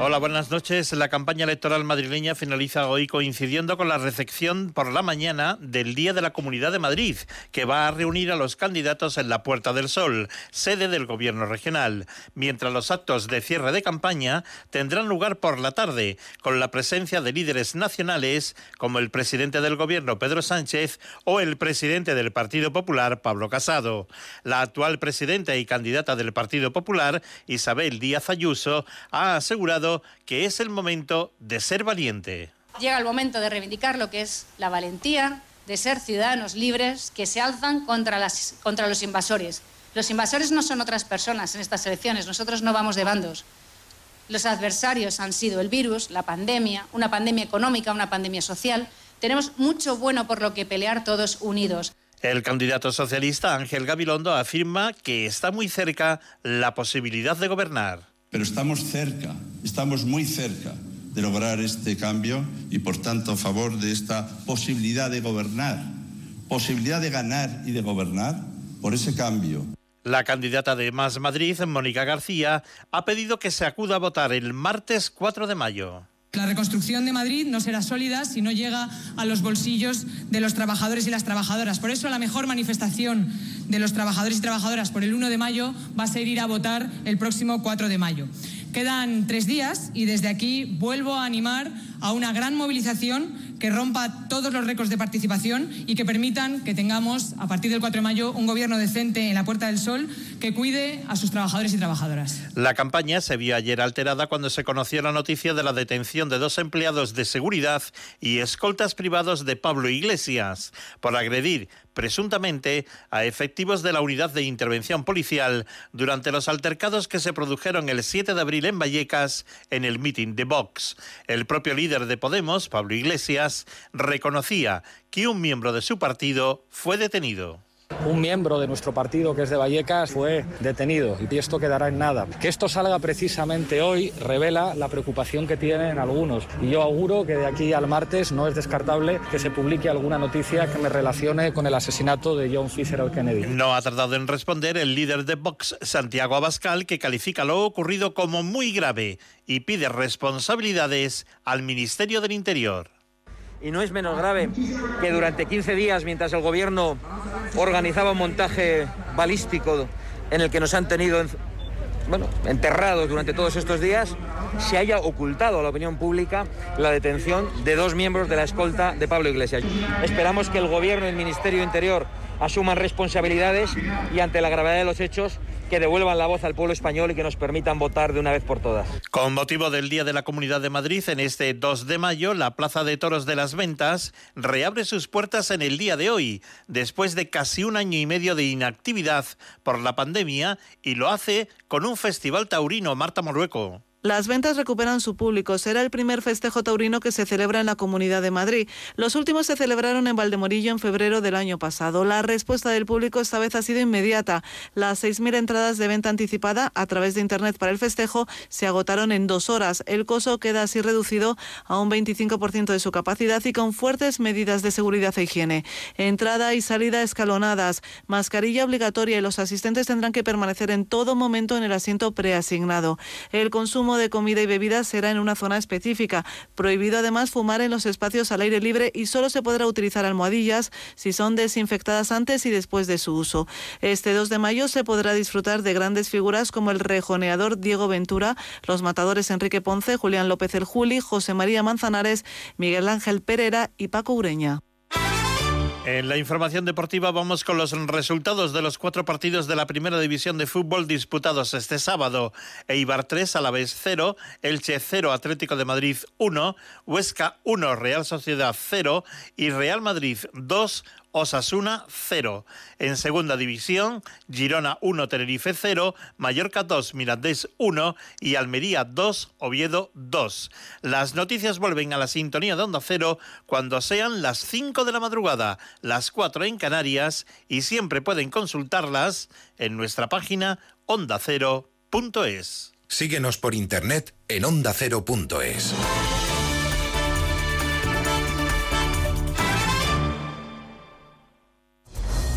Hola, buenas noches. La campaña electoral madrileña finaliza hoy coincidiendo con la recepción por la mañana del Día de la Comunidad de Madrid, que va a reunir a los candidatos en la Puerta del Sol, sede del Gobierno regional, mientras los actos de cierre de campaña tendrán lugar por la tarde, con la presencia de líderes nacionales como el presidente del Gobierno, Pedro Sánchez, o el presidente del Partido Popular, Pablo Casado. La actual presidenta y candidata del Partido Popular, Isabel Díaz Ayuso, ha asegurado que es el momento de ser valiente. Llega el momento de reivindicar lo que es la valentía de ser ciudadanos libres que se alzan contra, las, contra los invasores. Los invasores no son otras personas en estas elecciones, nosotros no vamos de bandos. Los adversarios han sido el virus, la pandemia, una pandemia económica, una pandemia social. Tenemos mucho bueno por lo que pelear todos unidos. El candidato socialista Ángel Gabilondo afirma que está muy cerca la posibilidad de gobernar pero estamos cerca, estamos muy cerca de lograr este cambio y por tanto a favor de esta posibilidad de gobernar, posibilidad de ganar y de gobernar por ese cambio. La candidata de Más Madrid, Mónica García, ha pedido que se acuda a votar el martes 4 de mayo. La reconstrucción de Madrid no será sólida si no llega a los bolsillos de los trabajadores y las trabajadoras. Por eso la mejor manifestación de los trabajadores y trabajadoras por el 1 de mayo va a ser ir a votar el próximo 4 de mayo. Quedan tres días y desde aquí vuelvo a animar a una gran movilización que rompa todos los récords de participación y que permitan que tengamos, a partir del 4 de mayo, un gobierno decente en la Puerta del Sol que cuide a sus trabajadores y trabajadoras. La campaña se vio ayer alterada cuando se conoció la noticia de la detención de dos empleados de seguridad y escoltas privados de Pablo Iglesias por agredir presuntamente a efectivos de la Unidad de Intervención Policial durante los altercados que se produjeron el 7 de abril en Vallecas en el meeting de Vox. El propio líder de Podemos, Pablo Iglesias, reconocía que un miembro de su partido fue detenido. Un miembro de nuestro partido, que es de Vallecas, fue detenido y esto quedará en nada. Que esto salga precisamente hoy revela la preocupación que tienen algunos. Y yo auguro que de aquí al martes no es descartable que se publique alguna noticia que me relacione con el asesinato de John Fisher Kennedy. No ha tardado en responder el líder de Vox, Santiago Abascal, que califica lo ocurrido como muy grave y pide responsabilidades al Ministerio del Interior y no es menos grave que durante 15 días, mientras el gobierno organizaba un montaje balístico en el que nos han tenido bueno, enterrados durante todos estos días, se haya ocultado a la opinión pública la detención de dos miembros de la escolta de Pablo Iglesias. Esperamos que el Gobierno y el Ministerio Interior asuman responsabilidades y ante la gravedad de los hechos que devuelvan la voz al pueblo español y que nos permitan votar de una vez por todas. Con motivo del Día de la Comunidad de Madrid, en este 2 de mayo, la Plaza de Toros de las Ventas reabre sus puertas en el día de hoy, después de casi un año y medio de inactividad por la pandemia, y lo hace con un festival taurino, Marta Morueco. Las ventas recuperan su público. Será el primer festejo taurino que se celebra en la Comunidad de Madrid. Los últimos se celebraron en Valdemorillo en febrero del año pasado. La respuesta del público esta vez ha sido inmediata. Las 6.000 entradas de venta anticipada a través de Internet para el festejo se agotaron en dos horas. El coso queda así reducido a un 25% de su capacidad y con fuertes medidas de seguridad e higiene. Entrada y salida escalonadas, mascarilla obligatoria y los asistentes tendrán que permanecer en todo momento en el asiento preasignado. El consumo de comida y bebidas será en una zona específica. Prohibido además fumar en los espacios al aire libre y solo se podrá utilizar almohadillas si son desinfectadas antes y después de su uso. Este 2 de mayo se podrá disfrutar de grandes figuras como el rejoneador Diego Ventura, los matadores Enrique Ponce, Julián López el Juli, José María Manzanares, Miguel Ángel Pereira y Paco Ureña. En la información deportiva vamos con los resultados de los cuatro partidos de la primera división de fútbol disputados este sábado. Eibar 3, vez 0, Elche 0, Atlético de Madrid 1, Huesca 1, Real Sociedad 0 y Real Madrid 2, Osasuna 0. En segunda división, Girona 1, Tenerife 0, Mallorca 2, Mirandés 1 y Almería 2, Oviedo 2. Las noticias vuelven a la sintonía de Onda Cero cuando sean las 5 de la madrugada, las 4 en Canarias y siempre pueden consultarlas en nuestra página ondacero.es. Síguenos por internet en ondacero.es.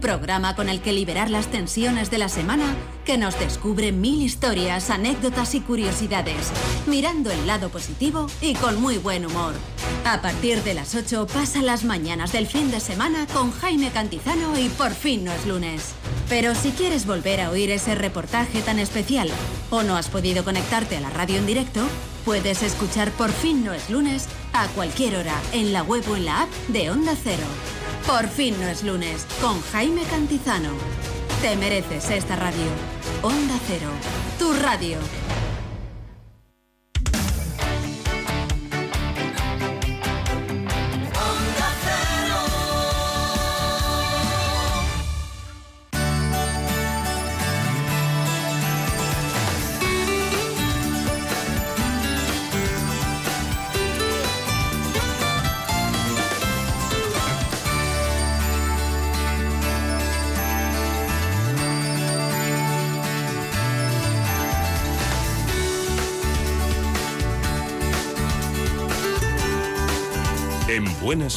Programa con el que liberar las tensiones de la semana que nos descubre mil historias, anécdotas y curiosidades, mirando el lado positivo y con muy buen humor. A partir de las 8 pasa las mañanas del fin de semana con Jaime Cantizano y por fin no es lunes. Pero si quieres volver a oír ese reportaje tan especial o no has podido conectarte a la radio en directo, puedes escuchar por fin no es lunes a cualquier hora en la web o en la app de Onda Cero. Por fin no es lunes con Jaime Cantizano. Te mereces esta radio. Onda Cero, tu radio.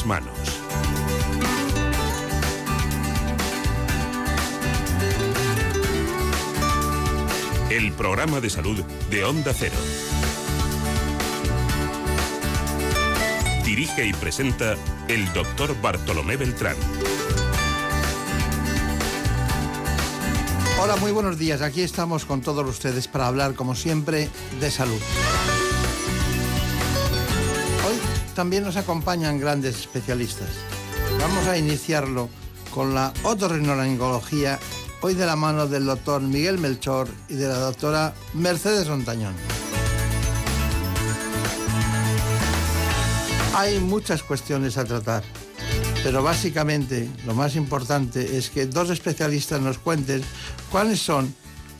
Manos. El programa de salud de Onda Cero. Dirige y presenta el doctor Bartolomé Beltrán. Hola, muy buenos días. Aquí estamos con todos ustedes para hablar, como siempre, de salud. También nos acompañan grandes especialistas. Vamos a iniciarlo con la otorrinolaringología, hoy de la mano del doctor Miguel Melchor y de la doctora Mercedes Montañón. Hay muchas cuestiones a tratar, pero básicamente lo más importante es que dos especialistas nos cuenten cuáles son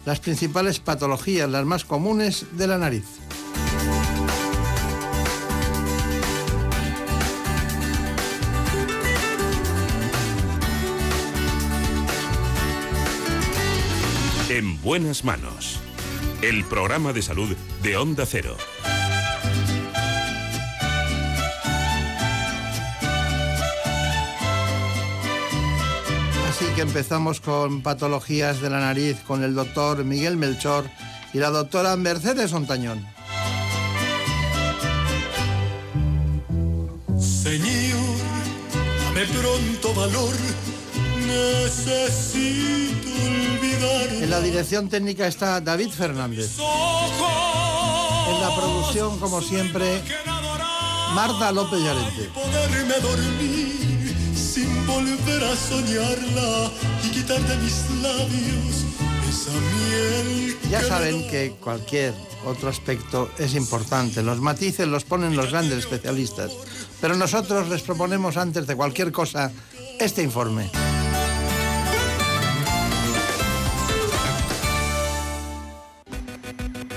las principales patologías, las más comunes de la nariz. En buenas manos. El programa de salud de Onda Cero. Así que empezamos con patologías de la nariz con el doctor Miguel Melchor y la doctora Mercedes Ontañón. Señor, dame pronto valor, necesito olvidar. En la dirección técnica está David Fernández. En la producción, como siempre, Marta López Llorente. Poderme dormir sin volver a soñarla y quitar de mis labios esa miel. Ya saben que cualquier otro aspecto es importante. Los matices los ponen los grandes especialistas. Pero nosotros les proponemos antes de cualquier cosa este informe.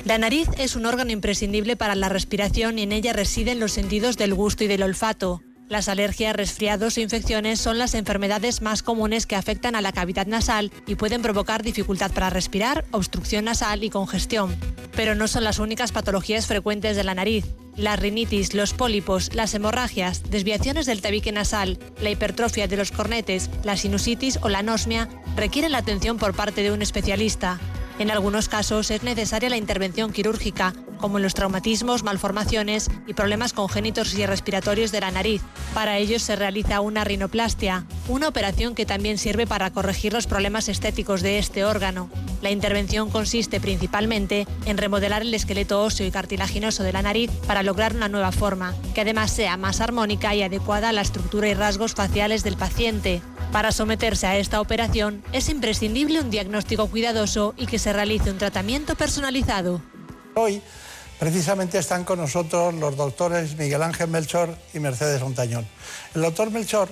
La nariz es un órgano imprescindible para la respiración y en ella residen los sentidos del gusto y del olfato. Las alergias, resfriados o infecciones son las enfermedades más comunes que afectan a la cavidad nasal y pueden provocar dificultad para respirar, obstrucción nasal y congestión. Pero no son las únicas patologías frecuentes de la nariz. La rinitis, los pólipos, las hemorragias, desviaciones del tabique nasal, la hipertrofia de los cornetes, la sinusitis o la anosmia requieren la atención por parte de un especialista. En algunos casos es necesaria la intervención quirúrgica, como los traumatismos, malformaciones y problemas congénitos y respiratorios de la nariz. Para ello se realiza una rinoplastia, una operación que también sirve para corregir los problemas estéticos de este órgano. La intervención consiste principalmente en remodelar el esqueleto óseo y cartilaginoso de la nariz para lograr una nueva forma, que además sea más armónica y adecuada a la estructura y rasgos faciales del paciente. Para someterse a esta operación es imprescindible un diagnóstico cuidadoso y que se realice un tratamiento personalizado. Hoy, precisamente, están con nosotros los doctores Miguel Ángel Melchor y Mercedes Montañón. El doctor Melchor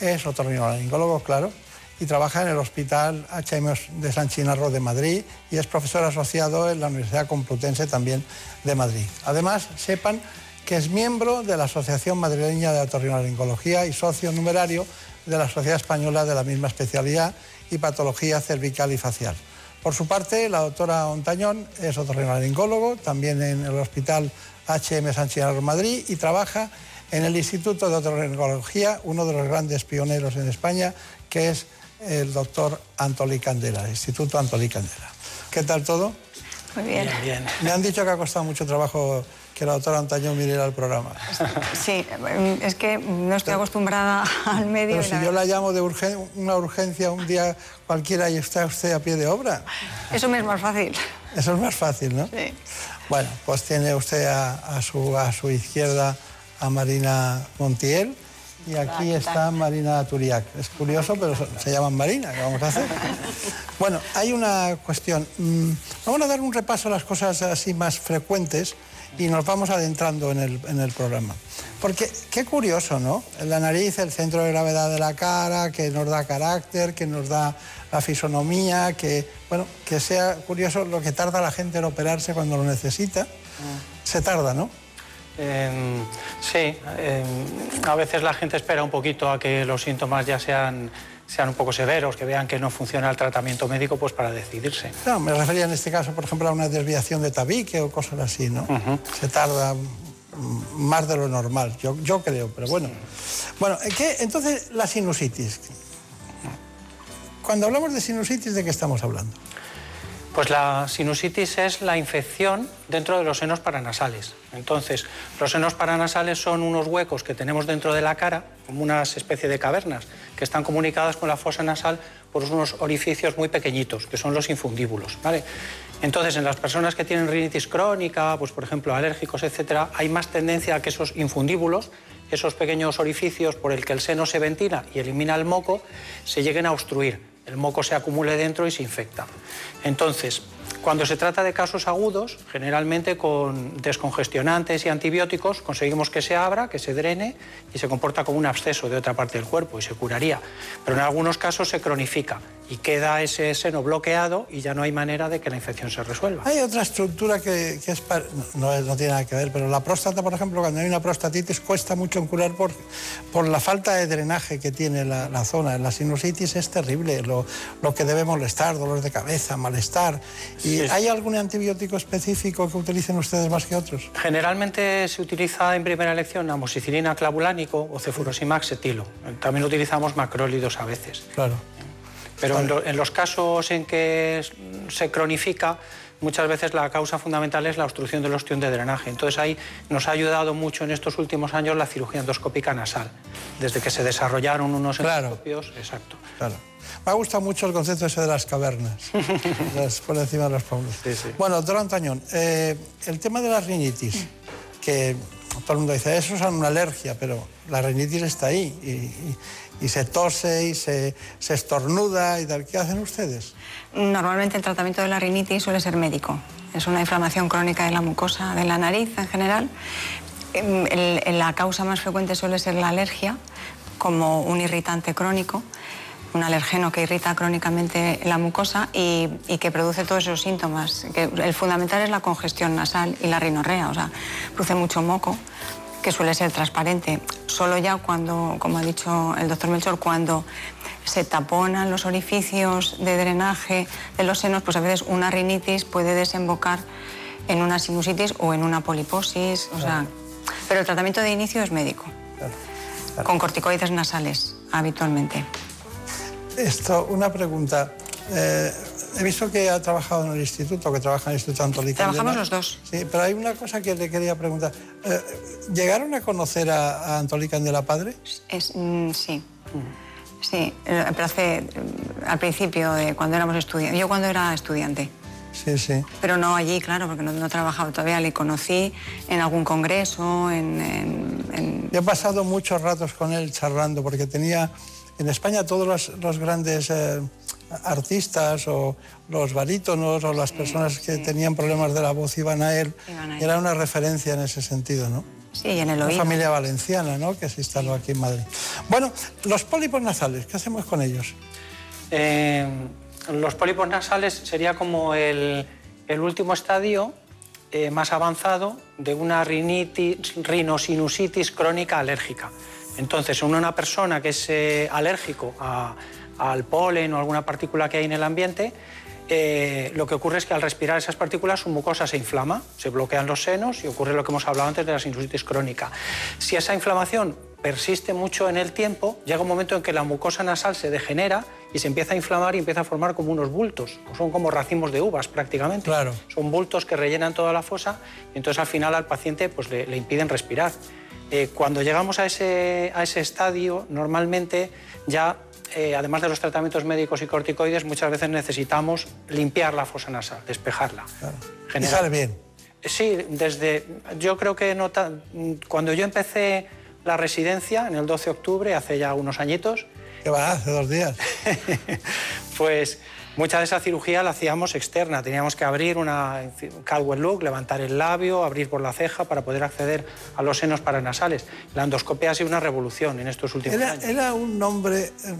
es otorrinolaringólogo, claro, y trabaja en el Hospital HM de San Chinarro de Madrid y es profesor asociado en la Universidad Complutense también de Madrid. Además, sepan que es miembro de la Asociación Madrileña de Otorrinolaringología y socio numerario de la Sociedad Española de la misma especialidad y patología cervical y facial. Por su parte, la doctora Ontañón es otorrinolaringólogo, también en el Hospital HM San Chinarro Madrid y trabaja en el Instituto de Otorrinolaringología, uno de los grandes pioneros en España, que es el doctor Antolí Candela, Instituto Antolí Candela. ¿Qué tal todo? Muy bien. Me han dicho que ha costado mucho trabajo que la doctora Antañón viniera al programa. Sí, es que no estoy acostumbrada al medio. Pero si yo la llamo de una urgencia un día cualquiera y está usted a pie de obra. Eso me es más fácil. Eso es más fácil, ¿no? Sí. Bueno, pues tiene usted a, su, a su izquierda a Marina Montiel y aquí está Marina Turiac. Es curioso, pero se llaman Marina, ¿qué vamos a hacer? Bueno, hay una cuestión. Mm, vamos a dar un repaso a las cosas así más frecuentes y nos vamos adentrando en el, en el programa. Porque qué curioso, ¿no? La nariz, el centro de gravedad de la cara, que nos da carácter, que nos da la fisonomía, que, bueno, que sea curioso lo que tarda la gente en operarse cuando lo necesita. Se tarda, ¿no? Em, sí, em, a veces la gente espera un poquito a que los síntomas ya sean, sean un poco severos, que vean que no funciona el tratamiento médico, pues para decidirse. No, me refería en este caso, por ejemplo, a una desviación de tabique o cosas así, ¿no? Se tarda más de lo normal, yo, yo creo, pero bueno. Bueno, ¿qué? entonces la sinusitis. Cuando hablamos de sinusitis, ¿de qué estamos hablando? Pues la sinusitis es la infección dentro de los senos paranasales. Entonces, los senos paranasales son unos huecos que tenemos dentro de la cara, como unas especie de cavernas, que están comunicadas con la fosa nasal por unos orificios muy pequeñitos, que son los infundíbulos. ¿vale? Entonces, en las personas que tienen rinitis crónica, pues por ejemplo alérgicos, etcétera, hay más tendencia a que esos infundíbulos, esos pequeños orificios por el que el seno se ventila y elimina el moco, se lleguen a obstruir el moco se acumule dentro y se infecta. Entonces, cuando se trata de casos agudos, generalmente con descongestionantes y antibióticos conseguimos que se abra, que se drene y se comporta como un absceso de otra parte del cuerpo y se curaría. Pero en algunos casos se cronifica y queda ese seno bloqueado y ya no hay manera de que la infección se resuelva. Hay otra estructura que, es no, no, tiene nada que ver, pero la próstata, por ejemplo, cuando hay una prostatitis cuesta mucho en curar por, por la falta de drenaje que tiene la, zona. En la sinusitis es terrible, lo, lo, que debe molestar, dolor de cabeza, malestar. ¿Y hay algún antibiótico específico que utilicen ustedes más que otros? Generalmente se utiliza en primera elección amoxicilina clavulánico o cefurosimax etilo. También utilizamos macrólidos a veces. Claro. Pero en, los casos en que se cronifica, muchas veces la causa fundamental es la obstrucción del ostión de drenaje. Entonces ahí nos ha ayudado mucho en estos últimos años la cirugía endoscópica nasal, desde que se desarrollaron unos endoscopios. Exacto. Claro. Me ha gustado mucho el concepto ese de las cavernas, por encima de los pueblos. Bueno, doctor Antañón, eh, el tema de la rinitis, que todo el mundo dice, eso es una alergia, pero la rinitis está ahí y, se tose y se, se, estornuda y tal. ¿Qué hacen ustedes? Normalmente el tratamiento de la rinitis suele ser médico. Es una inflamación crónica de la mucosa de la nariz en general. la causa más frecuente suele ser la alergia, como un irritante crónico un alergeno que irrita crónicamente la mucosa y, que produce todos esos síntomas. Que el fundamental es la congestión nasal y la rinorrea, o sea, produce mucho moco que suele ser transparente. Solo ya cuando, como ha dicho el doctor Melchor, cuando se taponan los orificios de drenaje de los senos, pues a veces una rinitis puede desembocar en una sinusitis o en una poliposis, o sea, pero el tratamiento de inicio es médico, con corticoides nasales habitualmente. Esto, una pregunta. Eh, he visto que ha trabajado en el instituto, que trabaja en el Instituto Antolí Trabajamos los dos. Sí, pero hay una cosa que le quería preguntar. Eh, ¿Llegaron a conocer a, a Antolí Candela padre? Es, mm, sí. Sí, eh, pero hace, al principio, de cuando éramos estudiantes. Yo cuando era estudiante. Sí, sí. Pero no allí, claro, porque no, no trabajaba todavía. Le conocí en algún congreso, en, en... Yo he pasado muchos ratos con él charlando, porque tenía en España todos los, grandes eh, artistas o los barítonos o las personas que tenían problemas de la voz iban a él. Era una referencia en ese sentido, ¿no? Sí, en el oído. Una familia valenciana, ¿no? Que se instaló aquí en Madrid. Bueno, los pólipos nasales, ¿qué hacemos con ellos? Eh, los pólipos nasales sería como el, último estadio eh, más avanzado de una rinitis, rinosinusitis crónica alérgica. Entonces, una persona que es eh, alérgico al polen o alguna partícula que hay en el ambiente, eh, lo que ocurre es que al respirar esas partículas su mucosa se inflama, se bloquean los senos y ocurre lo que hemos hablado antes de la sinusitis crónica. Si esa inflamación persiste mucho en el tiempo, llega un momento en que la mucosa nasal se degenera y se empieza a inflamar y empieza a formar como unos bultos. Son como racimos de uvas prácticamente. Claro. Son bultos que rellenan toda la fosa y entonces al final al paciente pues, le, le impiden respirar. Eh, cuando llegamos a ese, a ese estadio, normalmente ya, eh, además de los tratamientos médicos y corticoides, muchas veces necesitamos limpiar la fosa nasal, despejarla. Y General- sale bien. Sí, desde. Yo creo que nota, cuando yo empecé la residencia en el 12 de octubre, hace ya unos añitos, Que va, hace dos días. pues mucha de esa cirugía la hacíamos externa. Teníamos que abrir una Caldwell look, levantar el labio, abrir por la ceja para poder acceder a los senos paranasales. La endoscopia ha sido una revolución en estos últimos Era, años. era un nombre, eh,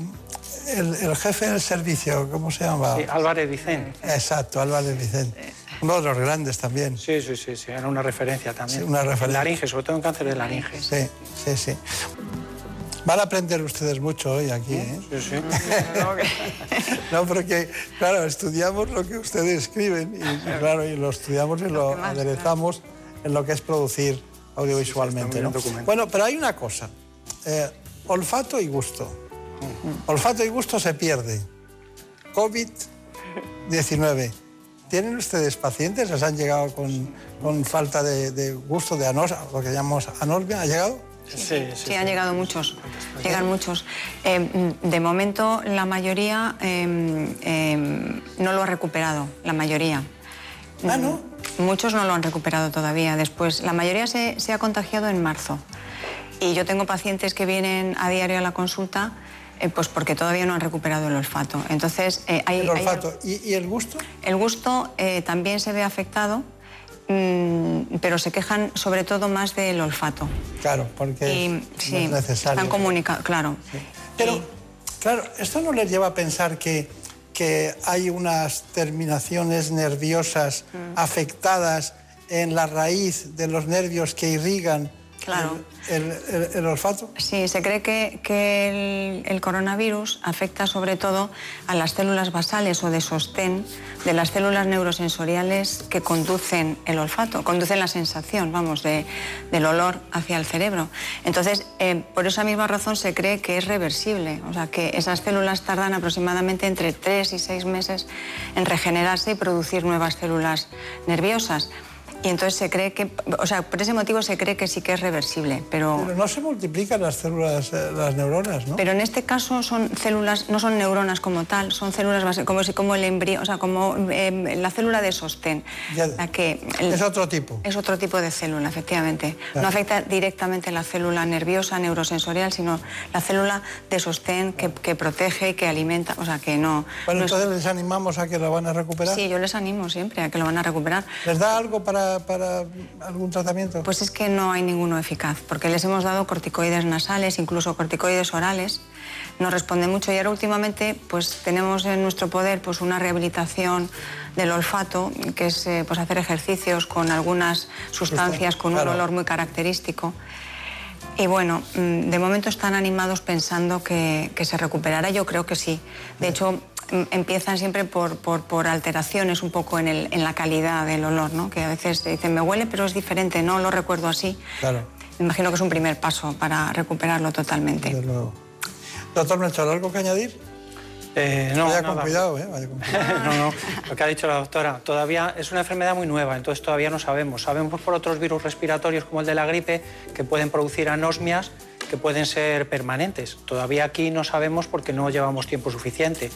el, el jefe del servicio, ¿cómo se llamaba? Sí, Álvarez Vicente. Exacto, Álvarez Vicente. Uno de los grandes también. Sí, sí, sí, sí, era una referencia también. Sí, una referencia. En laringe, sobre todo en cáncer de laringe. Sí, sí, sí. Van a aprender ustedes mucho hoy aquí, ¿eh? Sí, sí. No, porque, claro, estudiamos lo que ustedes escriben y, y, claro, y lo estudiamos y lo aderezamos en lo que es producir audiovisualmente. ¿no? Bueno, pero hay una cosa, eh, olfato y gusto. Olfato y gusto se pierde. COVID-19. ¿Tienen ustedes pacientes? ¿Les han llegado con, con falta de, de gusto, de anos, lo que llamamos anosmia? ¿Ha llegado? Sí, Sí, han llegado muchos, llegan muchos. Eh, de momento, la mayoría eh, eh, no lo ha recuperado, la mayoría. Ah, ¿no? Muchos no lo han recuperado todavía. Después, la mayoría se, se ha contagiado en marzo. Y yo tengo pacientes que vienen a diario a la consulta eh, pues porque todavía no han recuperado el olfato. Entonces, eh, hay, El hay- olfato. ¿Y, y el gusto? el gusto eh, también se ve afectado, mm, pero se quejan sobre todo más del olfato. Claro, porque Y, es, sí, no es necesario. Están comunicados, claro. Pero, claro, esto no les lleva a pensar que, que hay unas terminaciones nerviosas Mm. afectadas en la raíz de los nervios que irrigan Claro. el, el- el olfato. Sí, se cree que, que el, el coronavirus afecta sobre todo a las células basales o de sostén de las células neurosensoriales que conducen el olfato, conducen la sensación, vamos, de- del olor hacia el cerebro. Entonces, eh, por esa misma razón se cree que es reversible, o sea, que esas células tardan aproximadamente entre tres y seis meses en regenerarse y producir nuevas células nerviosas. Y entonces se cree que, o sea, por ese motivo se cree que sí que es reversible, pero... Pero no se multiplican las células, eh, las neuronas, ¿no? Pero en este caso son células, no son neuronas como tal, son células base- como, como el embrión, o sea, como eh, la célula de sostén. Ya. La que, el- Es otro tipo. es otro tipo de célula, efectivamente. Claro. No afecta directamente la célula nerviosa, neurosensorial, sino la célula de sostén que, que protege y que alimenta, o sea, que no... Bueno, no es- entonces les animamos a que lo van a recuperar. Sí, yo les animo siempre a que lo van a recuperar. ¿Les da algo para, para algún tratamiento? Pues es que no hay ninguno eficaz, porque les hemos dado corticoides nasales, incluso corticoides orales, no responde mucho y ahora últimamente pues tenemos en nuestro poder pues una rehabilitación del olfato, que es eh, pues hacer ejercicios con algunas sustancias con un Claro. olor muy característico. Y bueno, mm, de momento están animados pensando que, que se recuperará. Yo creo que sí. De hecho, empiezan siempre por, por- por alteraciones un poco en, el- en la calidad del olor, ¿no? Que a veces te dicen, me huele, pero es diferente, no lo recuerdo así. Claro, Me imagino que es un primer paso para recuperarlo totalmente. desde luego. Doctor Melchor, ¿algo que añadir? Eh, no, Vaya con nada. cuidado, ¿eh? Vaya con cuidado. no, no, lo que ha dicho la doctora, todavía es una enfermedad muy nueva, entonces todavía no sabemos. Sabemos por otros virus respiratorios como el de la gripe que pueden producir anosmias que pueden ser permanentes. Todavía aquí no sabemos porque no llevamos tiempo suficiente,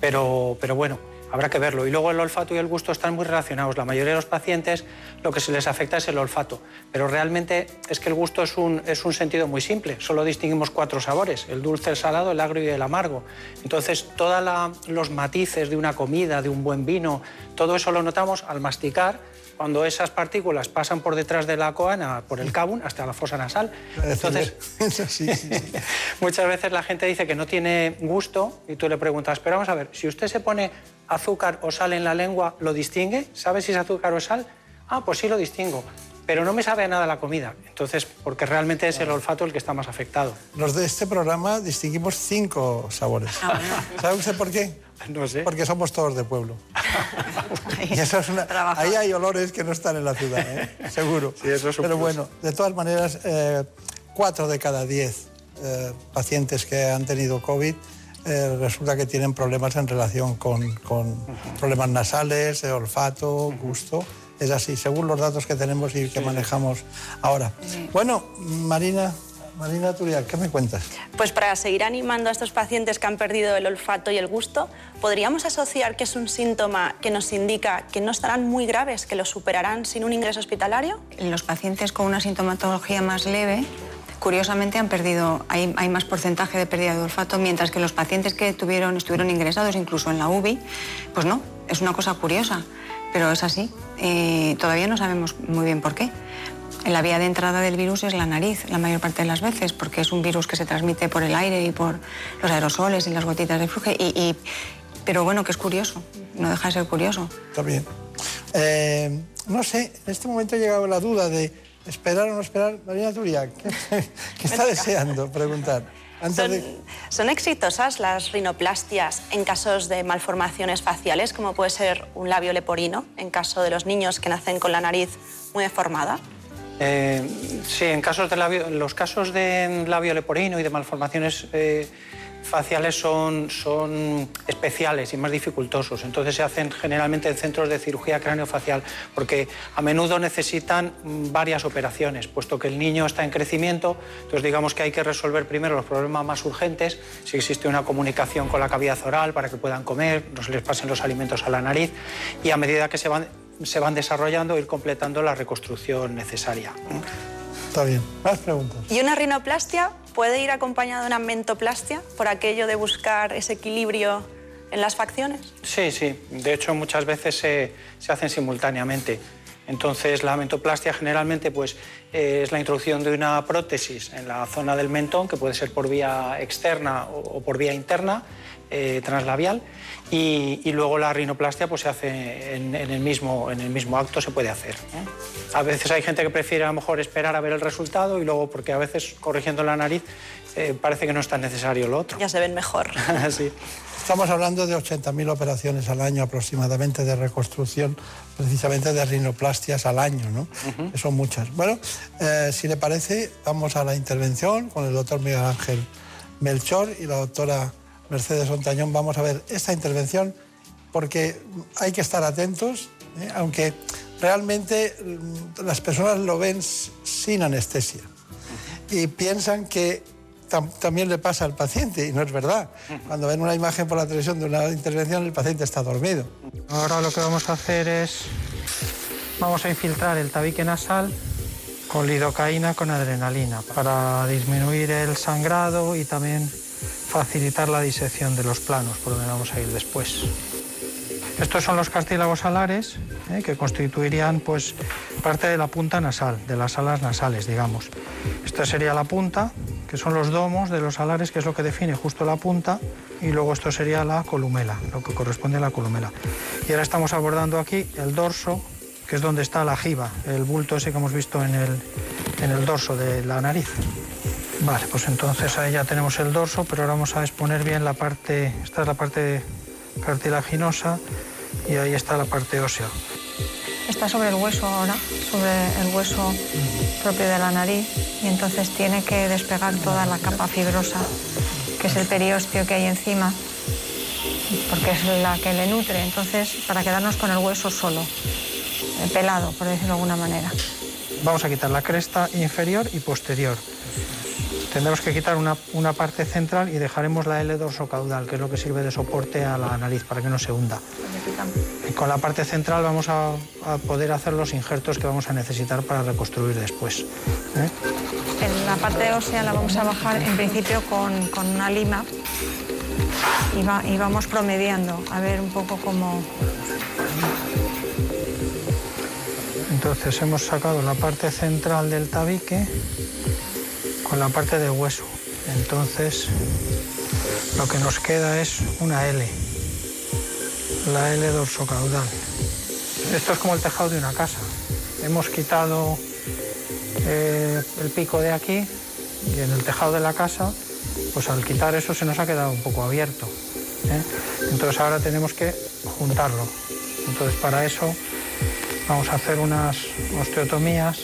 pero, pero bueno, habrá que verlo. Y luego el olfato y el gusto están muy relacionados. La mayoría de los pacientes lo que se les afecta es el olfato, pero realmente es que el gusto es un, es un sentido muy simple. Solo distinguimos cuatro sabores, el dulce, el salado, el agrio y el amargo. Entonces, todos los matices de una comida, de un buen vino, todo eso lo notamos al masticar cuando esas partículas pasan por detrás de la coana, por el cabum, hasta la fosa nasal. Entonces, sí, sí, sí. Muchas veces la gente dice que no tiene gusto y tú le preguntas, pero vamos a ver, si usted se pone azúcar o sal en la lengua, ¿lo distingue? ¿Sabe si es azúcar o sal? Ah, pues sí lo distingo. pero no me sabe a nada la comida. Entonces, porque realmente es el olfato el que está más afectado. Los de este programa distinguimos cinco sabores. Ah, ¿Sabe usted por qué? No sé. Porque somos todos de pueblo. Y eso es una- ahí hay olores que no están en la ciudad, ¿eh? seguro. Sí, eso es un Pero plus. bueno, de todas maneras, eh, cuatro de cada diez eh, pacientes que han tenido COVID eh, resulta que tienen problemas en relación con, con problemas nasales, olfato, gusto. Es así, según los datos que tenemos y que manejamos ahora. Bueno, Marina, Marina Turial, ¿qué me cuentas? Pues para seguir animando a estos pacientes que han perdido el olfato y el gusto, ¿podríamos asociar que es un síntoma que nos indica que no estarán muy graves, que lo superarán sin un ingreso hospitalario? Los pacientes con una sintomatología más leve, curiosamente han perdido, hay, hay más porcentaje de pérdida de olfato, mientras que los pacientes que tuvieron, estuvieron ingresados incluso en la UBI, pues no, es una cosa curiosa, pero es así. Y todavía no sabemos muy bien por qué. La vía de entrada del virus es la nariz, la mayor parte de las veces, porque es un virus que se transmite por el aire y por los aerosoles y las gotitas de flujo. Y, y- pero bueno, que es curioso, no deja de ser curioso. Está bien. Eh, no sé, en este momento ha llegado la duda de esperar o no esperar. Marina Turia, ¿qué, qué está deseando preguntar? Antes ¿Son, de... son exitosas las rinoplastias en casos de malformaciones faciales, como puede ser un labio leporino, en caso de los niños que nacen con la nariz muy deformada? Eh, sí, en casos de labio- los casos de labio leporino y de malformaciones eh, faciales son, son especiales y más dificultosos. Entonces se hacen generalmente en centros de cirugía craneofacial porque a menudo necesitan varias operaciones, puesto que el niño está en crecimiento. Entonces digamos que hay que resolver primero los problemas más urgentes, si existe una comunicación con la cavidad oral para que puedan comer, no se les pasen los alimentos a la nariz y a medida que se van, se van desarrollando ir completando la reconstrucción necesaria. Está bien. Más preguntas. ¿Y una rinoplastia puede ir acompañada de una mentoplastia por aquello de buscar ese equilibrio en las facciones? Sí, sí. De hecho, muchas veces se, se hacen simultáneamente. Entonces, la mentoplastia generalmente pues, eh, es la introducción de una prótesis en la zona del mentón, que puede ser por vía externa o, o por vía interna, eh, translabial, y, y luego la rinoplastia pues, se hace en, en el mismo, en el mismo acto, se puede hacer. ¿eh? A veces hay gente que prefiere a lo mejor esperar a ver el resultado y luego, porque a veces corrigiendo la nariz eh, parece que no es tan necesario lo otro. Ya se ven mejor. sí. Estamos hablando de 80.000 operaciones al año aproximadamente de reconstrucción, precisamente de rinoplastias al año, ¿no? Que Son muchas. Bueno, eh, si le parece, vamos a la intervención con el doctor Miguel Ángel Melchor y la doctora Mercedes Ontañón. Vamos a ver esta intervención porque hay que estar atentos, ¿eh? aunque realmente mm, las personas lo ven sin anestesia y piensan que tam- también le pasa al paciente y no es verdad. Cuando ven una imagen por la televisión de una intervención, el paciente está dormido. Ahora lo que vamos a hacer es, vamos a infiltrar el tabique nasal con lidocaína con adrenalina para disminuir el sangrado y también facilitar la disección de los planos por donde vamos a ir después. Estos son los cartílagos alares ¿eh? que constituirían pues, parte de la punta nasal, de las alas nasales, digamos. Esta sería la punta, que son los domos de los alares, que es lo que define justo la punta, y luego esto sería la columela, lo que corresponde a la columela. Y ahora estamos abordando aquí el dorso, que es donde está la jiba, el bulto ese que hemos visto en el, en el dorso de la nariz. Vale, pues entonces ahí ya tenemos el dorso, pero ahora vamos a exponer bien la parte, esta es la parte cartilaginosa y ahí está la parte ósea. Está sobre el hueso ahora, sobre el hueso propio de la nariz, y entonces tiene que despegar toda la capa fibrosa, que es el periósteo que hay encima, porque es la que le nutre. Entonces, para quedarnos con el hueso solo, eh, pelado, por decirlo de alguna manera. Vamos a quitar la cresta inferior y posterior. Tendremos que quitar una, una parte central y dejaremos la L dorsocaudal, que es lo que sirve de soporte a la nariz para que no se hunda. Y con la parte central vamos a, a poder hacer los injertos que vamos a necesitar para reconstruir después. ¿eh? En la parte ósea la vamos a bajar en principio con, con una lima y, va- y vamos promediando, a ver un poco cómo... Entonces hemos sacado la parte central del tabique con la parte de hueso. Entonces lo que nos queda es una L, la L dorsocaudal. Esto es como el tejado de una casa. Hemos quitado eh, el pico de aquí y en el tejado de la casa, pues al quitar eso se nos ha quedado un poco abierto. ¿eh? Entonces ahora tenemos que juntarlo. Entonces para eso vamos a hacer unas osteotomías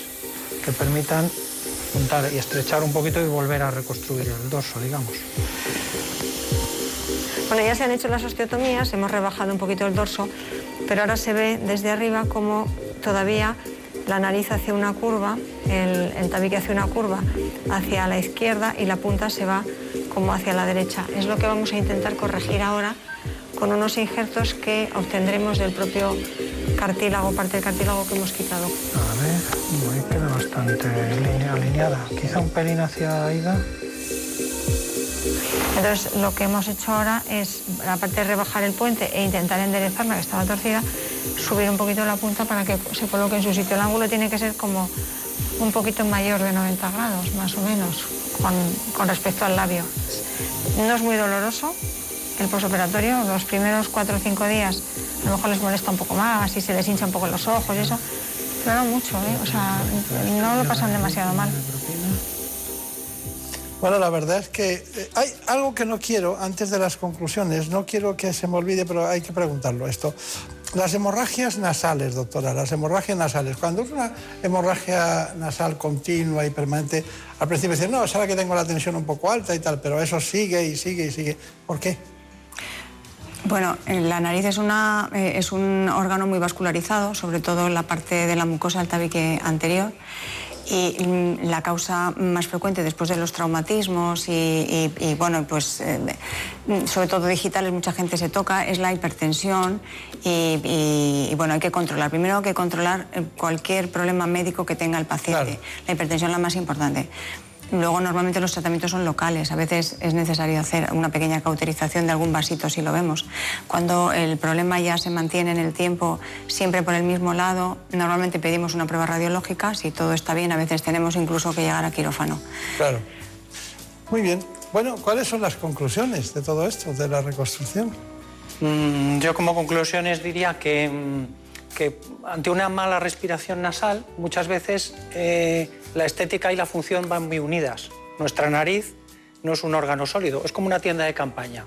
que permitan juntar y estrechar un poquito y volver a reconstruir el dorso, digamos. Bueno, ya se han hecho las osteotomías, hemos rebajado un poquito el dorso, pero ahora se ve desde arriba como todavía la nariz hace una curva, el, el tabique hace una curva hacia la izquierda y la punta se va como hacia la derecha. Es lo que vamos a intentar corregir ahora con unos injertos que obtendremos del propio cartílago, parte del cartílago que hemos quitado. A ver, bastante linea- alineada. Quizá un pelín hacia Aida. Entonces, lo que hemos hecho ahora es, aparte de rebajar el puente e intentar enderezarla, que estaba torcida, subir un poquito la punta para que se coloque en su sitio. El ángulo tiene que ser como un poquito mayor de 90 grados, más o menos, con, con respecto al labio. No es muy doloroso el posoperatorio, los primeros 4 o 5 días a lo mejor les molesta un poco más y se les hincha un poco los ojos y eso, mucho, ¿eh? o sea, no lo pasan demasiado mal. Bueno, la verdad es que eh, hay algo que no quiero antes de las conclusiones, no quiero que se me olvide, pero hay que preguntarlo esto. Las hemorragias nasales, doctora, las hemorragias nasales. Cuando es una hemorragia nasal continua y permanente, al principio dicen, no, es ahora que tengo la tensión un poco alta y tal, pero eso sigue y sigue y sigue. ¿Por qué? Bueno, eh, la nariz es, una, eh, es un órgano muy vascularizado, sobre todo en la parte de la mucosa del tabique anterior. Y mm, la causa más frecuente después de los traumatismos y, y- y, bueno, pues eh, mm, sobre todo digitales, mucha gente se toca, es la hipertensión y, bueno, hay que controlar. Primero hay que controlar cualquier problema médico que tenga el paciente. La hipertensión es la más importante. Luego normalmente los tratamientos son locales, a veces es necesario hacer una pequeña cauterización de algún vasito si lo vemos. Cuando el problema ya se mantiene en el tiempo siempre por el mismo lado, normalmente pedimos una prueba radiológica, si todo está bien a veces tenemos incluso que llegar a quirófano. Claro. Muy bien. Bueno, ¿cuáles son las conclusiones de todo esto, de la reconstrucción? Mm, yo como conclusiones diría que, mm, que ante una mala respiración nasal muchas veces eh, la estética y la función van muy unidas. Nuestra nariz no es un órgano sólido, es como una tienda de campaña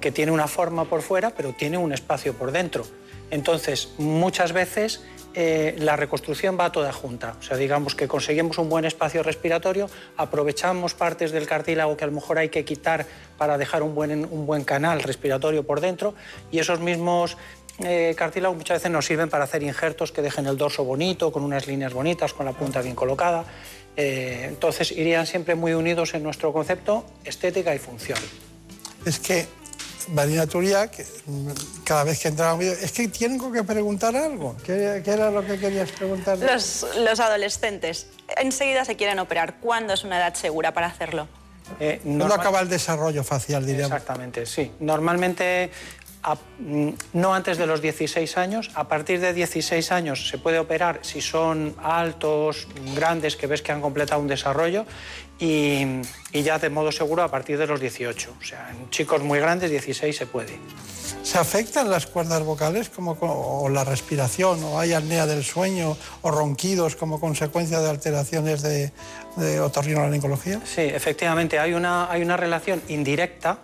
que tiene una forma por fuera pero tiene un espacio por dentro. Entonces muchas veces eh, la reconstrucción va toda junta. O sea, digamos que conseguimos un buen espacio respiratorio, aprovechamos partes del cartílago que a lo mejor hay que quitar para dejar un buen, un buen canal respiratorio por dentro y esos mismos eh, cartílagos muchas veces nos sirven para hacer injertos que dejen el dorso bonito, con unas líneas bonitas, con la punta bien colocada. Eh, entonces irían siempre muy unidos en nuestro concepto estética y función. Es que Marina Turia, que, mm, cada vez que entraba es que tengo que preguntar algo. ¿Qué, qué era lo que querías preguntar? Los, los adolescentes enseguida se quieren operar. ¿Cuándo es una edad segura para hacerlo? Eh, ¿Cuándo normal- acaba el desarrollo facial, diríamos? Exactamente, sí. Normalmente a- mm, no antes de los 16 años. A partir de 16 años se puede operar si son altos, grandes, que ves que han completado un desarrollo. Y, y ya de modo seguro a partir de los 18. O sea, en chicos muy grandes, 16 se puede. ¿Se afectan las cuerdas vocales como, co- o la respiración, o hay apnea del sueño, o ronquidos como consecuencia de alteraciones de, de otorrinolaringología? Sí, efectivamente, hay una, hay una relación indirecta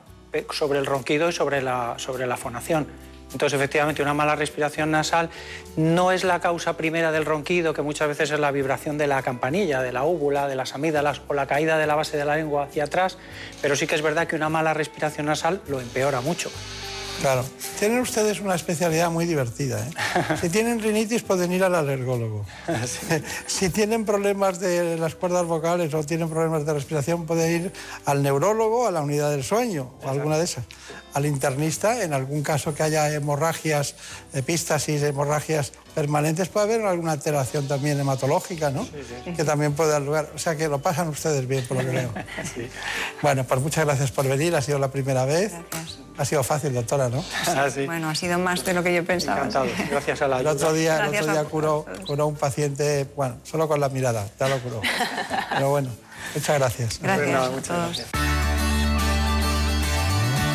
sobre el ronquido y sobre la, sobre la fonación. Entonces, efectivamente, una mala respiración nasal no es la causa primera del ronquido, que muchas veces es la vibración de la campanilla, de la úvula, de las amígdalas o la caída de la base de la lengua hacia atrás, pero sí que es verdad que una mala respiración nasal lo empeora mucho. Claro. Tienen ustedes una especialidad muy divertida. ¿eh? Si tienen rinitis pueden ir al alergólogo. Si tienen problemas de las cuerdas vocales o tienen problemas de respiración pueden ir al neurólogo, a la unidad del sueño o alguna de esas. Al internista, en algún caso que haya hemorragias, epístasis, hemorragias permanentes, puede haber alguna alteración también hematológica, ¿no? Que también puede dar lugar. O sea que lo pasan ustedes bien, por lo que veo. Bueno, pues muchas gracias por venir. Ha sido la primera vez. Ha sido fácil, doctora, ¿no? Bueno, ha sido más de lo que yo pensaba. Encantado. Gracias a la El otro día, el Gracias otro día curó, curó un paciente, bueno, solo con la mirada, ya lo curó. Pero bueno, muchas gracias. Gracias Nada, a muchas todos. gracias.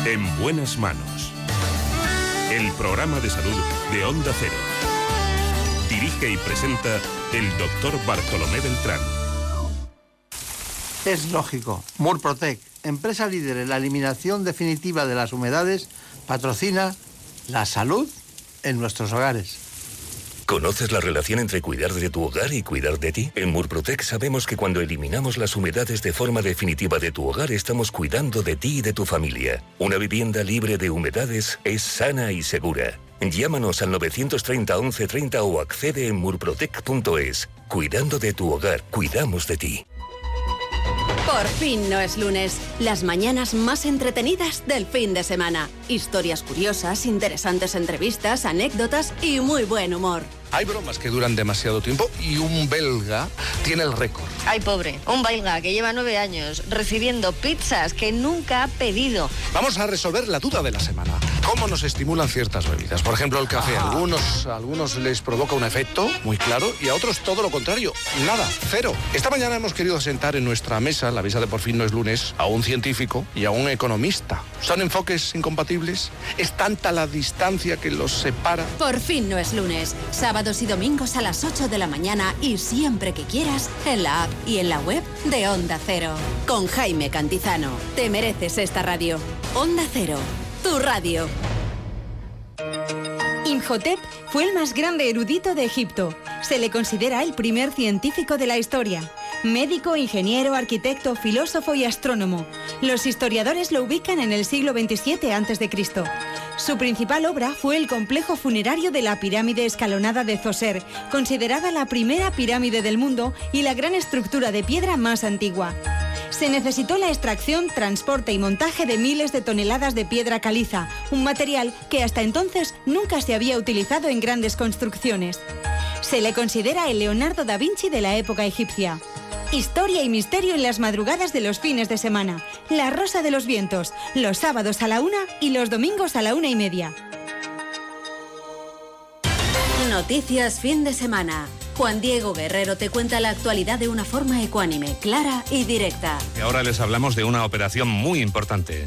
En buenas manos. El programa de salud de Onda Cero. Dirige y presenta el doctor Bartolomé Beltrán. Es lógico. Murprotec, empresa líder en la eliminación definitiva de las humedades, patrocina la salud en nuestros hogares. ¿Conoces la relación entre cuidar de tu hogar y cuidar de ti? En Murprotec sabemos que cuando eliminamos las humedades de forma definitiva de tu hogar, estamos cuidando de ti y de tu familia. Una vivienda libre de humedades es sana y segura. Llámanos al 930 1130 o accede en murprotec.es. Cuidando de tu hogar, cuidamos de ti. Por fin no es lunes. Las mañanas más entretenidas del fin de semana. Historias curiosas, interesantes entrevistas, anécdotas y muy buen humor. Hay bromas que duran demasiado tiempo y un belga tiene el récord. Ay, pobre, un belga que lleva nueve años recibiendo pizzas que nunca ha pedido. Vamos a resolver la duda de la semana. ¿Cómo nos estimulan ciertas bebidas? Por ejemplo, el café. A algunos, a algunos les provoca un efecto muy claro y a otros todo lo contrario. Nada, cero. Esta mañana hemos querido sentar en nuestra mesa, la mesa de por fin no es lunes, a un científico y a un economista. ¿Son enfoques incompatibles? ¿Es tanta la distancia que los separa? Por fin no es lunes. Sábados y domingos a las 8 de la mañana y siempre que quieras en la app y en la web de Onda Cero. Con Jaime Cantizano. Te mereces esta radio. Onda Cero. Tu radio. Imhotep fue el más grande erudito de Egipto. Se le considera el primer científico de la historia. Médico, ingeniero, arquitecto, filósofo y astrónomo. Los historiadores lo ubican en el siglo XXVII a.C. Su principal obra fue el complejo funerario de la pirámide escalonada de Zoser, considerada la primera pirámide del mundo y la gran estructura de piedra más antigua. Se necesitó la extracción, transporte y montaje de miles de toneladas de piedra caliza, un material que hasta entonces nunca se había utilizado en grandes construcciones. Se le considera el Leonardo da Vinci de la época egipcia. Historia y misterio en las madrugadas de los fines de semana. La Rosa de los Vientos, los sábados a la una y los domingos a la una y media. Noticias fin de semana. Juan Diego Guerrero te cuenta la actualidad de una forma ecuánime, clara y directa. Y ahora les hablamos de una operación muy importante.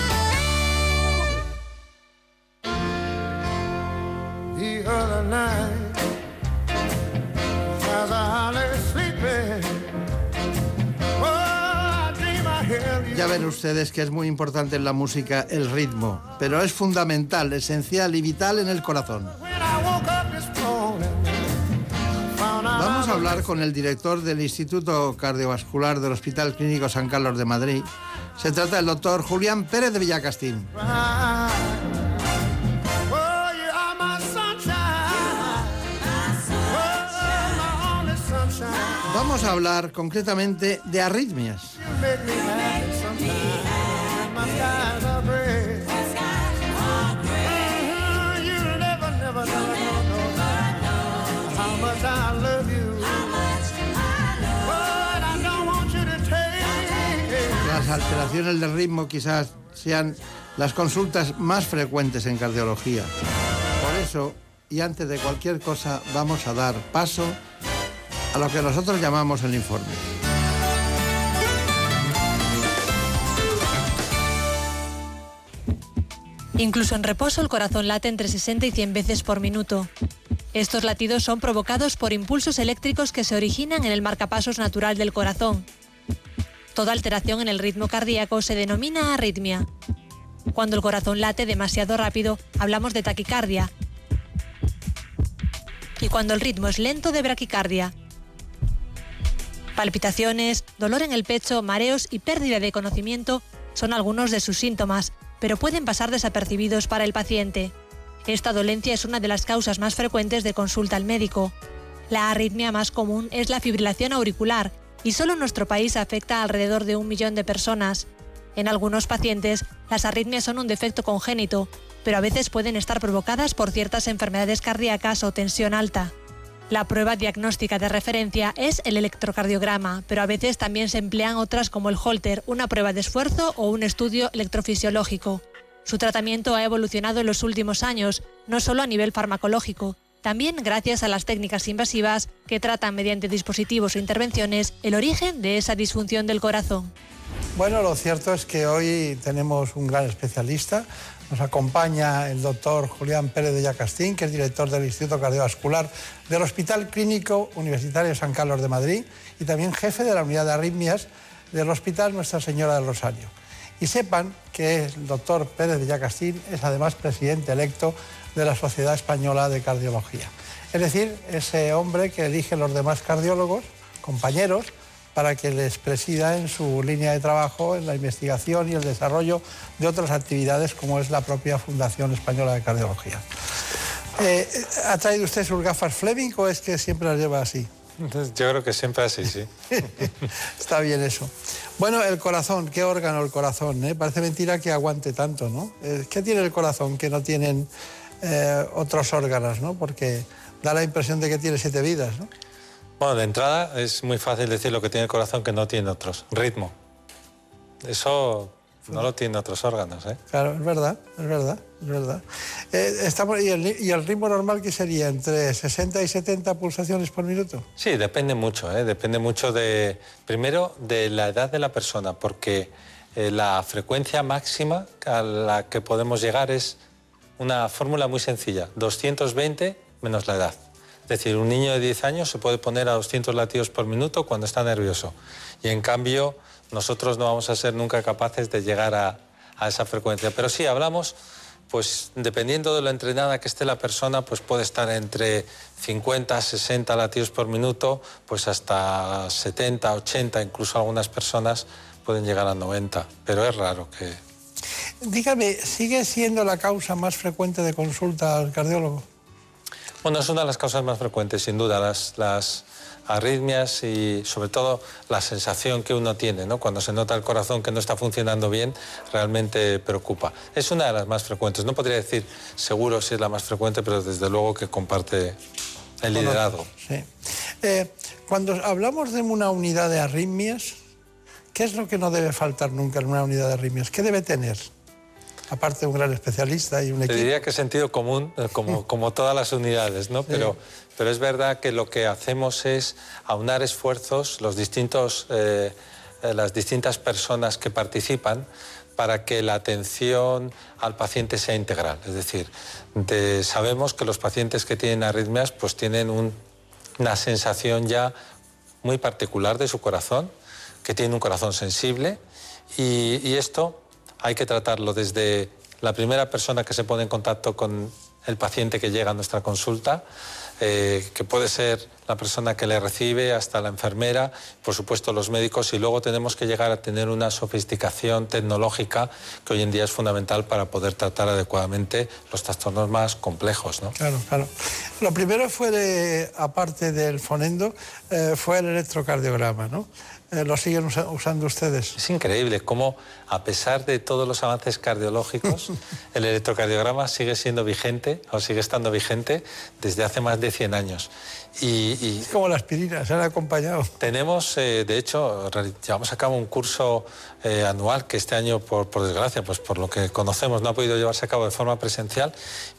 Other night as I lay sleeping. Oh, I dream I hear you. Ya ven ustedes que es muy importante en la música el ritmo, pero es fundamental, esencial y vital en el corazón. Vamos a hablar con el director del Instituto Cardiovascular del Hospital Clínico San Carlos de Madrid. Se trata del doctor Julián Pérez de Villacastín. I don't want you to take Las alteraciones del ritmo quizás sean las consultas más frecuentes en cardiología. Por eso, y antes de cualquier cosa, vamos a dar paso a lo que nosotros llamamos el informe. Incluso en reposo el corazón late entre 60 y 100 veces por minuto. Estos latidos son provocados por impulsos eléctricos que se originan en el marcapasos natural del corazón. Toda alteración en el ritmo cardíaco se denomina arritmia. Cuando el corazón late demasiado rápido, hablamos de taquicardia. Y cuando el ritmo es lento, de braquicardia. Palpitaciones, dolor en el pecho, mareos y pérdida de conocimiento son algunos de sus síntomas. pero pueden pasar desapercibidos para el paciente. Esta dolencia es una de las causas más frecuentes de consulta al médico. La arritmia más común es la fibrilación auricular y solo en nuestro país afecta a alrededor de un millón de personas. En algunos pacientes, las arritmias son un defecto congénito, pero a veces pueden estar provocadas por ciertas enfermedades cardíacas o tensión alta. La prueba diagnóstica de referencia es el electrocardiograma, pero a veces también se emplean otras como el Holter, una prueba de esfuerzo o un estudio electrofisiológico. Su tratamiento ha evolucionado en los últimos años, no solo a nivel farmacológico, también gracias a las técnicas invasivas que tratan mediante dispositivos o intervenciones el origen de esa disfunción del corazón. Bueno, lo cierto es que hoy tenemos un gran especialista. Nos acompaña el doctor Julián Pérez de Yacastín, que es director del Instituto Cardiovascular del Hospital Clínico Universitario San Carlos de Madrid y también jefe de la unidad de arritmias del Hospital Nuestra Señora del Rosario. Y sepan que el doctor Pérez de Yacastín es además presidente electo de la Sociedad Española de Cardiología. Es decir, ese hombre que elige los demás cardiólogos, compañeros, para que les presida en su línea de trabajo en la investigación y el desarrollo de otras actividades como es la propia Fundación Española de Cardiología. Eh, ¿Ha traído usted sus gafas Fleming o es que siempre las lleva así? Yo creo que siempre así, sí. Está bien eso. Bueno, el corazón, ¿qué órgano el corazón? Eh? Parece mentira que aguante tanto, ¿no? Eh, ¿Qué tiene el corazón que no tienen otros órganos, ¿no? Porque da la impresión de que tiene siete vidas, ¿no? Bueno, de entrada es muy fácil decir lo que tiene el corazón que no tiene otros. Ritmo. Eso no lo tiene otros órganos, ¿eh? Claro, es verdad, es verdad, es verdad. Eh, estamos, ¿y, el, ritmo normal qué sería? ¿Entre 60 y 70 pulsaciones por minuto? Sí, depende mucho, ¿eh? Depende mucho de, primero, de la edad de la persona, porque eh, la frecuencia máxima a la que podemos llegar es una fórmula muy sencilla, 220 menos la edad. Es decir, un niño de 10 años se puede poner a 200 latidos por minuto cuando está nervioso. Y en cambio, nosotros no vamos a ser nunca capaces de llegar a, esa frecuencia. Pero sí, hablamos, pues dependiendo de lo entrenada que esté la persona, pues puede estar entre 50, 60 latidos por minuto, pues hasta 70, 80, incluso algunas personas pueden llegar a 90. Pero es raro que... Dígame, ¿sigue siendo la causa más frecuente de consulta al cardiólogo? Bueno, es una de las causas más frecuentes, sin duda, las, las arritmias y sobre todo la sensación que uno tiene, ¿no? Cuando se nota el corazón que no está funcionando bien, realmente preocupa. Es una de las más frecuentes. No podría decir seguro si es la más frecuente, pero desde luego que comparte el liderazgo. Sí. Eh, cuando hablamos de una unidad de arritmias, ¿qué es lo que no debe faltar nunca en una unidad de arritmias? ¿Qué debe tener? Aparte de un gran especialista y un equipo. Te diría que sentido común, eh, como, como todas las unidades, ¿no? Pero, pero es verdad que lo que hacemos es aunar esfuerzos, los distintos, eh, eh, las distintas personas que participan, para que la atención al paciente sea integral. Es decir, sabemos que los pacientes que tienen arritmias pues tienen una sensación ya muy particular de su corazón, que tienen un corazón sensible y, y esto hay que tratarlo desde la primera persona que se pone en contacto con el paciente que llega a nuestra consulta, eh, que puede ser la persona que le recibe, hasta la enfermera, por supuesto los médicos, y luego tenemos que llegar a tener una sofisticación tecnológica que hoy en día es fundamental para poder tratar adecuadamente los trastornos más complejos. ¿no? Claro, claro. Lo primero fue, aparte del fonendo, eh, fue el electrocardiograma, ¿no? Eh, lo siguen usando ustedes. Es increíble cómo, a pesar de todos los avances cardiológicos, el electrocardiograma sigue siendo vigente o sigue estando vigente desde hace más de 100 años. Y, es como la aspirina, se han acompañado. Tenemos, eh, de hecho, llevamos a cabo un curso eh, anual que este año, por, por desgracia, pues por lo que conocemos, no ha podido llevarse a cabo de forma presencial,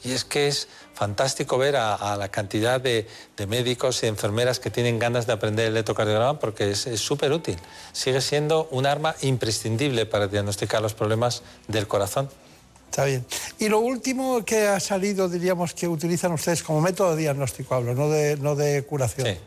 y es que es fantástico ver a, la cantidad de, médicos y enfermeras que tienen ganas de aprender el electrocardiograma porque es súper útil. Sigue siendo un arma imprescindible para diagnosticar los problemas del corazón. Está bien. Y lo último que ha salido, diríamos, que utilizan ustedes como método de diagnóstico, hablo, no de, no de curación. Sí.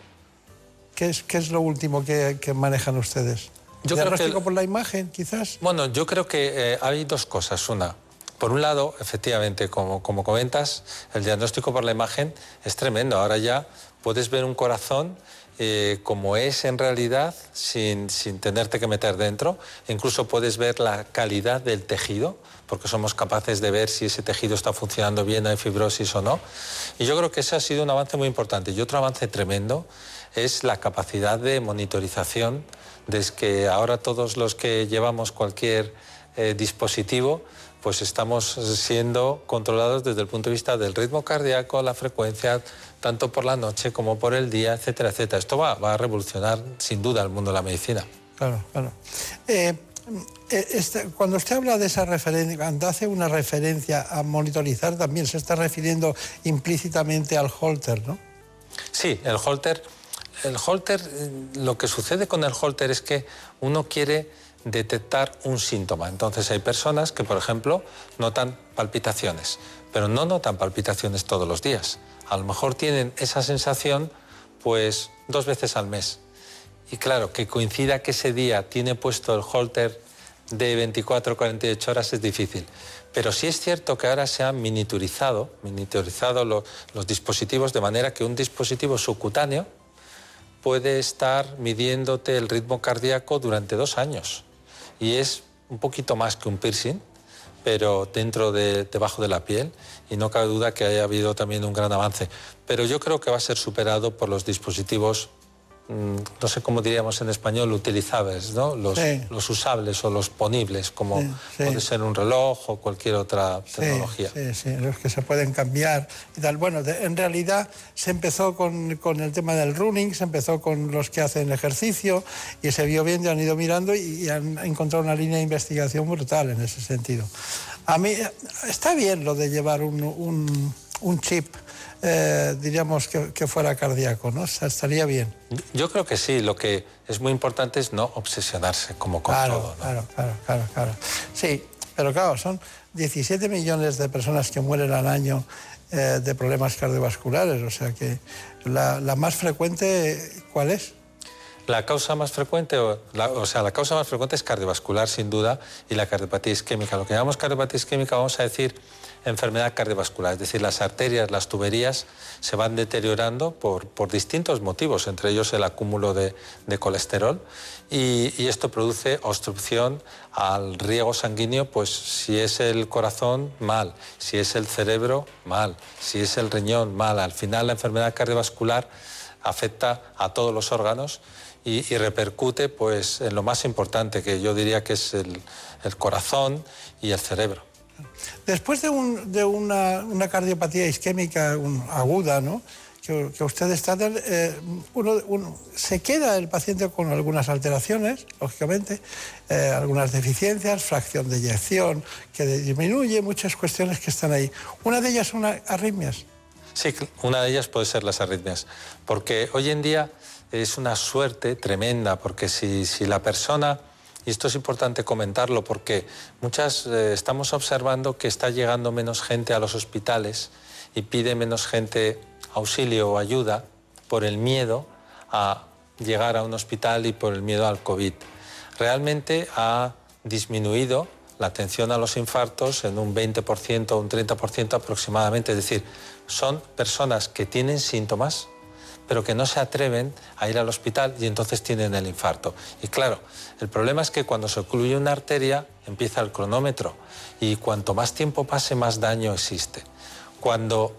¿Qué es, qué es lo último que, manejan ustedes? Yo ¿Diagnóstico creo que... por la imagen, quizás? Bueno, yo creo que eh, hay dos cosas. Una, por un lado, efectivamente, como, comentas, el diagnóstico por la imagen es tremendo. Ahora ya puedes ver un corazón eh, como es en realidad sin, sin tenerte que meter dentro. Incluso puedes ver la calidad del tejido, porque somos capaces de ver si ese tejido está funcionando bien, hay fibrosis o no. Y yo creo que ese ha sido un avance muy importante. Y otro avance tremendo es la capacidad de monitorización, desde que ahora todos los que llevamos cualquier eh, dispositivo, pues estamos siendo controlados desde el punto de vista del ritmo cardíaco, la frecuencia, tanto por la noche como por el día, etcétera, etcétera. Esto va, va a revolucionar sin duda el mundo de la medicina. Claro, claro. Eh, eh, este, cuando usted habla de esa referencia, cuando hace una referencia a monitorizar, también se está refiriendo implícitamente al holter, ¿no? Sí, el holter, el holter, eh, lo que sucede con el holter es que uno quiere detectar un síntoma. Entonces hay personas que, por ejemplo, notan palpitaciones, pero no notan palpitaciones todos los días. A lo mejor tienen esa sensación pues dos veces al mes. Y claro, que coincida que ese día tiene puesto el holter de 24 o 48 horas es difícil. Pero sí es cierto que ahora se han miniaturizado, miniaturizado los dispositivos de manera que un dispositivo subcutáneo puede estar midiéndote el ritmo cardíaco durante dos años. Y es un poquito más que un piercing, pero dentro de, debajo de la piel y no cabe duda que haya habido también un gran avance. Pero yo creo que va a ser superado por los dispositivos no sé cómo diríamos en español, utilizables, ¿no? Los, los usables o los ponibles, como puede ser un reloj o cualquier otra tecnología. Sí, sí, los que se pueden cambiar y tal. Bueno, en realidad se empezó con, con, el tema del running, se empezó con los que hacen ejercicio y se vio bien y han ido mirando y, han encontrado una línea de investigación brutal en ese sentido. A mí está bien lo de llevar un, un, un chip eh, diríamos, que, fuera cardíaco, ¿no? estaría bien. Yo creo que sí, lo que es muy importante es no obsesionarse como con claro, todo. Claro, claro, claro, claro. Sí, pero claro, son 17 millones de personas que mueren al año eh, de problemas cardiovasculares, o sea que la, más frecuente, ¿cuál es? La causa más frecuente, o, o, sea, la causa más frecuente es cardiovascular, sin duda, y la cardiopatía isquémica. Lo que llamamos cardiopatía isquémica, vamos a decir, enfermedad cardiovascular, es decir, las arterias, las tuberías se van deteriorando por, distintos motivos, entre ellos el acúmulo de, colesterol y, esto produce obstrucción al riego sanguíneo, pues si es el corazón, mal, si es el cerebro, mal, si es el riñón, mal. Al final la enfermedad cardiovascular afecta a todos los órganos y, repercute pues, en lo más importante, que yo diría que es el corazón y el cerebro. Después de, una, cardiopatía isquémica aguda, ¿no? que, ustedes tratan, eh, se queda el paciente con algunas alteraciones, lógicamente, eh, algunas deficiencias, fracción de eyección, que disminuye, muchas cuestiones que están ahí. Una de ellas son arritmias. Sí, una de ellas puede ser las arritmias, porque hoy en día es una suerte tremenda, porque si la persona y esto es importante comentarlo porque muchas eh, estamos observando que está llegando menos gente a los hospitales y pide menos gente auxilio o ayuda por el miedo a llegar a un hospital y por el miedo al COVID. Realmente ha disminuido la atención a los infartos en un 20% o un 30% aproximadamente. Es decir, son personas que tienen síntomas, pero que no se atreven a ir al hospital y entonces tienen el infarto. Y claro, el problema es que cuando se ocluye una arteria empieza el cronómetro y cuanto más tiempo pase más daño existe. Cuando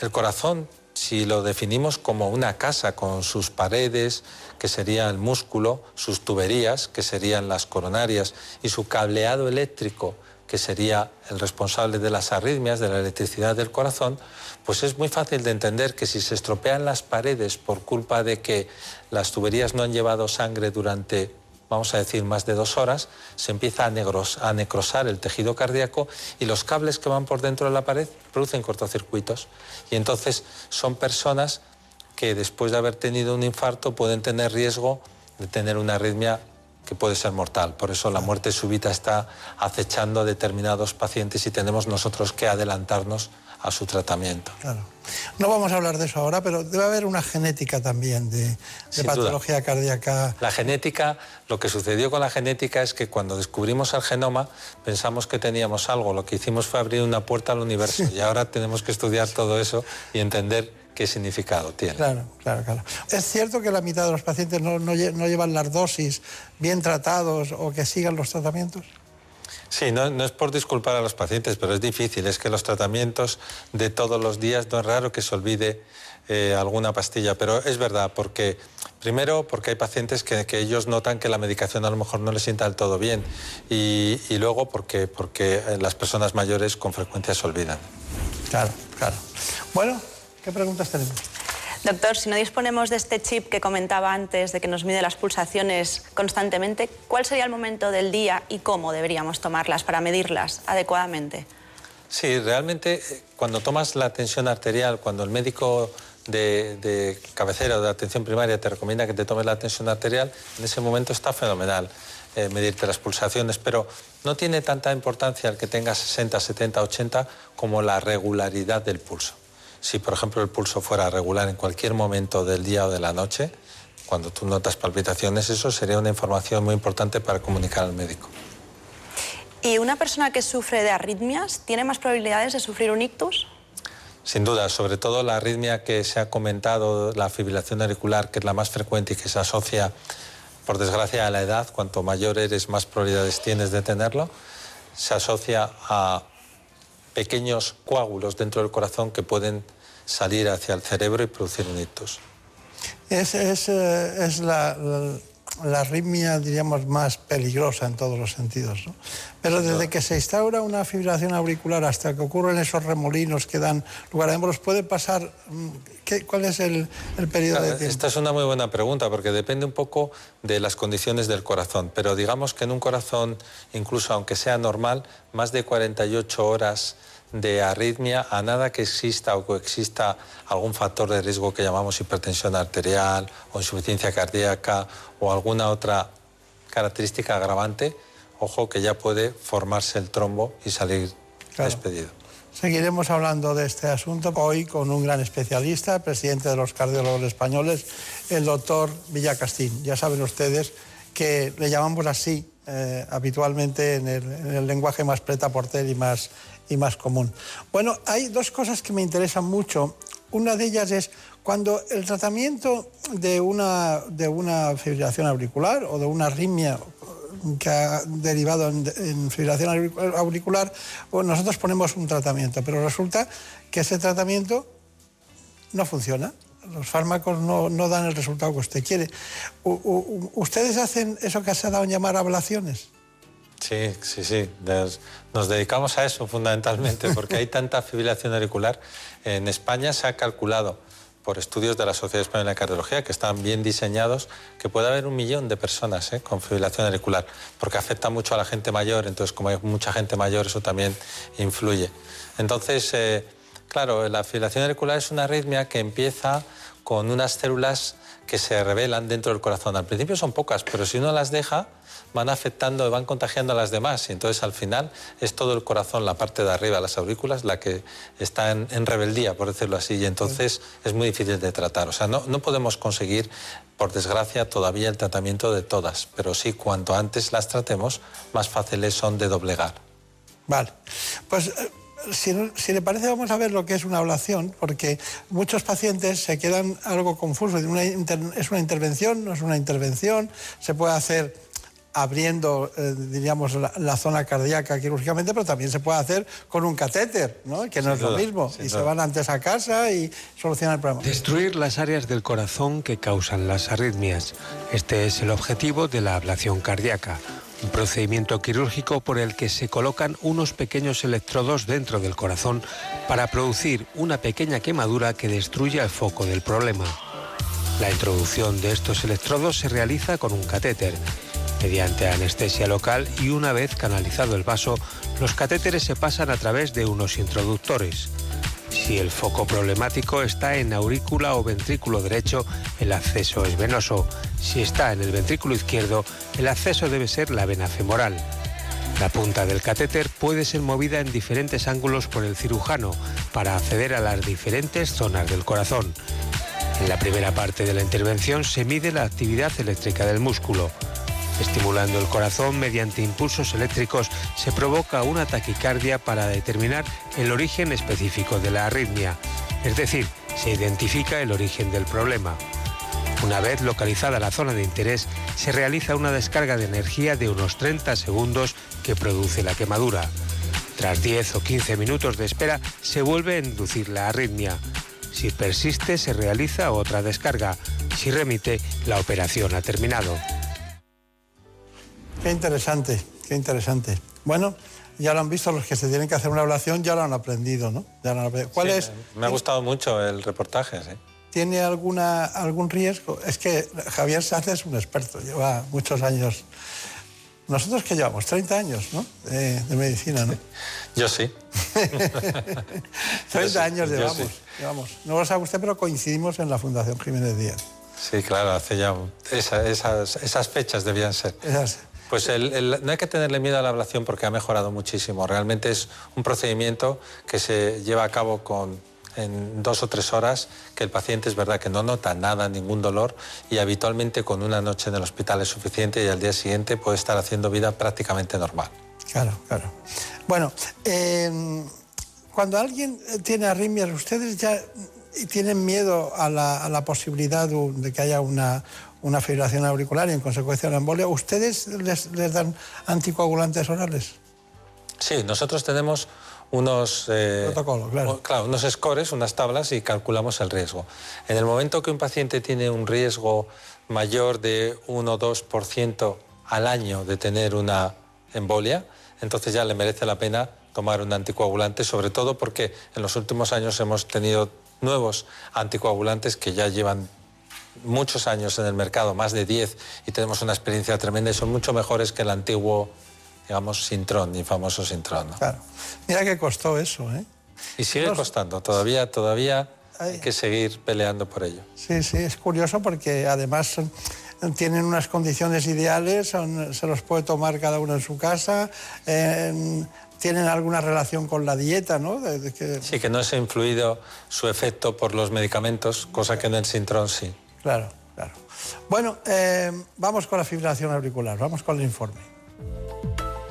el corazón, si lo definimos como una casa con sus paredes, que sería el músculo, sus tuberías, que serían las coronarias, y su cableado eléctrico, que sería el responsable de las arritmias, de la electricidad del corazón, pues es muy fácil de entender que si se estropean las paredes por culpa de que las tuberías no han llevado sangre durante, vamos a decir, más de dos horas, se empieza a, necrosar el tejido cardíaco y los cables que van por dentro de la pared producen cortocircuitos. Y entonces son personas que después de haber tenido un infarto pueden tener riesgo de tener una arritmia que puede ser mortal. Por eso la muerte súbita está acechando a determinados pacientes y tenemos nosotros que adelantarnos a su tratamiento. Claro. No vamos a hablar de eso ahora, pero debe haber una genética también de, patología cardíaca. La genética, lo que sucedió con la genética es que cuando descubrimos el genoma pensamos que teníamos algo. Lo que hicimos fue abrir una puerta al universo y ahora tenemos que estudiar todo eso y entender qué significado tiene. Claro, claro, claro. Es cierto que la mitad de los pacientes no, no llevan las dosis bien tratados o que sigan los tratamientos. Sí, no, no, es por disculpar a los pacientes, pero es difícil. Es que los tratamientos de todos los días no es raro que se olvide eh, alguna pastilla, pero es verdad, porque primero porque hay pacientes que, ellos notan que la medicación a lo mejor no les sienta del todo bien y, y luego porque, porque las personas mayores con frecuencia se olvidan. Claro, claro. Bueno, ¿qué preguntas tenemos? Doctor, si no disponemos de este chip que comentaba antes, de que nos mide las pulsaciones constantemente, ¿cuál sería el momento del día y cómo deberíamos tomarlas para medirlas adecuadamente? Sí, realmente eh, cuando tomas la tensión arterial, cuando el médico de, cabecera o de atención primaria te recomienda que te tomes la tensión arterial, en ese momento está fenomenal eh, medirte las pulsaciones, pero no tiene tanta importancia el que tengas 60, 70, 80 como la regularidad del pulso si por ejemplo el pulso fuera regular en cualquier momento del día o de la noche, cuando tú notas palpitaciones, eso sería una información muy importante para comunicar al médico. ¿Y una persona que sufre de arritmias tiene más probabilidades de sufrir un ictus? Sin duda, sobre todo la arritmia que se ha comentado, la fibrilación auricular, que es la más frecuente y que se asocia, por desgracia, a la edad, cuanto mayor eres, más probabilidades tienes de tenerlo, se asocia a pequeños coágulos dentro del corazón que pueden salir hacia el cerebro y producir un. Es, es, es la, arritmia, diríamos, más peligrosa en todos los sentidos. ¿no? Pero desde que se instaura una fibrilación auricular hasta que ocurren esos remolinos que dan lugar a émbolos, ¿puede pasar? Mm, ¿Qué, ¿Cuál es el, el periodo de tiempo? Esta es una muy buena pregunta porque depende un poco de las condiciones del corazón. Pero digamos que en un corazón, incluso aunque sea normal, más de 48 horas de arritmia a nada que exista o coexista algún factor de riesgo que llamamos hipertensión arterial o insuficiencia cardíaca o alguna otra característica agravante, ojo que ya puede formarse el trombo y salir despedido. Seguiremos hablando de este asunto hoy con un gran especialista, presidente de los cardiólogos españoles, el doctor Villacastín. Ya saben ustedes que le llamamos así eh, habitualmente en el, en el lenguaje más preta porter y más y más común. Bueno, hay dos cosas que me interesan mucho. Una de ellas es cuando el tratamiento de una, de una fibrilación auricular o de una arritmia que ha derivado en, fibrilación auricular, nosotros ponemos un tratamiento, pero resulta que ese tratamiento no funciona. Los fármacos no, no dan el resultado que usted quiere. ¿Ustedes hacen eso que se ha dado en llamar ablaciones? Sí, sí, sí. Nos dedicamos a eso fundamentalmente porque hay tanta fibrilación auricular. En España se ha calculado por estudios de la Sociedad Española de Cardiología que están bien diseñados que puede haber un millón de personas ¿eh? con fibrilación auricular porque afecta mucho a la gente mayor. Entonces, como hay mucha gente mayor, eso también influye. Entonces, eh, claro, la fibrilación auricular es una arritmia que empieza con unas células que se revelan dentro del corazón. Al principio son pocas, pero si uno las deja van afectando, van contagiando a las demás y entonces al final es todo el corazón, la parte de arriba, las aurículas, la que está en, rebeldía, por decirlo así, y entonces es muy difícil de tratar. O sea, no, no podemos conseguir, por desgracia, todavía el tratamiento de todas, pero sí cuanto antes las tratemos, más fáciles son de doblegar. Vale, pues... Eh, si, si, le parece, vamos a ver lo que es una ablación, porque muchos pacientes se quedan algo confusos. ¿Es una intervención? ¿No es una intervención? ¿Se puede hacer abriendo, eh, diríamos, la, zona cardíaca quirúrgicamente, pero también se puede hacer con un catéter, ¿no? que no es lo mismo. Y se van antes a casa y solucionan el problema. Destruir las áreas del corazón que causan las arritmias. Este es el objetivo de la ablación cardíaca. Un procedimiento quirúrgico por el que se colocan unos pequeños electrodos dentro del corazón para producir una pequeña quemadura que destruya el foco del problema. La introducción de estos electrodos se realiza con un catéter mediante anestesia local y una vez canalizado el vaso, los catéteres se pasan a través de unos introductores. Si el foco problemático está en aurícula o ventrículo derecho, el acceso es venoso. Si está en el ventrículo izquierdo, el acceso debe ser la vena femoral. La punta del catéter puede ser movida en diferentes ángulos por el cirujano para acceder a las diferentes zonas del corazón. En la primera parte de la intervención se mide la actividad eléctrica del músculo. Estimulando el corazón mediante impulsos eléctricos se provoca una taquicardia para determinar el origen específico de la arritmia. Es decir, Se identifica el origen del problema. Una vez localizada la zona de interés, se realiza una descarga de energía de unos 30 segundos que produce la quemadura. Tras 10 o 15 minutos de espera, se vuelve a inducir la arritmia. Si persiste, se realiza otra descarga. Si remite, la operación ha terminado. Qué interesante, qué interesante. Bueno, ya lo han visto los que se tienen que hacer una ablación, ya lo han aprendido, ¿no? Ya lo han aprendido. ¿Cuál Sí, es? Me ha gustado mucho el reportaje, sí. ¿Tiene alguna, algún riesgo? Es que Javier Sánchez es un experto, lleva muchos años. Nosotros que llevamos 30 años, ¿no? De, de medicina, ¿no? Yo sí. 30 sí, años llevamos, sí. llevamos. No lo sabe usted, pero coincidimos en la Fundación Jiménez Díaz. Sí, claro, hace ya... esa- esas, esas fechas debían ser. Esas- Pues no hay que tenerle miedo a la ablación porque ha mejorado muchísimo. Realmente es un procedimiento que se lleva a cabo con, en dos o tres horas, que el paciente es verdad que no nota nada, ningún dolor, y habitualmente con una noche en el hospital es suficiente y al día siguiente puede estar haciendo vida prácticamente normal. Claro, claro. Bueno, eh, cuando alguien tiene arritmias, ¿ustedes ya tienen miedo a la, posibilidad de que haya una, una fibrilación auricular y en consecuencia una embolia? ¿Ustedes les, les dan anticoagulantes orales? Sí, nosotros tenemos unos, eh, Protocolo, claro. unos scores, unas tablas y calculamos el riesgo. En el momento que un paciente tiene un riesgo mayor de 1 o 2% al año de tener una embolia, entonces ya le merece la pena tomar un anticoagulante, sobre todo porque en los últimos años hemos tenido nuevos anticoagulantes que ya llevan muchos años en el mercado, más de 10, y tenemos una experiencia tremenda y son mucho mejores que el antiguo, digamos, Sintrón, el famoso Sintrón. ¿no? Claro. Mira que costó eso, ¿eh? Y sigue costando, todavía, todavía hay que seguir peleando por ello. Sí, sí, es curioso porque además tienen unas condiciones ideales, son- se los puede tomar cada uno en su casa, eh, tienen alguna relación con la dieta, ¿no? De- de que- Sí, que no se ha influido su efecto por los medicamentos, cosa que en el Sintrón sí. Claro, claro. Bueno, eh, vamos con la fibrilación auricular, vamos con el informe.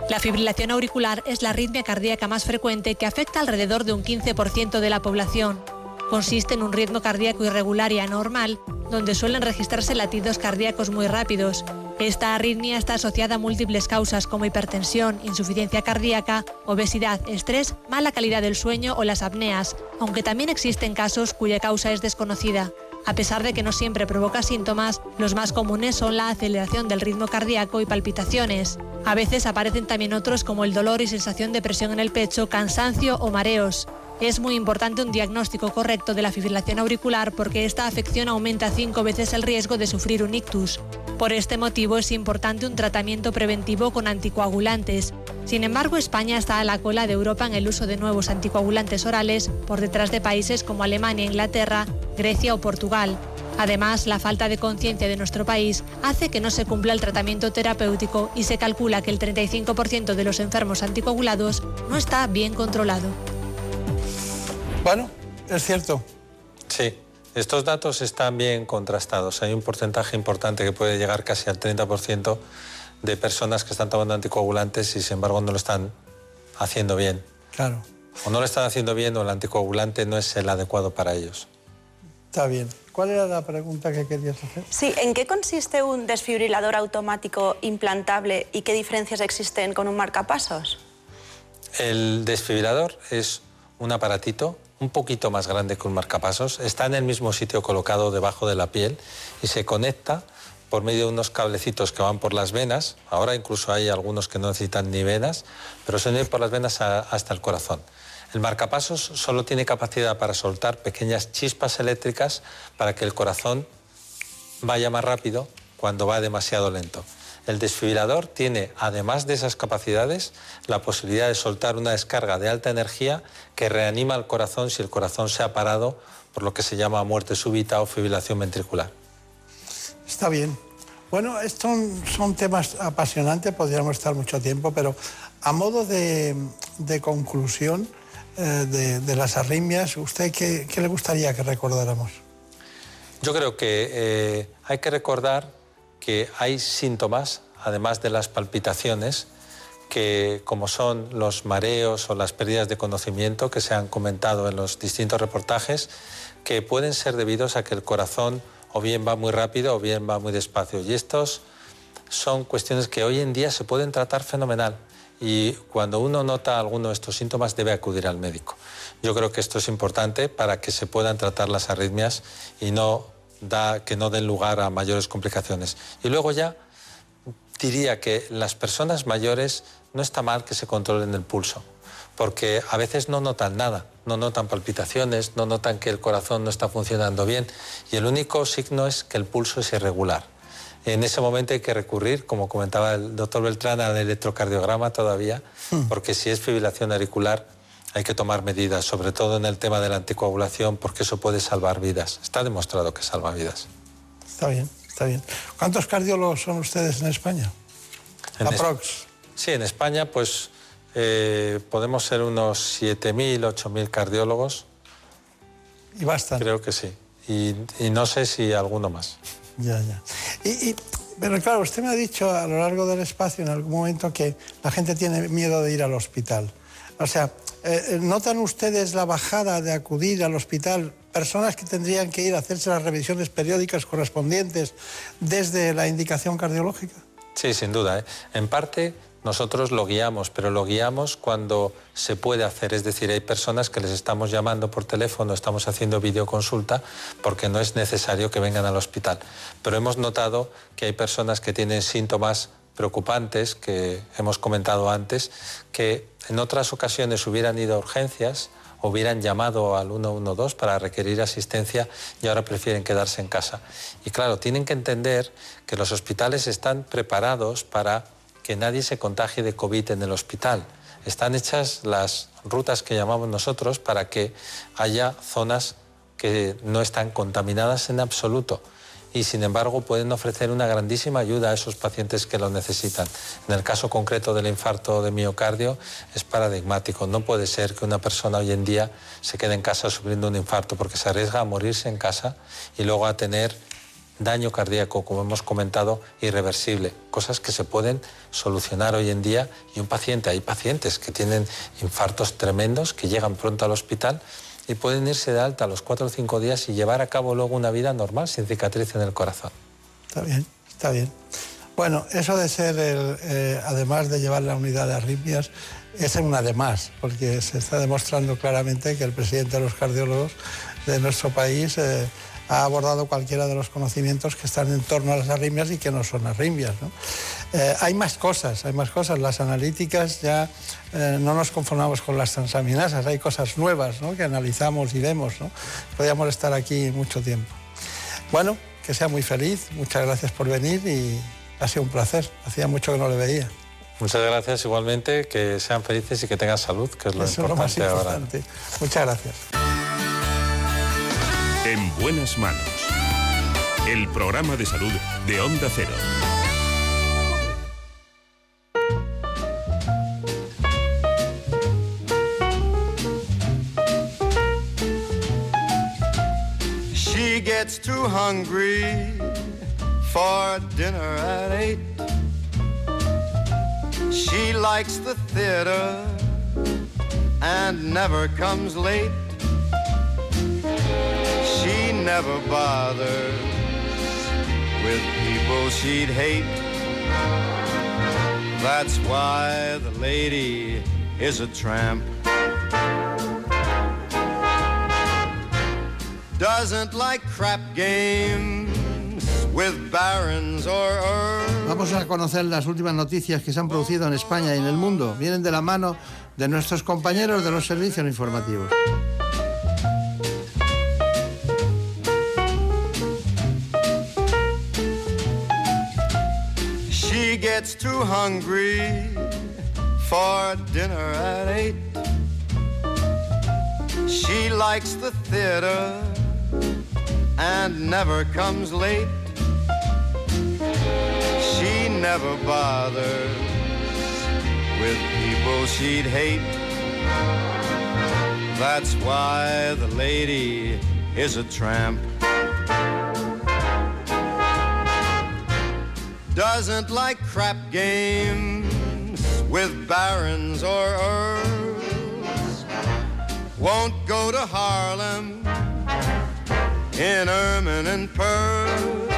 La fibrilación auricular es la arritmia cardíaca más frecuente que afecta alrededor de un 15% de la población. Consiste en un ritmo cardíaco irregular y anormal, donde suelen registrarse latidos cardíacos muy rápidos. Esta arritmia está asociada a múltiples causas como hipertensión, insuficiencia cardíaca, obesidad, estrés, mala calidad del sueño o las apneas, aunque también existen casos cuya causa es desconocida. A pesar de que no siempre provoca síntomas, los más comunes son la aceleración del ritmo cardíaco y palpitaciones. A veces aparecen también otros como el dolor y sensación de presión en el pecho, cansancio o mareos. Es muy importante un diagnóstico correcto de la fibrilación auricular porque esta afección aumenta cinco veces el riesgo de sufrir un ictus. Por este motivo es importante un tratamiento preventivo con anticoagulantes. Sin embargo, España está a la cola de Europa en el uso de nuevos anticoagulantes orales, por detrás de países como Alemania, Inglaterra, Grecia o Portugal. Además, la falta de conciencia de nuestro país hace que no se cumpla el tratamiento terapéutico y se calcula que el 35% de los enfermos anticoagulados no está bien controlado. Bueno, es cierto. Sí, estos datos están bien contrastados. Hay un porcentaje importante que puede llegar casi al 30% de personas que están tomando anticoagulantes y sin embargo no lo están haciendo bien. Claro, O no lo están haciendo bien o el anticoagulante no es el adecuado para ellos. está bien. ¿Cuál era la pregunta que querías hacer? Sí, ¿en qué consiste un desfibrilador automático implantable y qué diferencias existen con un marcapasos? El desfibrilador es un aparatito un poquito más grande que un marcapasos. Está en el mismo sitio colocado debajo de la piel y se conecta por medio de unos cablecitos que van por las venas. Ahora incluso hay algunos que no necesitan ni venas, pero se unen por las venas hasta el corazón. El marcapasos solo tiene capacidad para soltar pequeñas chispas eléctricas para que el corazón vaya más rápido cuando va demasiado lento. El desfibrilador tiene, además de esas capacidades, la posibilidad de soltar una descarga de alta energía que reanima el corazón si el corazón se ha parado por lo que se llama muerte súbita o fibrilación ventricular. Está bien. Bueno, estos son, temas apasionantes, podríamos estar mucho tiempo, pero a modo de, de conclusión eh, de, de las arritmias, ¿usted qué, qué le gustaría que recordáramos? Yo creo que eh, hay que recordar que hay síntomas, además de las palpitaciones, que como son los mareos o las pérdidas de conocimiento que se han comentado en los distintos reportajes, que pueden ser debidos a que el corazón o bien va muy rápido o bien va muy despacio. Y estos son cuestiones que hoy en día se pueden tratar fenomenal y cuando uno nota alguno de estos síntomas debe acudir al médico. Yo creo que esto es importante para que se puedan tratar las arritmias y no da, que no den lugar a mayores complicaciones. Y luego ya diría que las personas mayores no está mal que se controlen el pulso, porque a veces no notan nada, no notan palpitaciones, no notan que el corazón no está funcionando bien y el único signo es que el pulso es irregular. En ese momento hay que recurrir, como comentaba el doctor Beltrán, al electrocardiograma todavía, hmm. porque si es fibrilación auricular hay que tomar medidas, sobre todo en el tema de la anticoagulación, porque eso puede salvar vidas. Está demostrado que salva vidas. Está bien, está bien. ¿Cuántos cardiólogos son ustedes en España? En Aprox. Sí, en España pues eh, podemos ser unos 7.000, 8.000 cardiólogos. ¿Y bastan? Creo que sí. Y, no sé si alguno más. Ya, ya. Y, pero claro, usted me ha dicho a lo largo del espacio en algún momento que la gente tiene miedo de ir al hospital. O sea, eh, ¿notan ustedes la bajada de acudir al hospital personas que tendrían que ir a hacerse las revisiones periódicas correspondientes desde la indicación cardiológica? Sí, sin duda. ¿eh? En parte nosotros lo guiamos, pero lo guiamos cuando se puede hacer. Es decir, hay personas que les estamos llamando por teléfono, estamos haciendo videoconsulta porque no es necesario que vengan al hospital. Pero hemos notado que hay personas que tienen síntomas preocupantes que hemos comentado antes, que en otras ocasiones hubieran ido a urgencias, hubieran llamado al 112 para requerir asistencia y ahora prefieren quedarse en casa. Y claro, tienen que entender que los hospitales están preparados para que nadie se contagie de COVID en el hospital. Están hechas las rutas que llamamos nosotros para que haya zonas que no están contaminadas en absoluto y sin embargo pueden ofrecer una grandísima ayuda a esos pacientes que lo necesitan. En el caso concreto del infarto de miocardio es paradigmático. No puede ser que una persona hoy en día se quede en casa sufriendo un infarto porque se arriesga a morirse en casa y luego a tener daño cardíaco, como hemos comentado, irreversible, cosas que se pueden solucionar hoy en día y un paciente, hay pacientes que tienen infartos tremendos, que llegan pronto al hospital y pueden irse de alta a los cuatro o cinco días y llevar a cabo luego una vida normal sin cicatriz en el corazón. Está bien, está bien. Bueno, eso de ser, el, eh, además de llevar la unidad de arritmias, es un además, porque se está demostrando claramente que el presidente de los cardiólogos de nuestro país eh, ha abordado cualquiera de los conocimientos que están en torno a las arritmias y que no son arritmias. Eh, hay más cosas, hay más cosas. Las analíticas ya eh, no nos conformamos con las transaminasas, hay cosas nuevas que analizamos y vemos. Podríamos estar aquí mucho tiempo. Bueno, que sea muy feliz, muchas gracias por venir y ha sido un placer. Hacía mucho que no le veía. Muchas gracias igualmente, que sean felices y que tengan salud, que es lo, importante, lo más importante ahora. Muchas gracias. En buenas manos. El programa de salud de Onda Cero. She gets too hungry for dinner at eight. She likes the theater and never comes late. Never bothers with people she'd hate. That's why the lady is a tramp. Doesn't like crap games with barons or earls. Vamos a conocer las últimas noticias que se han producido en España y en el mundo. Vienen de la mano de nuestros compañeros de los servicios informativos. Gets too hungry for dinner at eight. She likes the theater and never comes late. She never bothers with people she'd hate. That's why the lady is a tramp. With barons or earls. Won't go to Harlem in ermine and pearls.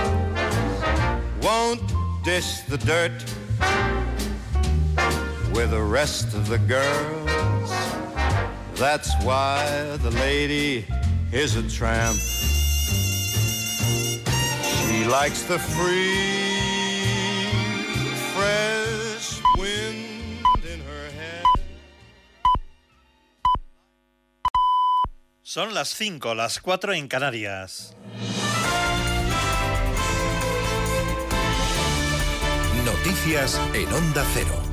Won't dish the dirt with the rest of the girls. That's why the lady is a tramp. She likes the free, fresh wind in her hair. Son las 5, las 4 en Canarias. Noticias en Onda Cero.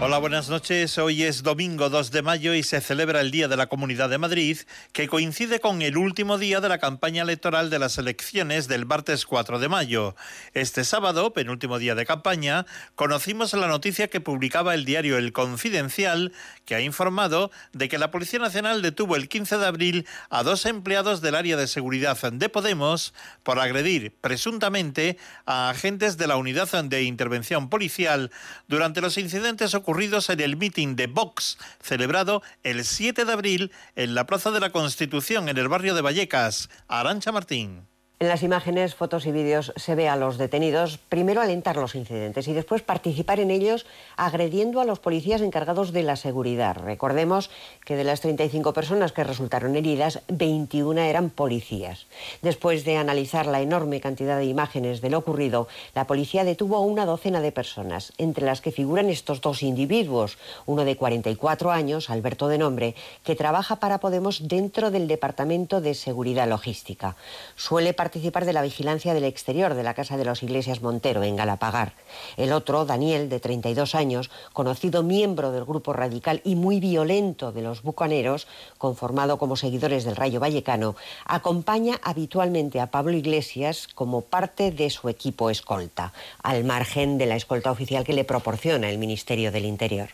Hola, buenas noches. Hoy es domingo 2 de mayo y se celebra el Día de la Comunidad de Madrid, que coincide con el último día de la campaña electoral de las elecciones del martes 4 de mayo. Este sábado, penúltimo día de campaña, conocimos la noticia que publicaba el diario El Confidencial, que ha informado de que la Policía Nacional detuvo el 15 de abril a dos empleados del área de seguridad de Podemos por agredir presuntamente a agentes de la Unidad de Intervención Policial durante los incidentes ocurridos en el meeting de Vox, celebrado el 7 de abril en la Plaza de la Constitución, en el barrio de Vallecas. Arancha Martín. En las imágenes, fotos y vídeos se ve a los detenidos primero alentar los incidentes y después participar en ellos agrediendo a los policías encargados de la seguridad. Recordemos que de las 35 personas que resultaron heridas, 21 eran policías. Después de analizar la enorme cantidad de imágenes de lo ocurrido, la policía detuvo a una docena de personas, entre las que figuran estos dos individuos, uno de 44 años, Alberto de nombre, que trabaja para Podemos dentro del Departamento de Seguridad Logística. Suele participar de la vigilancia del exterior de la Casa de los Iglesias Montero, en Galapagar. El otro, Daniel, de 32 años, conocido miembro del grupo radical y muy violento de los bucaneros, conformado como seguidores del Rayo Vallecano, acompaña habitualmente a Pablo Iglesias como parte de su equipo escolta, al margen de la escolta oficial que le proporciona el Ministerio del Interior.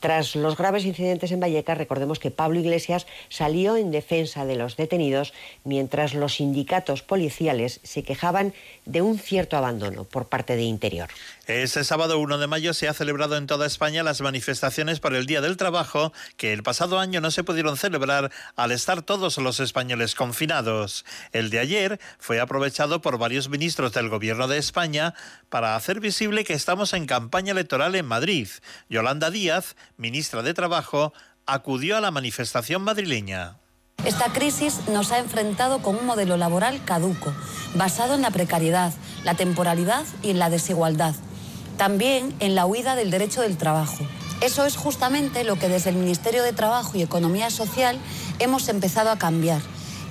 Tras los graves incidentes en Vallecas, recordemos que Pablo Iglesias salió en defensa de los detenidos, mientras los sindicatos policiales se quejaban de un cierto abandono por parte de Interior. Este sábado 1 de mayo se ha celebrado en toda España las manifestaciones por el Día del Trabajo, que el pasado año no se pudieron celebrar al estar todos los españoles confinados. El de ayer fue aprovechado por varios ministros del Gobierno de España para hacer visible que estamos en campaña electoral en Madrid. Yolanda Díaz, ministra de Trabajo, acudió a la manifestación madrileña. Esta crisis nos ha enfrentado con un modelo laboral caduco, basado en la precariedad, la temporalidad y en la desigualdad. También en la huida del derecho del trabajo. Eso es justamente lo que desde el Ministerio de Trabajo y Economía Social hemos empezado a cambiar.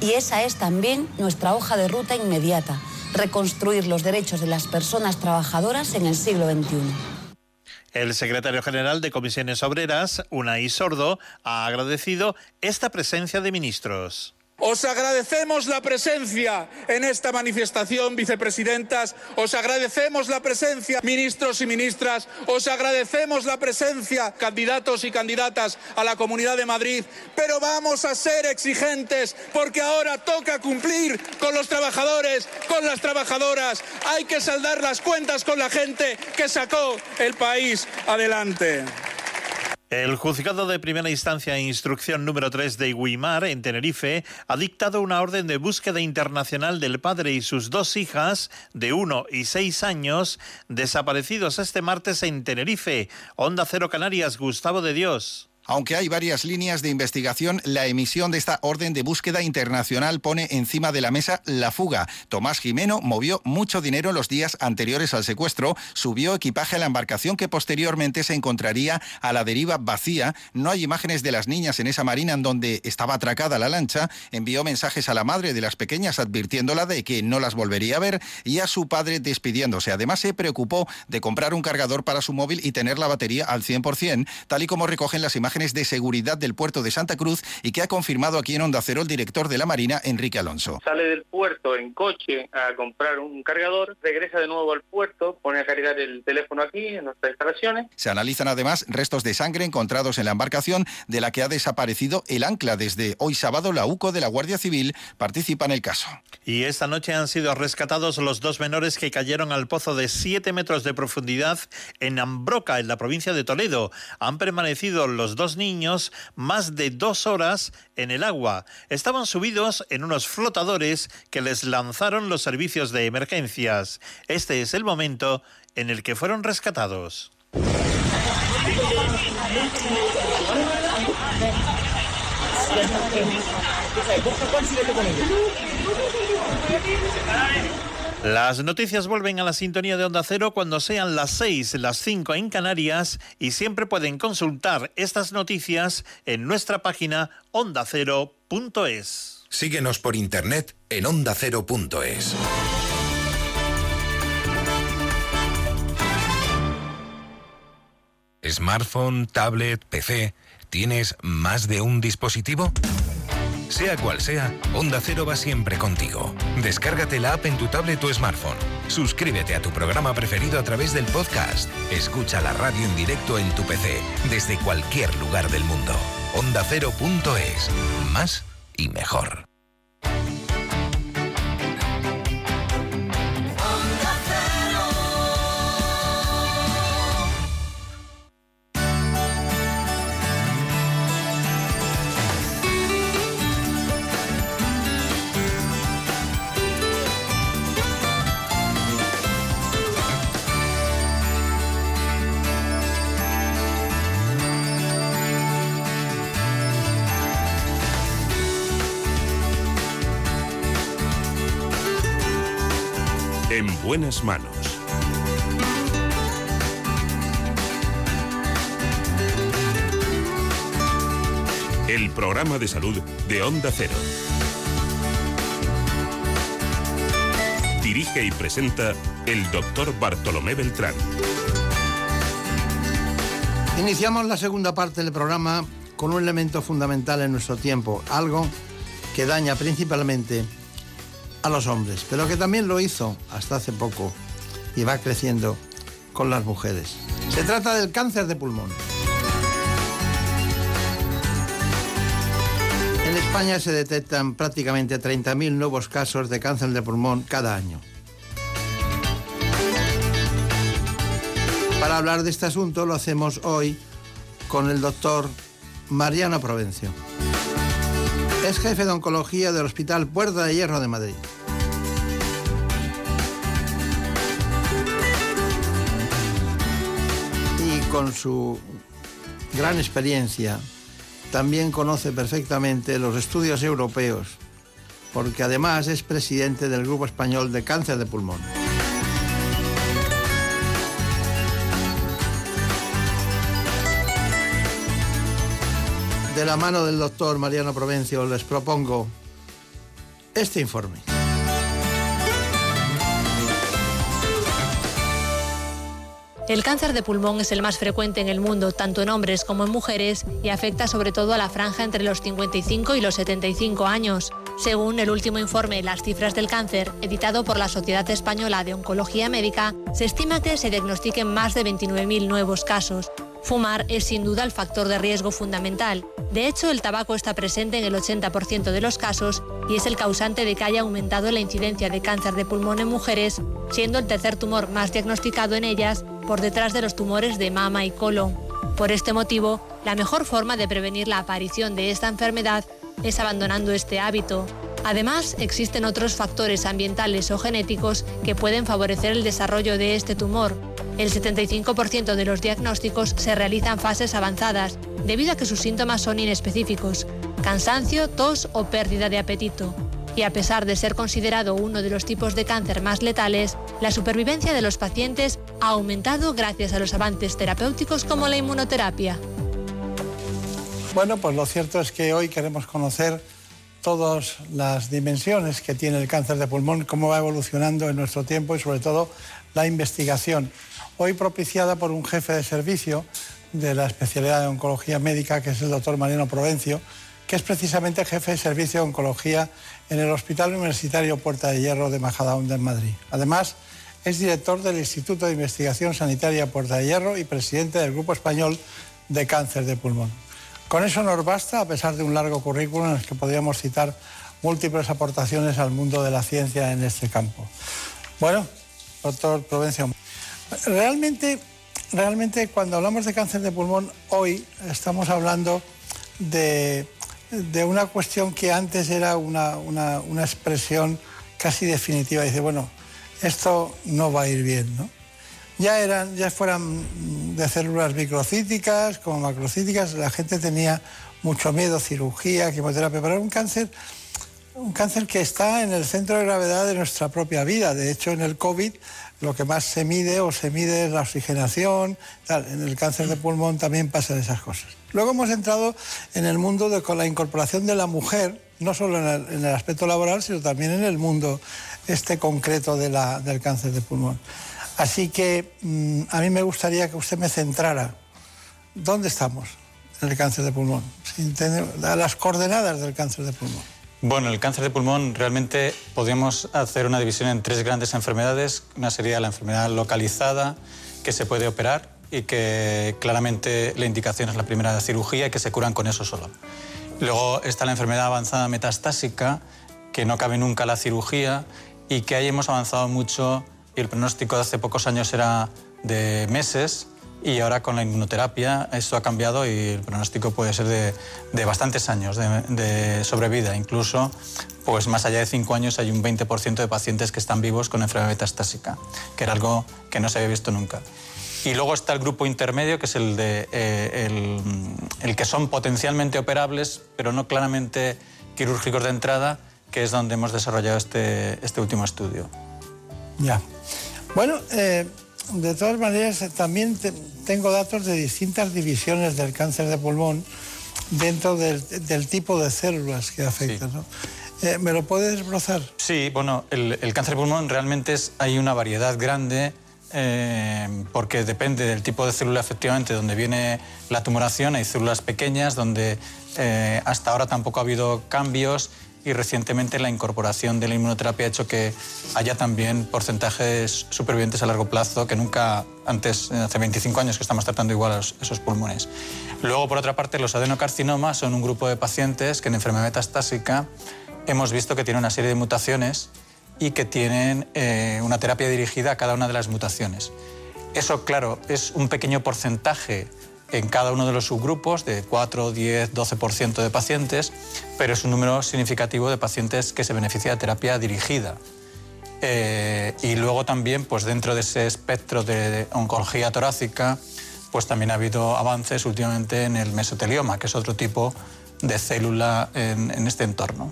Y esa es también nuestra hoja de ruta inmediata, reconstruir los derechos de las personas trabajadoras en el siglo XXI. El secretario general de Comisiones Obreras, Unai Sordo, ha agradecido esta presencia de ministros. Os agradecemos la presencia en esta manifestación, vicepresidentas. Os agradecemos la presencia, ministros y ministras. Os agradecemos la presencia, candidatos y candidatas a la Comunidad de Madrid. Pero vamos a ser exigentes porque ahora toca cumplir con los trabajadores, con las trabajadoras. Hay que saldar las cuentas con la gente que sacó el país adelante. El juzgado de primera instancia e instrucción número 3 de Guimar, en Tenerife, ha dictado una orden de búsqueda internacional del padre y sus dos hijas, de 1 y 6 años, desaparecidos este martes en Tenerife. Onda Cero Canarias, Gustavo de Dios. Aunque hay varias líneas de investigación, la emisión de esta orden de búsqueda internacional pone encima de la mesa la fuga. Tomás Jimeno movió mucho dinero los días anteriores al secuestro, subió equipaje a la embarcación que posteriormente se encontraría a la deriva vacía. No hay imágenes de las niñas en esa marina en donde estaba atracada la lancha. Envió mensajes a la madre de las pequeñas advirtiéndola de que no las volvería a ver y a su padre despidiéndose. Además se preocupó de comprar un cargador para su móvil y tener la batería al 100%, tal y como recogen las imágenes imágenes de seguridad del puerto de Santa Cruz y que ha confirmado aquí en Onda Cero el director de la Marina, Enrique Alonso. Sale del puerto en coche a comprar un cargador, regresa de nuevo al puerto, pone a cargar el teléfono aquí en nuestras instalaciones. Se analizan además restos de sangre encontrados en la embarcación de la que ha desaparecido el ancla. Desde hoy sábado, la UCO de la Guardia Civil participa en el caso. Y esta noche han sido rescatados los dos menores que cayeron al pozo de 7 metros de profundidad en Ambroca, en la provincia de Toledo. Han permanecido los dos niños más de dos horas en el agua. Estaban subidos en unos flotadores que les lanzaron los servicios de emergencias. Este es el momento en el que fueron rescatados. Las noticias vuelven a la sintonía de Onda Cero cuando sean las 6, las 5 en Canarias y siempre pueden consultar estas noticias en nuestra página ondacero.es. Síguenos por internet en ondacero.es. Smartphone, tablet, PC, ¿tienes más de un dispositivo? Sea cual sea, Onda Cero va siempre contigo. Descárgate la app en tu tablet o smartphone. Suscríbete a tu programa preferido a través del podcast. Escucha la radio en directo en tu PC, desde cualquier lugar del mundo. OndaCero.es. Más y mejor. Buenas manos. El programa de salud de Onda Cero. Dirige y presenta el doctor Bartolomé Beltrán. Iniciamos la segunda parte del programa con un elemento fundamental en nuestro tiempo, algo que daña principalmente a los hombres, pero que también lo hizo hasta hace poco y va creciendo con las mujeres. Se trata del cáncer de pulmón. En España se detectan prácticamente 30.000 nuevos casos de cáncer de pulmón cada año. Para hablar de este asunto lo hacemos hoy con el doctor Mariano Provencio. Es jefe de oncología del Hospital Puerta de Hierro de Madrid. Y con su gran experiencia también conoce perfectamente los estudios europeos, porque además es presidente del Grupo Español de Cáncer de Pulmón. De la mano del doctor Mariano Provencio les propongo este informe. El cáncer de pulmón es el más frecuente en el mundo, tanto en hombres como en mujeres, y afecta sobre todo a la franja entre los 55 y los 75 años. Según el último informe Las cifras del cáncer, editado por la Sociedad Española de Oncología Médica, se estima que se diagnostiquen más de 29.000 nuevos casos. Fumar es sin duda el factor de riesgo fundamental. De hecho, el tabaco está presente en el 80% de los casos y es el causante de que haya aumentado la incidencia de cáncer de pulmón en mujeres, siendo el tercer tumor más diagnosticado en ellas por detrás de los tumores de mama y colon. Por este motivo, la mejor forma de prevenir la aparición de esta enfermedad es abandonando este hábito. Además, existen otros factores ambientales o genéticos que pueden favorecer el desarrollo de este tumor. El 75% de los diagnósticos se realizan fases avanzadas, debido a que sus síntomas son inespecíficos, cansancio, tos o pérdida de apetito. Y a pesar de ser considerado uno de los tipos de cáncer más letales, la supervivencia de los pacientes ha aumentado gracias a los avances terapéuticos como la inmunoterapia. Bueno, pues lo cierto es que hoy queremos conocer todas las dimensiones que tiene el cáncer de pulmón, cómo va evolucionando en nuestro tiempo y sobre todo la investigación. Hoy propiciada por un jefe de servicio de la especialidad de oncología médica, que es el doctor Mariano Provencio, que es precisamente jefe de servicio de oncología en el Hospital Universitario Puerta de Hierro de Majadahonda en Madrid. Además, es director del Instituto de Investigación Sanitaria Puerta de Hierro y presidente del Grupo Español de Cáncer de Pulmón. Con eso nos basta, a pesar de un largo currículum en el que podríamos citar múltiples aportaciones al mundo de la ciencia en este campo. Bueno, doctor Provencio, realmente, realmente cuando hablamos de cáncer de pulmón, hoy estamos hablando de, una cuestión que antes era una, una expresión casi definitiva. Dice, bueno, esto no va a ir bien, ¿no? Ya, eran, ya fueran de células microcíticas como macrocíticas, la gente tenía mucho miedo, cirugía, quimioterapia, pero era un cáncer, un cáncer que está en el centro de gravedad de nuestra propia vida. De hecho, en el COVID lo que más se mide o se mide es la oxigenación, en el cáncer de pulmón también pasan esas cosas. Luego hemos entrado en el mundo de, con la incorporación de la mujer, no solo en el, aspecto laboral, sino también en el mundo este concreto del cáncer de pulmón. Así que mm, a mí me gustaría que usted me centrara. ¿Dónde estamos en el cáncer de pulmón? las coordenadas del cáncer de pulmón. Bueno, el cáncer de pulmón realmente podríamos hacer una división en tres grandes enfermedades. Una sería la enfermedad localizada, que se puede operar y que claramente la indicación es la primera cirugía y que se curan con eso solo. Luego está la enfermedad avanzada metastásica, que no cabe nunca la cirugía y que ahí hemos avanzado mucho y el pronóstico de hace pocos años era de meses y ahora con la inmunoterapia esto ha cambiado y el pronóstico puede ser de, bastantes años de, sobrevida. Incluso, pues más allá de cinco años hay un 20% de pacientes que están vivos con enfermedad metastásica, que era algo que no se había visto nunca. Y luego está el grupo intermedio, que es el, de, eh, el, el que son potencialmente operables, pero no claramente quirúrgicos de entrada, que es donde hemos desarrollado este, este último estudio. Ya. Bueno, eh, de todas maneras, también tengo datos de distintas divisiones del cáncer de pulmón dentro del, tipo de células que afectan. Eh, ¿Me lo puedes desbrozar? Sí, bueno, el, cáncer de pulmón realmente es, hay una variedad grande eh, porque depende del tipo de célula efectivamente donde viene la tumoración. Hay células pequeñas donde hasta ahora tampoco ha habido cambios y recientemente la incorporación de la inmunoterapia ha hecho que haya también porcentajes supervivientes a largo plazo que nunca antes, hace 25 años que estamos tratando igual esos pulmones. Luego, por otra parte, los adenocarcinomas son un grupo de pacientes que en enfermedad metastásica hemos visto que tienen una serie de mutaciones y que tienen eh, una terapia dirigida a cada una de las mutaciones. Eso, claro, es un pequeño porcentaje en cada uno de los subgrupos de 4, 10, 12% de pacientes, pero es un número significativo de pacientes que se beneficia de terapia dirigida. Eh, y luego también, pues dentro de ese espectro de oncología torácica, pues también ha habido avances últimamente en el mesotelioma, que es otro tipo de célula en, este entorno.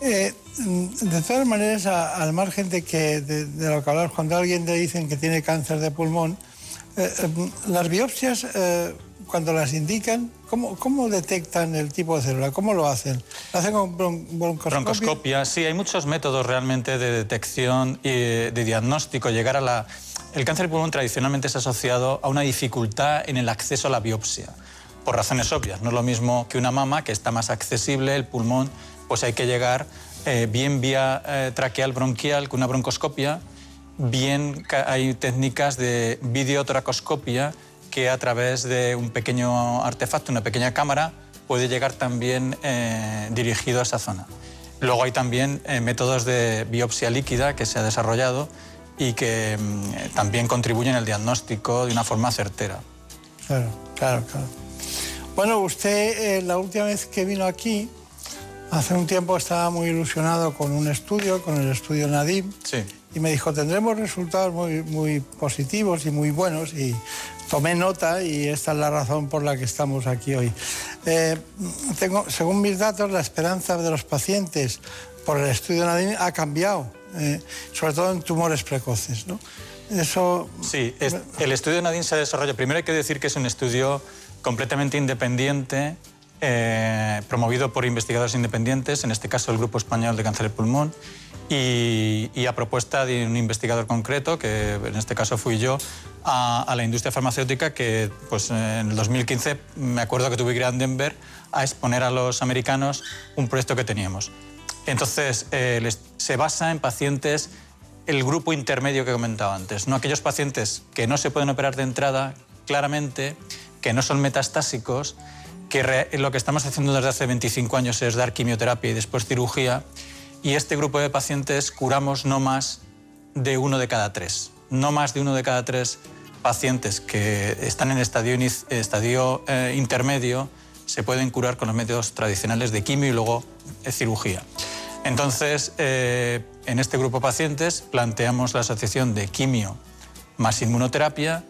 Eh, de todas maneras, al margen de, que, de, de lo que hablar, cuando alguien le dicen que tiene cáncer de pulmón, eh, eh, las biopsias, eh, cuando las indican, ¿cómo, ¿cómo, detectan el tipo de célula? ¿Cómo lo hacen? ¿Lo hacen con broncoscopia? Broncoscopia, sí, hay muchos métodos realmente de detección y de diagnóstico. Llegar a la... El cáncer de pulmón tradicionalmente es asociado a una dificultad en el acceso a la biopsia, por razones obvias. No es lo mismo que una mama, que está más accesible, el pulmón, pues hay que llegar bien vía traqueal bronquial, con una broncoscopia, bien hay técnicas de videotracoscopia que a través de un pequeño artefacto, una pequeña cámara, puede llegar también eh, dirigido a esa zona. Luego hay también eh, métodos de biopsia líquida que se ha desarrollado y que mm, también contribuyen al diagnóstico de una forma certera. Claro, claro, claro. Bueno, usted eh, la última vez que vino aquí, hace un tiempo estaba muy ilusionado con un estudio, con el estudio Nadim. Sí y me dijo, tendremos resultados muy, muy positivos y muy buenos y tomé nota y esta es la razón por la que estamos aquí hoy. Eh, tengo, según mis datos, la esperanza de los pacientes por el estudio Nadine ha cambiado, eh, sobre todo en tumores precoces. ¿no? Eso... Sí, el estudio Nadine se desarrolla. Primero hay que decir que es un estudio completamente independiente eh, promovido por investigadores independientes, en este caso el Grupo Español de Cáncer de Pulmón, y, a propuesta de un investigador concreto, que en este caso fui yo, a, la industria farmacéutica que pues, en el 2015 me acuerdo que tuve que ir a Denver a exponer a los americanos un proyecto que teníamos. Entonces, eh, se basa en pacientes, el grupo intermedio que comentaba antes, ¿no? aquellos pacientes que no se pueden operar de entrada claramente, que no son metastásicos, que lo que estamos haciendo desde hace 25 años es dar quimioterapia y después cirugía, y este grupo de pacientes curamos no más de uno de cada tres. No más de uno de cada tres pacientes que están en estadio, estadio eh, intermedio se pueden curar con los métodos tradicionales de quimio y luego de cirugía. Entonces, eh, en este grupo de pacientes planteamos la asociación de quimio más inmunoterapia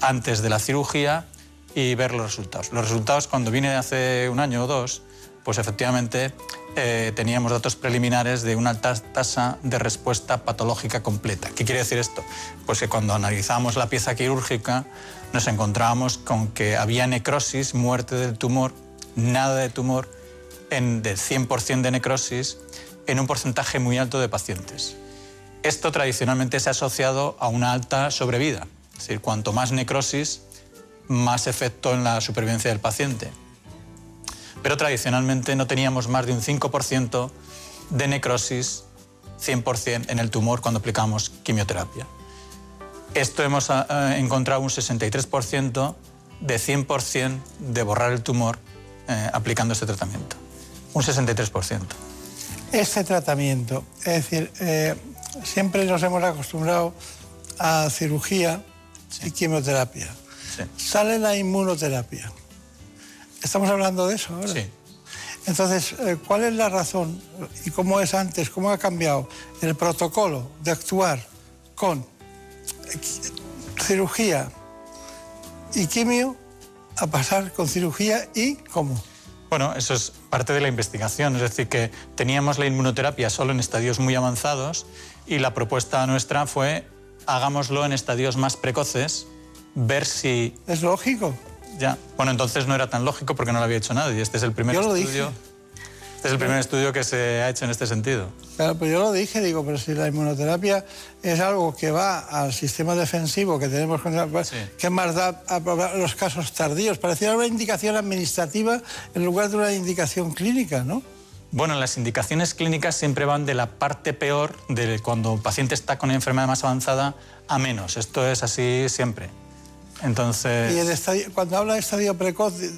antes de la cirugía y ver los resultados. Los resultados, cuando vine hace un año o dos, pues efectivamente eh, teníamos datos preliminares de una alta tasa de respuesta patológica completa. ¿Qué quiere decir esto? Pues que cuando analizamos la pieza quirúrgica nos encontrábamos con que había necrosis, muerte del tumor, nada de tumor, en, del 100% de necrosis en un porcentaje muy alto de pacientes. Esto tradicionalmente se ha asociado a una alta sobrevida, es decir, cuanto más necrosis, más efecto en la supervivencia del paciente. Pero tradicionalmente no teníamos más de un 5% de necrosis 100% en el tumor cuando aplicamos quimioterapia. Esto hemos ah, encontrado un 63% de 100% de borrar el tumor eh, aplicando este tratamiento. Un 63%. Este tratamiento, es decir, eh, siempre nos hemos acostumbrado a cirugía y quimioterapia. Sale la inmunoterapia. Estamos hablando de eso ahora. Sí. Entonces, eh, ¿cuál es la razón y cómo es antes, cómo ha cambiado el protocolo de actuar con cirugía y quimio a pasar con cirugía y cómo? Bueno, eso es parte de la investigación, es decir, que teníamos la inmunoterapia solo en estadios muy avanzados y la propuesta nuestra fue hagámoslo en estadios más precoces ver si... Es lógico. Ya. Bueno, entonces no era tan lógico porque no lo había hecho nadie. Este es el primer yo lo estudio. Dije. Este es el primer estudio que se ha hecho en este sentido. Claro, pero yo lo dije, digo, pero si la inmunoterapia es algo que va al sistema defensivo que tenemos, pues, ¿qué más da a los casos tardíos? Parecía una indicación administrativa en lugar de una indicación clínica, ¿no? Bueno, las indicaciones clínicas siempre van de la parte peor, de cuando un paciente está con una enfermedad más avanzada, a menos. Esto es así siempre. Entonces... Y cuando habla de estadio precoz, eh,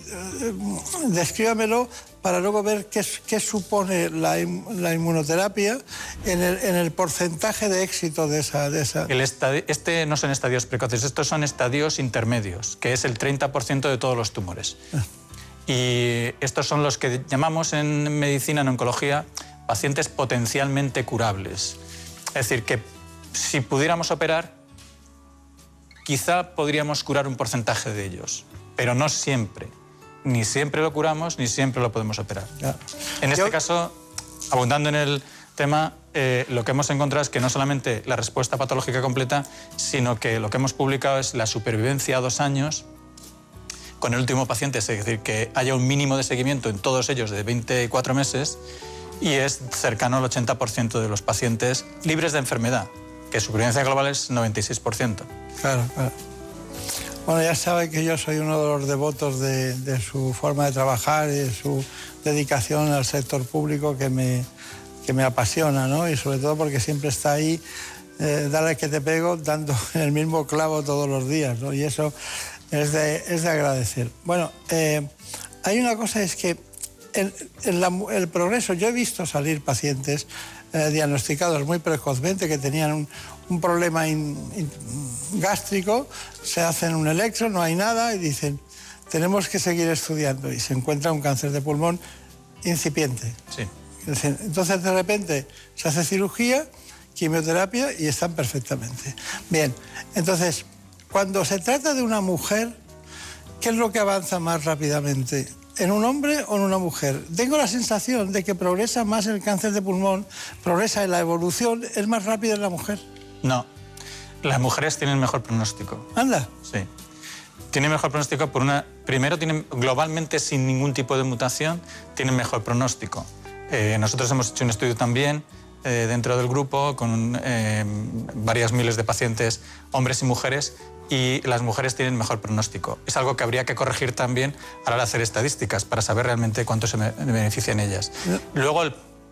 descríbamelo para luego ver qué, qué supone la, inmunoterapia en el, porcentaje de éxito de esa... De esa... El este no son estadios precoces, estos son estadios intermedios, que es el 30% de todos los tumores. Ah. Y estos son los que llamamos en medicina, en oncología, pacientes potencialmente curables. Es decir, que si pudiéramos operar, quizá podríamos curar un porcentaje de ellos, pero no siempre. Ni siempre lo curamos, ni siempre lo podemos operar. En este caso, abundando en el tema, eh, lo que hemos encontrado es que no solamente la respuesta patológica completa, sino que lo que hemos publicado es la supervivencia a dos años con el último paciente, es decir, que haya un mínimo de seguimiento en todos ellos de 24 meses y es cercano al 80% de los pacientes libres de enfermedad, que su supervivencia global es 96%. Claro, claro. Bueno, ya sabe que yo soy uno de los devotos de, su forma de trabajar y de su dedicación al sector público que me, que me apasiona, ¿no? Y sobre todo porque siempre está ahí, eh, dale que te pego, dando el mismo clavo todos los días, ¿no? Y eso es de, es de agradecer. Bueno, eh, hay una cosa, es que el, el, progreso, yo he visto salir pacientes eh, diagnosticados muy precozmente que tenían un, un problema gástrico, se hacen un electro, no hay nada y dicen, tenemos que seguir estudiando y se encuentra un cáncer de pulmón incipiente. Sí. Entonces de repente se hace cirugía, quimioterapia y están perfectamente. Bien, entonces cuando se trata de una mujer, ¿qué es lo que avanza más rápidamente? ¿En un hombre o en una mujer? Tengo la sensación de que progresa más el cáncer de pulmón, progresa en la evolución, es más rápida en la mujer. No, las mujeres tienen mejor pronóstico. Anda. Sí. Tiene mejor pronóstico por una... Primero, tienen, globalmente, sin ningún tipo de mutación, tienen mejor pronóstico. Eh, nosotros hemos hecho un estudio también eh, dentro del grupo con eh, varias miles de pacientes, hombres y mujeres, y las mujeres tienen mejor pronóstico. Es algo que habría que corregir también a la hora de hacer estadísticas para saber realmente cuánto se benefician ellas. Luego,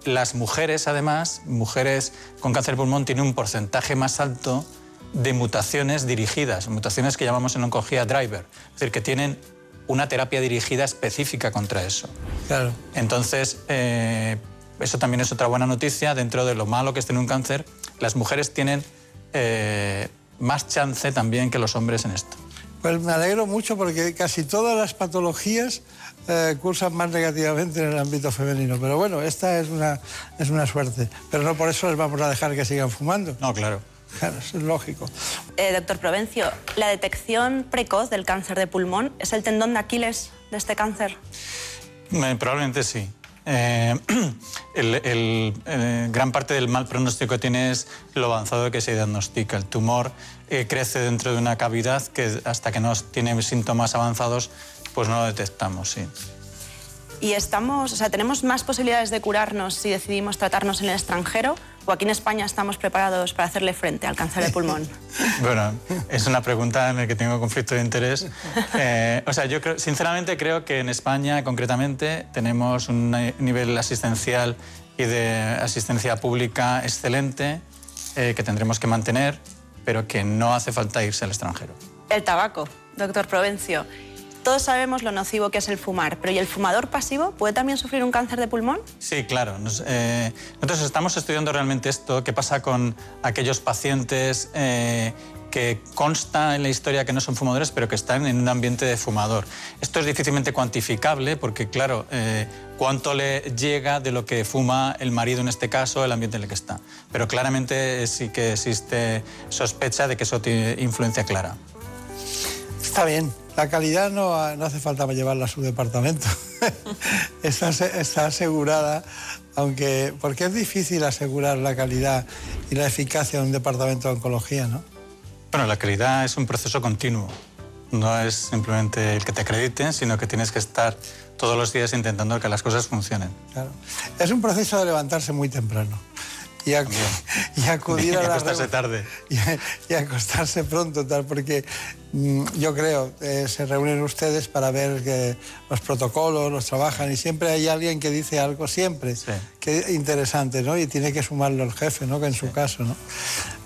las mujeres, además, mujeres con cáncer de pulmón, tienen un porcentaje más alto de mutaciones dirigidas, mutaciones que llamamos en oncología driver, es decir, que tienen una terapia dirigida específica contra eso. Claro. Entonces, eh, eso también es otra buena noticia. Dentro de lo malo que es tener un cáncer, las mujeres tienen eh, más chance también que los hombres en esto. Pues me alegro mucho porque casi todas las patologías eh, cursan más negativamente en el ámbito femenino. Pero bueno, esta es una, es una suerte. Pero no por eso les vamos a dejar que sigan fumando. No, claro. Claro, es lógico. Eh, doctor Provencio, ¿la detección precoz del cáncer de pulmón es el tendón de Aquiles de este cáncer? Eh, probablemente sí. Eh, el, gran parte del mal pronóstico tiene es lo avanzado que se diagnostica. El tumor crece dentro de una cavidad que hasta que no tiene síntomas avanzados, pues no lo detectamos, sí. ¿Y estamos, o sea, tenemos más posibilidades de curarnos si decidimos tratarnos en el extranjero? ¿O aquí en España estamos preparados para hacerle frente al cáncer de pulmón? bueno, es una pregunta en la que tengo conflicto de interés. Eh, o sea, yo sinceramente creo que en España, concretamente, tenemos un nivel asistencial y de asistencia pública excelente eh, que tendremos que mantener, pero que no hace falta irse al extranjero. El tabaco, doctor Provencio. Todos sabemos lo nocivo que es el fumar, pero ¿y el fumador pasivo puede también sufrir un cáncer de pulmón? Sí, claro. Eh, nosotros estamos estudiando realmente esto, qué pasa con aquellos pacientes eh, que consta en la historia que no son fumadores, pero que están en un ambiente de fumador. Esto es difícilmente cuantificable porque, claro, eh, cuánto le llega de lo que fuma el marido en este caso, el ambiente en el que está. Pero claramente sí que existe sospecha de que eso tiene influencia clara. Está bien. La calidad no, hace falta llevarla a su departamento. está, está, asegurada, aunque. porque es difícil asegurar la calidad y la eficacia de un departamento de oncología, ¿no? Bueno, la calidad es un proceso continuo. No es simplemente el que te acrediten, sino que tienes que estar todos los días intentando que las cosas funcionen. Claro. Es un proceso de levantarse muy temprano y, acudir a la acostarse tarde. Y, acostarse pronto, tal, porque mm, yo creo que se reúnen ustedes para ver que los protocolos, los trabajan y siempre hay alguien que dice algo, siempre, que interesante, ¿no? Y tiene que sumarlo el jefe, ¿no? Que en su caso, ¿no?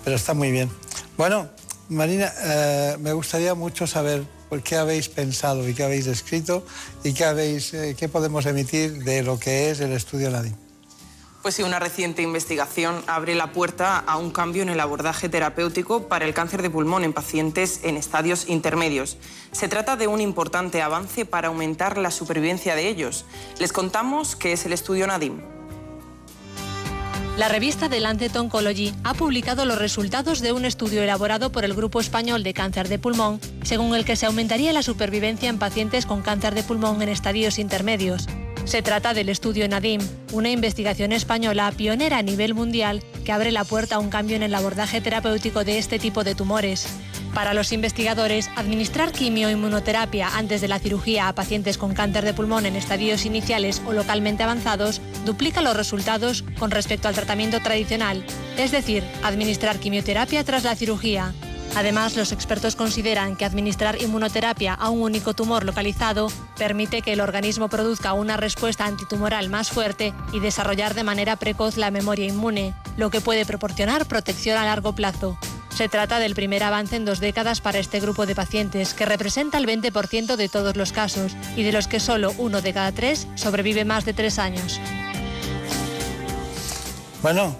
Pero está muy bien. Bueno, Marina, eh, me gustaría mucho saber por qué habéis pensado y qué habéis escrito y qué, habéis, eh, qué podemos emitir de lo que es el estudio Nadim. Pues sí, una reciente investigación abre la puerta a un cambio en el abordaje terapéutico para el cáncer de pulmón en pacientes en estadios intermedios. Se trata de un importante avance para aumentar la supervivencia de ellos. Les contamos qué es el estudio Nadim. La revista The Lancet Oncology ha publicado los resultados de un estudio elaborado por el Grupo Español de Cáncer de Pulmón, según el que se aumentaría la supervivencia en pacientes con cáncer de pulmón en estadios intermedios. Se trata del estudio Nadim, una investigación española pionera a nivel mundial que abre la puerta a un cambio en el abordaje terapéutico de este tipo de tumores. Para los investigadores, administrar quimioinmunoterapia antes de la cirugía a pacientes con cáncer de pulmón en estadios iniciales o localmente avanzados duplica los resultados con respecto al tratamiento tradicional, es decir, administrar quimioterapia tras la cirugía. Además, los expertos consideran que administrar inmunoterapia a un único tumor localizado permite que el organismo produzca una respuesta antitumoral más fuerte y desarrollar de manera precoz la memoria inmune, lo que puede proporcionar protección a largo plazo. Se trata del primer avance en dos décadas para este grupo de pacientes, que representa el 20% de todos los casos y de los que solo uno de cada tres sobrevive más de tres años. Bueno,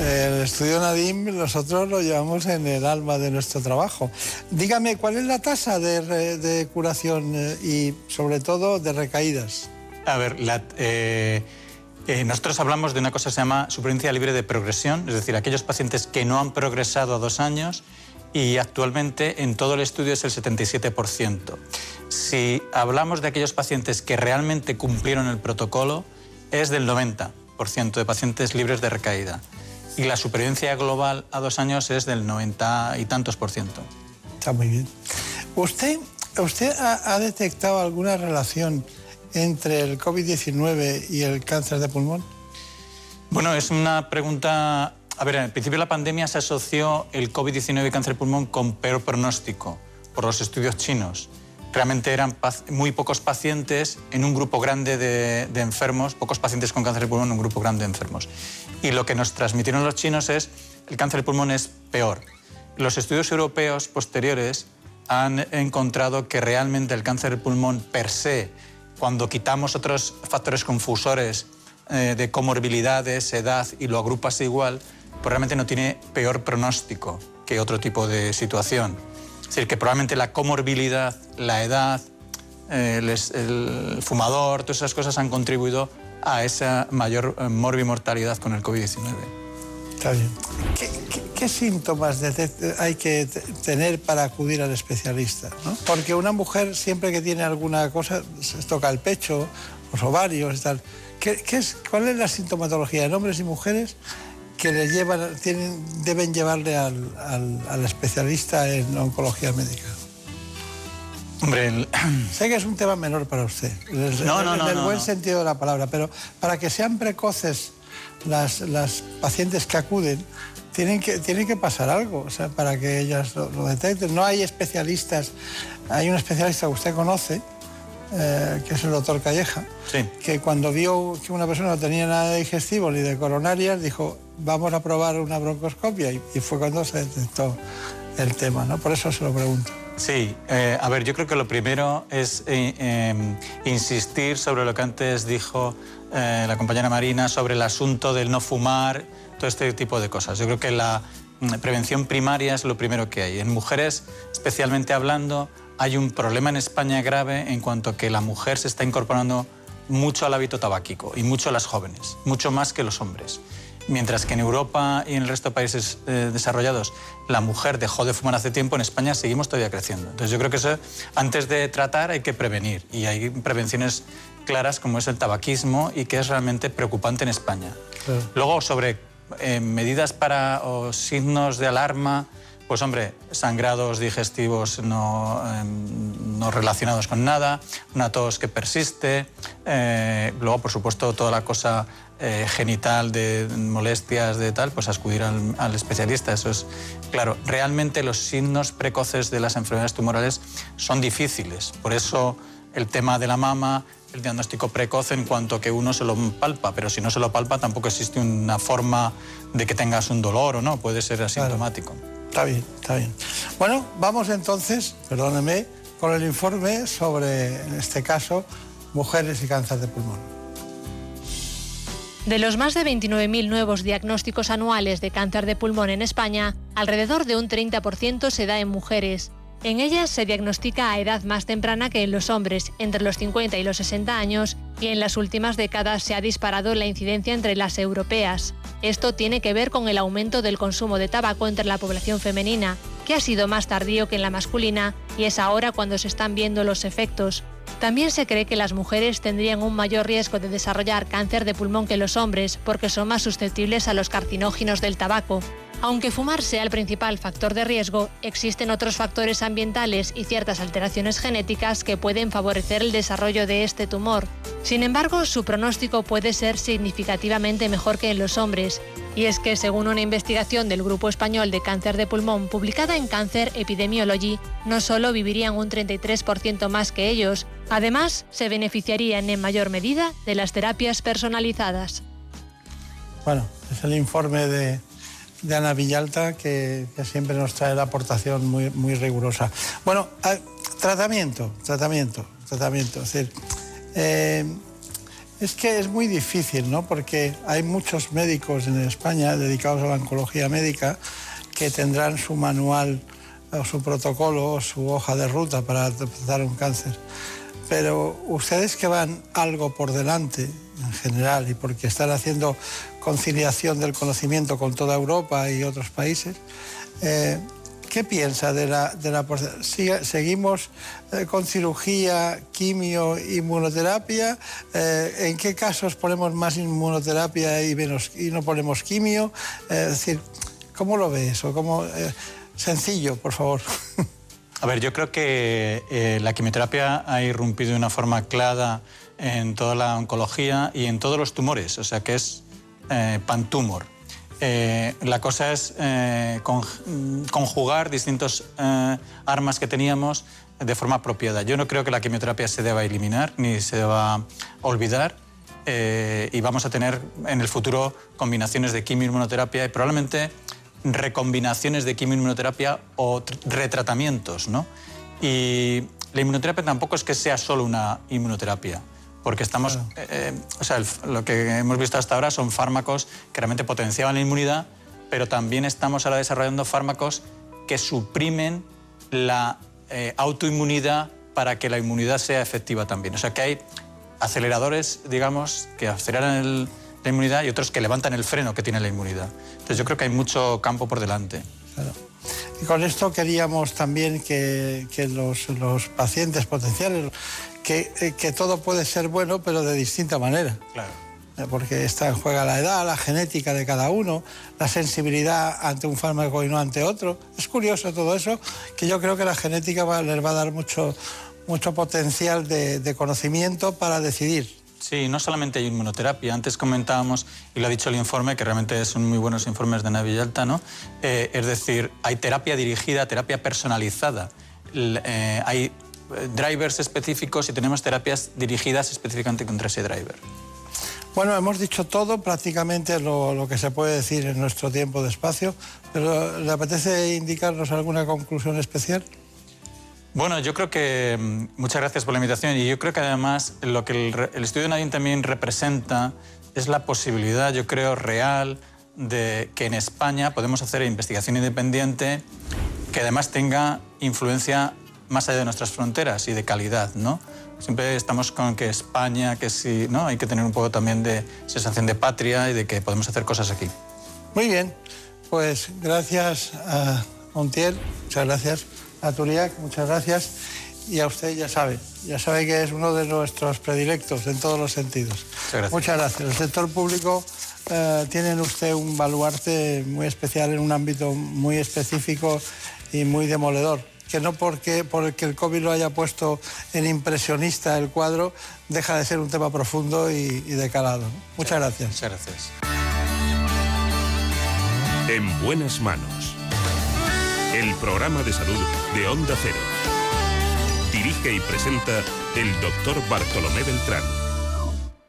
el estudio Nadim nosotros lo llevamos en el alma de nuestro trabajo. Dígame, ¿cuál es la tasa de, curación eh, y sobre todo de recaídas? A ver, eh, eh, nosotros hablamos de una cosa que se llama supervivencia libre de progresión, es decir, aquellos pacientes que no han progresado a dos años y actualmente en todo el estudio es el 77%. Si hablamos de aquellos pacientes que realmente cumplieron el protocolo, es del 90% de pacientes libres de recaída y la supervivencia global a dos años es del 90 y tantos por ciento. Está muy bien. Usted ¿Usted ha, ha detectado alguna relación entre el COVID-19 y el cáncer de pulmón? Bueno, es una pregunta... A ver, al principio de la pandemia se asoció el COVID-19 y cáncer de pulmón con peor pronóstico por los estudios chinos. Realmente eran muy pocos pacientes en un grupo grande de, enfermos, pocos pacientes con cáncer de pulmón en un grupo grande de enfermos. Y lo que nos transmitieron los chinos es el cáncer de pulmón es peor. Los estudios europeos posteriores han encontrado que realmente el cáncer de pulmón per se, cuando quitamos otros factores confusores eh, de comorbilidades, edad y lo agrupas igual, pues realmente no tiene peor pronóstico que otro tipo de situación. Es decir, que probablemente la comorbilidad, la edad, el, el, fumador, todas esas cosas han contribuido a esa mayor eh, morbimortalidad con el COVID-19. Está bien. ¿Qué, qué, qué síntomas hay que tener para acudir al especialista? ¿no? Porque una mujer siempre que tiene alguna cosa, se toca el pecho, los ovarios y tal. ¿Qué, qué es, ¿Cuál es la sintomatología en hombres y mujeres que le llevan, tienen, deben llevarle al, al, al especialista en oncología médica? Hombre, el... sé que es un tema menor para usted, en el, no, no, en no, el no, buen no. sentido de la palabra, pero para que sean precoces las, las pacientes que acuden, tienen que, tienen que pasar algo, o sea, para que ellas lo, lo detecten. No hay especialistas, hay un especialista que usted conoce, eh, que es el doctor Calleja, sí. que cuando vio que una persona no tenía nada de digestivo ni de coronarias, dijo, vamos a probar una broncoscopia, y, y fue cuando se detectó el tema, ¿no? Por eso se lo pregunto. Sí, eh, a ver, yo creo que lo primero es eh, eh, insistir sobre lo que antes dijo eh, la compañera Marina, sobre el asunto del no fumar, todo este tipo de cosas. Yo creo que la mm, prevención primaria es lo primero que hay. En mujeres, especialmente hablando, hay un problema en España grave en cuanto a que la mujer se está incorporando mucho al hábito tabáquico y mucho a las jóvenes, mucho más que los hombres. Mientras que en Europa y en el resto de países eh, desarrollados la mujer dejó de fumar hace tiempo, en España seguimos todavía creciendo. Entonces yo creo que eso, antes de tratar hay que prevenir y hay prevenciones claras como es el tabaquismo y que es realmente preocupante en España. Luego sobre eh, medidas para o signos de alarma, pues hombre, sangrados digestivos no, eh, no relacionados con nada, una tos que persiste, eh, luego por supuesto toda la cosa eh, genital de molestias de tal, pues acudir al, al, especialista, eso es claro. Realmente los signos precoces de las enfermedades tumorales son difíciles, por eso el tema de la mama, el diagnóstico precoz en cuanto que uno se lo palpa, pero si no se lo palpa tampoco existe una forma de que tengas un dolor o no, puede ser asintomático. Claro. Está bien, está bien. Bueno, vamos entonces, perdóneme, con el informe sobre, en este caso, mujeres y cáncer de pulmón. De los más de 29.000 nuevos diagnósticos anuales de cáncer de pulmón en España, alrededor de un 30% se da en mujeres. En ellas se diagnostica a edad más temprana que en los hombres, entre los 50 y los 60 años, y en las últimas décadas se ha disparado la incidencia entre las europeas. Esto tiene que ver con el aumento del consumo de tabaco entre la población femenina, que ha sido más tardío que en la masculina, y es ahora cuando se están viendo los efectos. También se cree que las mujeres tendrían un mayor riesgo de desarrollar cáncer de pulmón que los hombres porque son más susceptibles a los carcinógenos del tabaco. Aunque fumar sea el principal factor de riesgo, existen otros factores ambientales y ciertas alteraciones genéticas que pueden favorecer el desarrollo de este tumor. Sin embargo, su pronóstico puede ser significativamente mejor que en los hombres, y es que según una investigación del Grupo Español de Cáncer de Pulmón publicada en Cancer Epidemiology, no solo vivirían un 33% más que ellos, además se beneficiarían en mayor medida de las terapias personalizadas. Bueno, es el informe de, de Ana Villalta que, siempre nos trae la aportación muy, muy rigurosa. Bueno, a, tratamiento, tratamiento, tratamiento. Es eh, es que es muy difícil, ¿no? Porque hay muchos médicos en España dedicados a la oncología médica que tendrán su manual o su protocolo o su hoja de ruta para tratar un cáncer. Pero ustedes que van algo por delante en general y porque están haciendo conciliación del conocimiento con toda Europa y otros países, eh, ¿qué piensa de la... De la ¿Seguimos eh, con cirugía, quimio, inmunoterapia? Eh, ¿En qué casos ponemos más inmunoterapia y, menos, y no ponemos quimio? es decir, ¿cómo lo ve eso? ¿Cómo, sencillo, por favor. A ver, yo creo que eh, la quimioterapia ha irrumpido de una forma clara en toda la oncología y en todos los tumores, o sea que es eh, pantumor. Eh, la cosa es eh, con- conjugar distintos eh, armas que teníamos de forma apropiada. Yo no creo que la quimioterapia se deba eliminar ni se deba olvidar y vamos a tener en el futuro combinaciones de quimio-inmunoterapia y probablemente recombinaciones de quimio-inmunoterapia o tr- retratamientos. Y la inmunoterapia tampoco es que sea solo una inmunoterapia, porque estamos, eh, eh, o sea, el lo que hemos visto hasta ahora son fármacos que realmente potenciaban la inmunidad, pero también estamos ahora desarrollando fármacos que suprimen la eh, autoinmunidad para que la inmunidad sea efectiva también. O sea que hay aceleradores, digamos, que aceleran el- la inmunidad y otros que levantan el freno que tiene la inmunidad. Entonces yo creo que hay mucho campo por delante. Y con esto queríamos también que, que los, los pacientes potenciales, que, eh, que todo puede ser bueno, pero de distinta manera. Claro. Eh, Porque está en juega la edad, la genética de cada uno, la sensibilidad ante un fármaco y no ante otro. Es curioso todo eso, que yo creo que la genética va- les va a dar mucho, mucho potencial de, de conocimiento para decidir. Sí, no solamente hay inmunoterapia. Antes comentábamos, y lo ha dicho el informe, que realmente son muy buenos informes de Navi Yalta, ¿no? Eh, es decir, hay terapia dirigida, terapia personalizada. Eh, hay drivers específicos y tenemos terapias dirigidas específicamente contra ese driver. Bueno, hemos dicho todo, prácticamente lo, lo que se puede decir en nuestro tiempo de espacio, pero ¿le apetece indicarnos alguna conclusión especial? Bueno, yo creo que mm, muchas gracias por la invitación y yo creo que además lo que el, el estudio de Nadine también representa es la posibilidad, yo creo, real de que en España podemos hacer investigación independiente que además tenga influencia más allá de nuestras fronteras y de calidad, ¿no? Siempre estamos con que España, que sí, ¿no? Hay que tener un poco también de sensación de patria y de que podemos hacer cosas aquí. Muy bien, pues gracias a Montiel, muchas gracias a Turiac, muchas gracias. Y a usted ya sabe, ya sabe que es uno de nuestros predilectos en todos los sentidos. gracias. Muchas gracias. El sector público eh, tiene en usted un baluarte muy especial en un ámbito muy específico y muy demoledor. Que no porque, porque el COVID lo haya puesto en impresionista el cuadro, deja de ser un tema profundo y, y de calado. Muchas gracias. Muchas gracias. En buenas manos. El programa de salud de Onda Cero. Dirige y presenta el doctor Bartolomé Beltrán.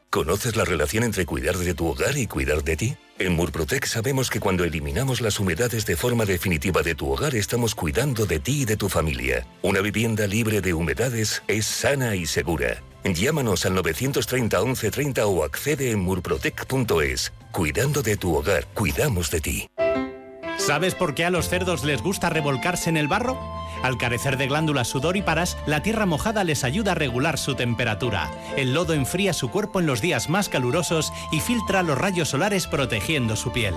¿Conoces la relación entre cuidar de tu hogar y cuidar de ti? En Murprotec sabemos que cuando eliminamos las humedades de forma definitiva de tu hogar estamos cuidando de ti y de tu familia. Una vivienda libre de humedades es sana y segura. Llámanos al 930 1130 o accede en murprotec.es. Cuidando de tu hogar, cuidamos de ti. ¿Sabes por qué a los cerdos les gusta revolcarse en el barro? Al carecer de glándulas sudoríparas, la tierra mojada les ayuda a regular su temperatura. El lodo enfría su cuerpo en los días más calurosos y filtra los rayos solares protegiendo su piel.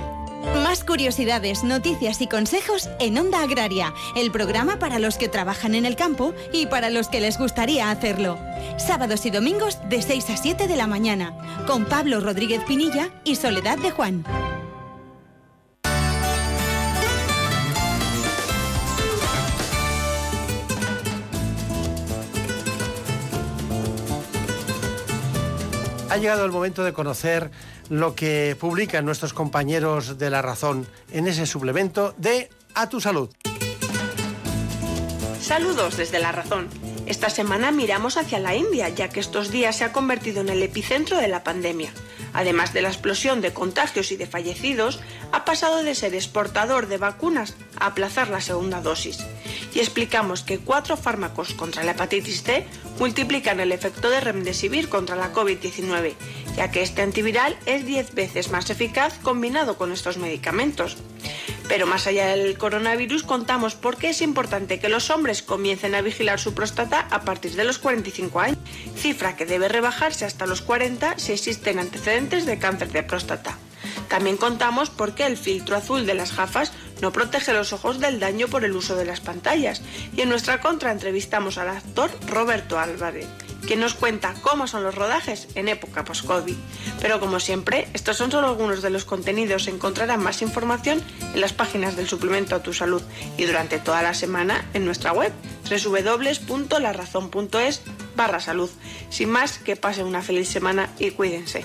Más curiosidades, noticias y consejos en Onda Agraria, el programa para los que trabajan en el campo y para los que les gustaría hacerlo. Sábados y domingos de 6 a 7 de la mañana, con Pablo Rodríguez Pinilla y Soledad de Juan. Ha llegado el momento de conocer lo que publican nuestros compañeros de La Razón en ese suplemento de A tu Salud. Saludos desde La Razón. Esta semana miramos hacia la India, ya que estos días se ha convertido en el epicentro de la pandemia. Además de la explosión de contagios y de fallecidos, ha pasado de ser exportador de vacunas aplazar la segunda dosis. Y explicamos que cuatro fármacos contra la hepatitis C multiplican el efecto de remdesivir contra la COVID-19, ya que este antiviral es 10 veces más eficaz combinado con estos medicamentos. Pero más allá del coronavirus, contamos por qué es importante que los hombres comiencen a vigilar su próstata a partir de los 45 años, cifra que debe rebajarse hasta los 40 si existen antecedentes de cáncer de próstata. También contamos por qué el filtro azul de las gafas no protege los ojos del daño por el uso de las pantallas. Y en nuestra contra entrevistamos al actor Roberto Álvarez, quien nos cuenta cómo son los rodajes en época post-COVID. Pero como siempre, estos son solo algunos de los contenidos. Encontrarán más información en las páginas del suplemento a tu salud y durante toda la semana en nuestra web www.larazón.es barra salud. Sin más, que pasen una feliz semana y cuídense.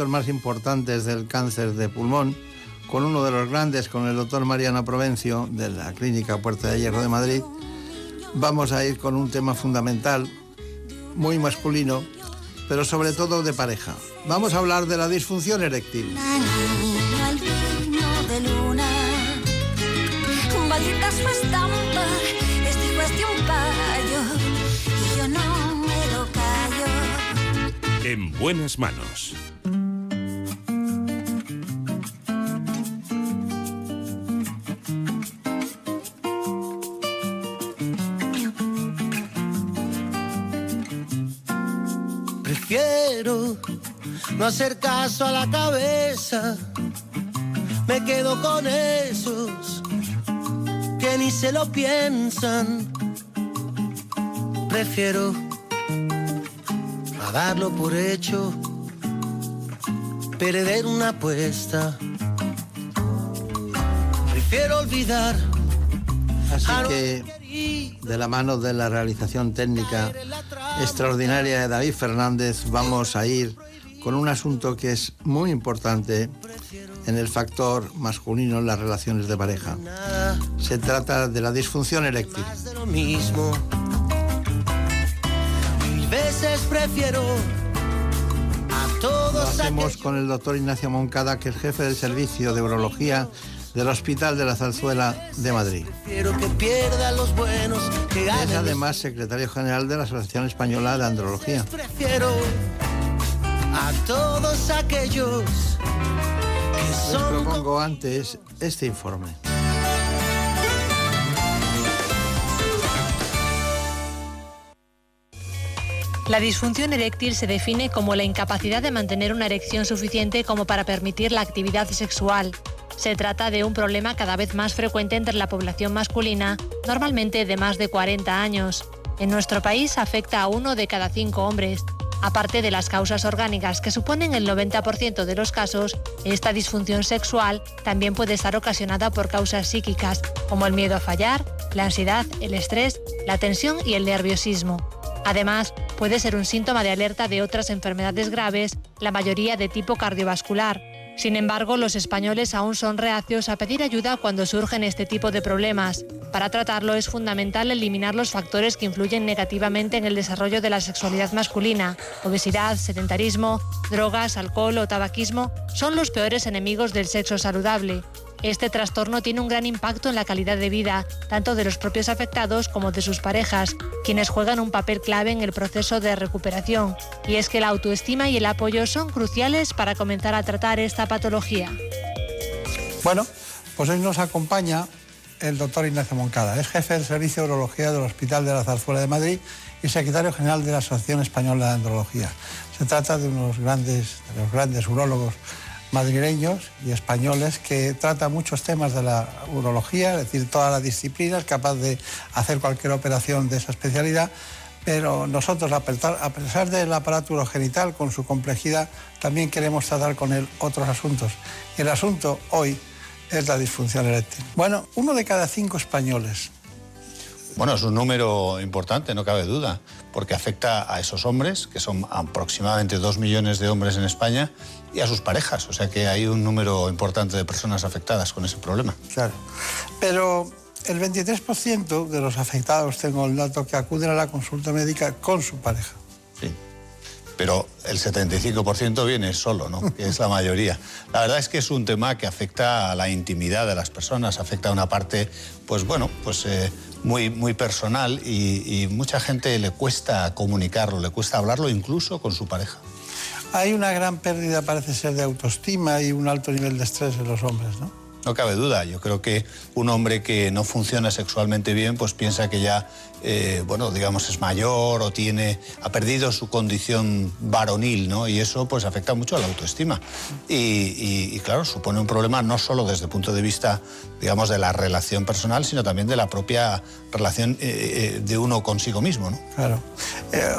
Aspectos más importantes del cáncer de pulmón, con uno de los grandes, con el doctor Mariano Provencio, de la Clínica Puerta de Hierro de Madrid, vamos a ir con un tema fundamental, muy masculino, pero sobre todo de pareja. Vamos a hablar de la disfunción eréctil. Niño albino de no hacer caso a la cabeza. Me quedo con esos que ni se lo piensan. Prefiero a darlo por hecho, perder una apuesta. Prefiero olvidar. Así que, de la mano de la realización técnica extraordinaria de David Fernández, vamos a ir con un asunto que es muy importante en el factor masculino en las relaciones de pareja. Se trata de la disfunción eréctil. lo hacemos con el doctor Ignacio Moncada, que es jefe del servicio de urología del Hospital de la Zarzuela de Madrid. Es además secretario general de la Asociación Española de Andrología. A todos aquellos que Les son propongo antes este informe. La disfunción eréctil se define como la incapacidad de mantener una erección suficiente como para permitir la actividad sexual. Se trata de un problema cada vez más frecuente entre la población masculina, normalmente de más de 40 años. En nuestro país afecta a uno de cada cinco hombres. Aparte de las causas orgánicas que suponen el 90% de los casos, esta disfunción sexual también puede estar ocasionada por causas psíquicas, como el miedo a fallar, la ansiedad, el estrés, la tensión y el nerviosismo. Además, puede ser un síntoma de alerta de otras enfermedades graves, la mayoría de tipo cardiovascular. Sin embargo, los españoles aún son reacios a pedir ayuda cuando surgen este tipo de problemas. Para tratarlo es fundamental eliminar los factores que influyen negativamente en el desarrollo de la sexualidad masculina. Obesidad, sedentarismo, drogas, alcohol o tabaquismo son los peores enemigos del sexo saludable. Este trastorno tiene un gran impacto en la calidad de vida, tanto de los propios afectados como de sus parejas, quienes juegan un papel clave en el proceso de recuperación. Y es que la autoestima y el apoyo son cruciales para comenzar a tratar esta patología. Bueno, pues hoy nos acompaña el doctor Ignacio Moncada. Es jefe del Servicio de Urología del Hospital de la Zarzuela de Madrid y secretario general de la Asociación Española de Andrología. Se trata de unos grandes, de los grandes urólogos madrileños y españoles que trata muchos temas de la urología, es decir, toda la disciplina, es capaz de hacer cualquier operación de esa especialidad, pero nosotros, a pesar, del aparato urogenital, con su complejidad, también queremos tratar con él otros asuntos. Y el asunto hoy es la disfunción eréctil. Bueno, uno de cada cinco españoles bueno, es un número importante, no cabe duda, porque afecta a esos hombres, que son aproximadamente dos millones de hombres en España, y a sus parejas. O sea que hay un número importante de personas afectadas con ese problema. Claro. Pero el 23% de los afectados, tengo el dato, que acuden a la consulta médica con su pareja. Sí. Pero el 75% viene solo, ¿no? Que es la mayoría. La verdad es que es un tema que afecta a la intimidad de las personas, afecta a una parte, pues bueno, pues... Eh, muy, muy personal y, y mucha gente le cuesta comunicarlo, le cuesta hablarlo incluso con su pareja. Hay una gran pérdida, parece ser, de autoestima y un alto nivel de estrés en los hombres, ¿no? No cabe duda. Yo creo que un hombre que no funciona sexualmente bien, pues piensa que ya, eh, bueno, digamos, es mayor o tiene, ha perdido su condición varonil, ¿no? Y eso, pues, afecta mucho a la autoestima. Y, claro, supone un problema no solo desde el punto de vista, digamos, de la relación personal, sino también de la propia relación eh, eh, de uno consigo mismo, ¿no? Claro.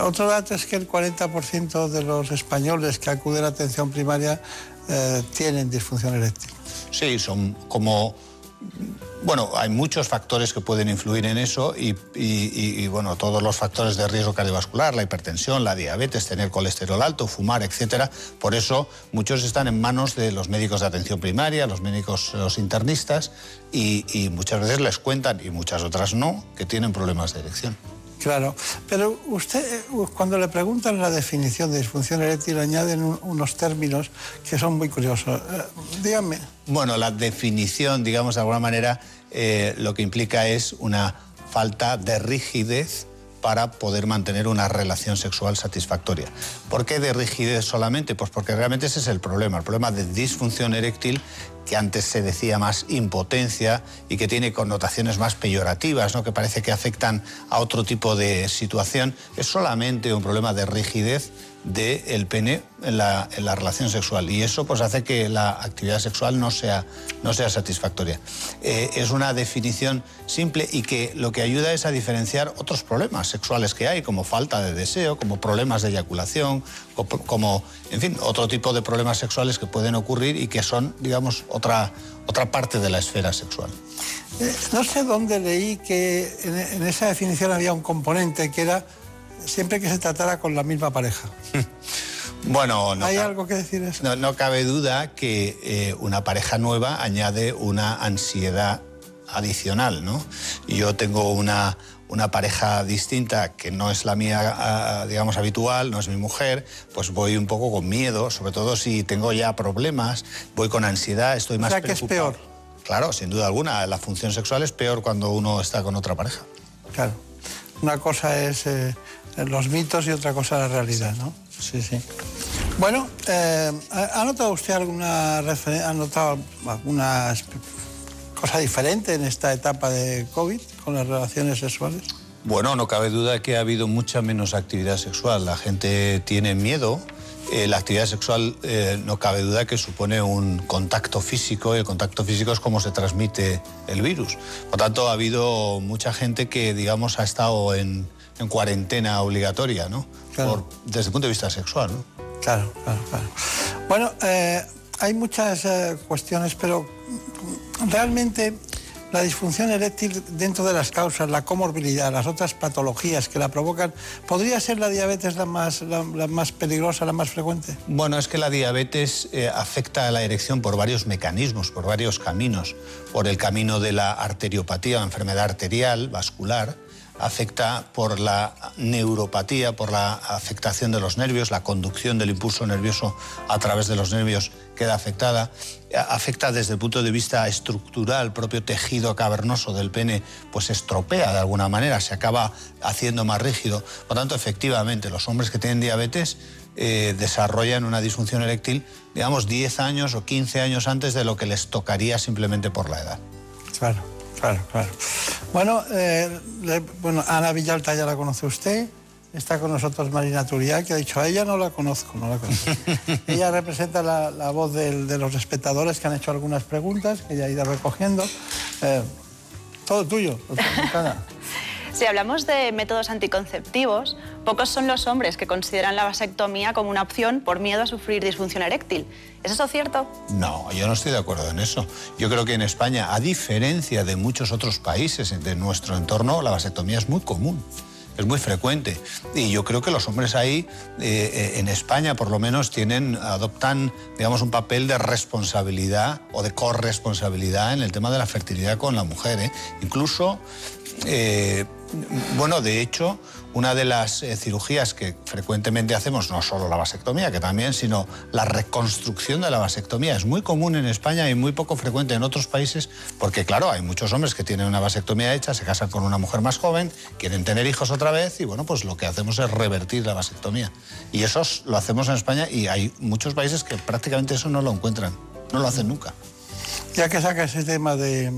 otro dato es que el 40% de los españoles que acuden a atención primaria tienen disfunción eréctil. Sí, son como... Bueno, hay muchos factores que pueden influir en eso y, bueno, todos los factores de riesgo cardiovascular, la hipertensión, la diabetes, tener colesterol alto, fumar, etcétera. Por eso muchos están en manos de los médicos de atención primaria, los médicos, los internistas y, y muchas veces les cuentan y muchas otras no que tienen problemas de erección. Claro, pero usted eh, cuando le preguntan la definición de disfunción eréctil añaden unos términos que son muy curiosos. Eh, dígame. Bueno, la definición, digamos de alguna manera, eh, lo que implica es una falta de rigidez para poder mantener una relación sexual satisfactoria. ¿Por qué de rigidez solamente? Pues porque realmente ese es el problema, el problema de disfunción eréctil que antes se decía más impotencia y que tiene connotaciones más peyorativas, ¿no? que parece que afectan a otro tipo de situación, es solamente un problema de rigidez del pene en la, relación sexual y eso pues hace que la actividad sexual no sea, no sea satisfactoria. Eh, es una definición simple y que lo que ayuda es a diferenciar otros problemas sexuales que hay, como falta de deseo, como problemas de eyaculación, como, en fin, otro tipo de problemas sexuales que pueden ocurrir y que son, digamos, otra, otra parte de la esfera sexual. Eh, no sé dónde leí que en esa definición había un componente que era siempre que se tratara con la misma pareja. Bueno, no ¿Hay algo que decir eso? No, cabe duda que eh, una pareja nueva añade una ansiedad adicional, ¿no? Yo tengo una, una pareja distinta que no es la mía, ah, digamos, habitual, no es mi mujer, pues voy un poco con miedo, sobre todo si tengo ya problemas, voy con ansiedad, estoy más o sea, que es peor. Claro, sin duda alguna, la función sexual es peor cuando uno está con otra pareja. Claro. Una cosa es eh, los mitos y otra cosa la realidad, ¿no? Sí, sí. Bueno, eh, ¿ha notado usted alguna ha notado alguna cosa diferente en esta etapa de COVID con las relaciones sexuales? Bueno, no cabe duda que ha habido mucha menos actividad sexual. La gente tiene miedo. Eh, la actividad sexual eh, no cabe duda que supone un contacto físico y el contacto físico es como se transmite el virus. Por tanto, ha habido mucha gente que, digamos, ha estado en, en cuarentena obligatoria, ¿no? desde el punto de vista sexual, ¿no? Claro, claro, claro. Bueno, eh, hay muchas eh, cuestiones, pero realmente la disfunción eréctil dentro de las causas, la comorbilidad, las otras patologías que la provocan, ¿podría ser la diabetes la más, la, más peligrosa, la más frecuente? Bueno, es que la diabetes eh, afecta a la erección por varios mecanismos, por varios caminos. Por el camino de la arteriopatía, la enfermedad arterial, vascular, afecta por la neuropatía, por la afectación de los nervios, la conducción del impulso nervioso a través de los nervios queda afectada, afecta desde el punto de vista estructural, el propio tejido cavernoso del pene pues estropea de alguna manera, se acaba haciendo más rígido. Por tanto, efectivamente, los hombres que tienen diabetes eh, desarrollan una disfunción eréctil, digamos, 10 años o 15 años antes de lo que les tocaría simplemente por la edad. Claro. Claro, claro. Bueno, eh, le- bueno, Ana Villalta ya la conoce usted. Está con nosotros Marina Turía, que ha dicho, a ella no la conozco, no la conozco. ella representa la, la voz del- de los espectadores que han hecho algunas preguntas, que ya ha ido recogiendo. Eh, todo tuyo. Si hablamos de métodos anticonceptivos, pocos son los hombres que consideran la vasectomía como una opción por miedo a sufrir disfunción eréctil. ¿Es eso cierto? No, yo no estoy de acuerdo en eso. Yo creo que en España, a diferencia de muchos otros países de nuestro entorno, la vasectomía es muy común. Es muy frecuente. Y yo creo que los hombres ahí, eh, eh, en España por lo menos, tienen, adoptan, digamos, un papel de responsabilidad o de corresponsabilidad en el tema de la fertilidad con la mujer. ¿eh? Incluso, bueno, de hecho, una de las eh, cirugías que frecuentemente hacemos, no solo la vasectomía, que también, sino la reconstrucción de la vasectomía, es muy común en España y muy poco frecuente en otros países, porque claro, hay muchos hombres que tienen una vasectomía hecha, se casan con una mujer más joven, quieren tener hijos otra vez y bueno, pues lo que hacemos es revertir la vasectomía. Y eso es- lo hacemos en España y hay muchos países que prácticamente eso no lo encuentran, no lo hacen nunca. Ya que saca ese tema de,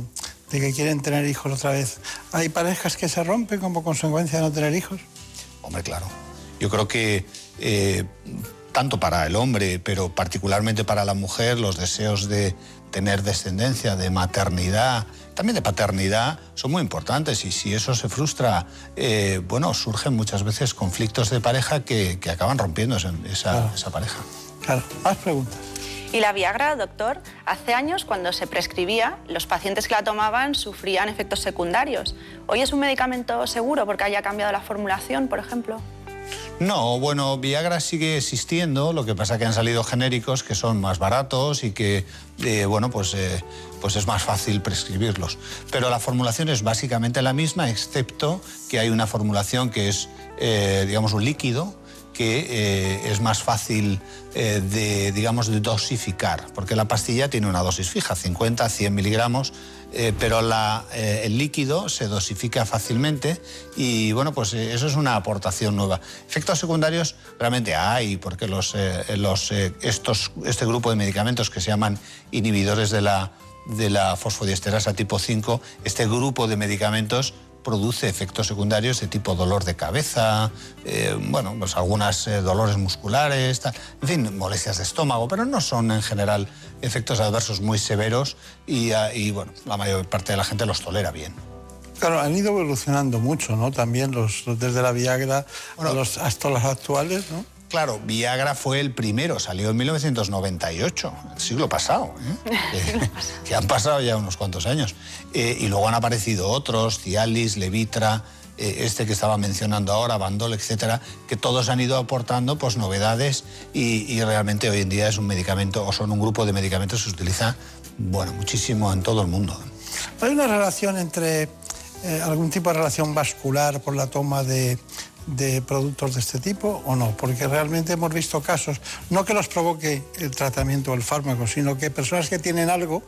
de que quieren tener hijos otra vez, ¿hay parejas que se rompen como consecuencia de no tener hijos? Hombre, claro. Yo creo que eh, tanto para el hombre, pero particularmente para la mujer, los deseos de tener descendencia, de maternidad, también de paternidad, son muy importantes. Y si eso se frustra, eh, bueno, surgen muchas veces conflictos de pareja que, que acaban rompiendo esa, esa- esa pareja. Claro, más preguntas. Y la Viagra, doctor, hace años cuando se prescribía, los pacientes que la tomaban sufrían efectos secundarios. ¿Hoy es un medicamento seguro porque haya cambiado la formulación, por ejemplo? No, bueno, Viagra sigue existiendo, lo que pasa que han salido genéricos que son más baratos y que, eh, bueno, pues, eh, pues es más fácil prescribirlos. Pero la formulación es básicamente la misma, excepto que hay una formulación que es, eh, digamos, un líquido que eh, es más fácil eh, de, digamos, dosificar, porque la pastilla tiene una dosis fija, 50, 100 miligramos, eh, pero el líquido se dosifica fácilmente y bueno, pues eso es una aportación nueva. Efectos secundarios realmente hay, porque los, los, estos, este grupo de medicamentos que se llaman inhibidores de la, de la fosfodiesterasa tipo 5, este grupo de medicamentos produce efectos secundarios de tipo dolor de cabeza, eh, bueno, pues algunas eh, dolores musculares, tal, en fin, molestias de estómago, pero no son en general efectos adversos muy severos y, ah, y, bueno, la mayor parte de la gente los tolera bien. Claro, han ido evolucionando mucho, ¿no? También los, desde la Viagra a los, hasta los actuales, ¿no? Claro, Viagra fue el primero, salió en 1998, el siglo pasado, ¿eh? que, que han pasado ya unos cuantos años. Eh, y luego han aparecido otros, Cialis, Levitra, eh, este que estaba mencionando ahora, Bandol, etcétera, que todos han ido aportando pues, novedades y, y realmente hoy en día es un medicamento, o son un grupo de medicamentos que se utiliza bueno, muchísimo en todo el mundo. ¿Hay una relación entre eh, algún tipo de relación vascular por la toma de, de productos de este tipo o no? Porque realmente hemos visto casos, no que los provoque el tratamiento o el fármaco, sino que personas que tienen algo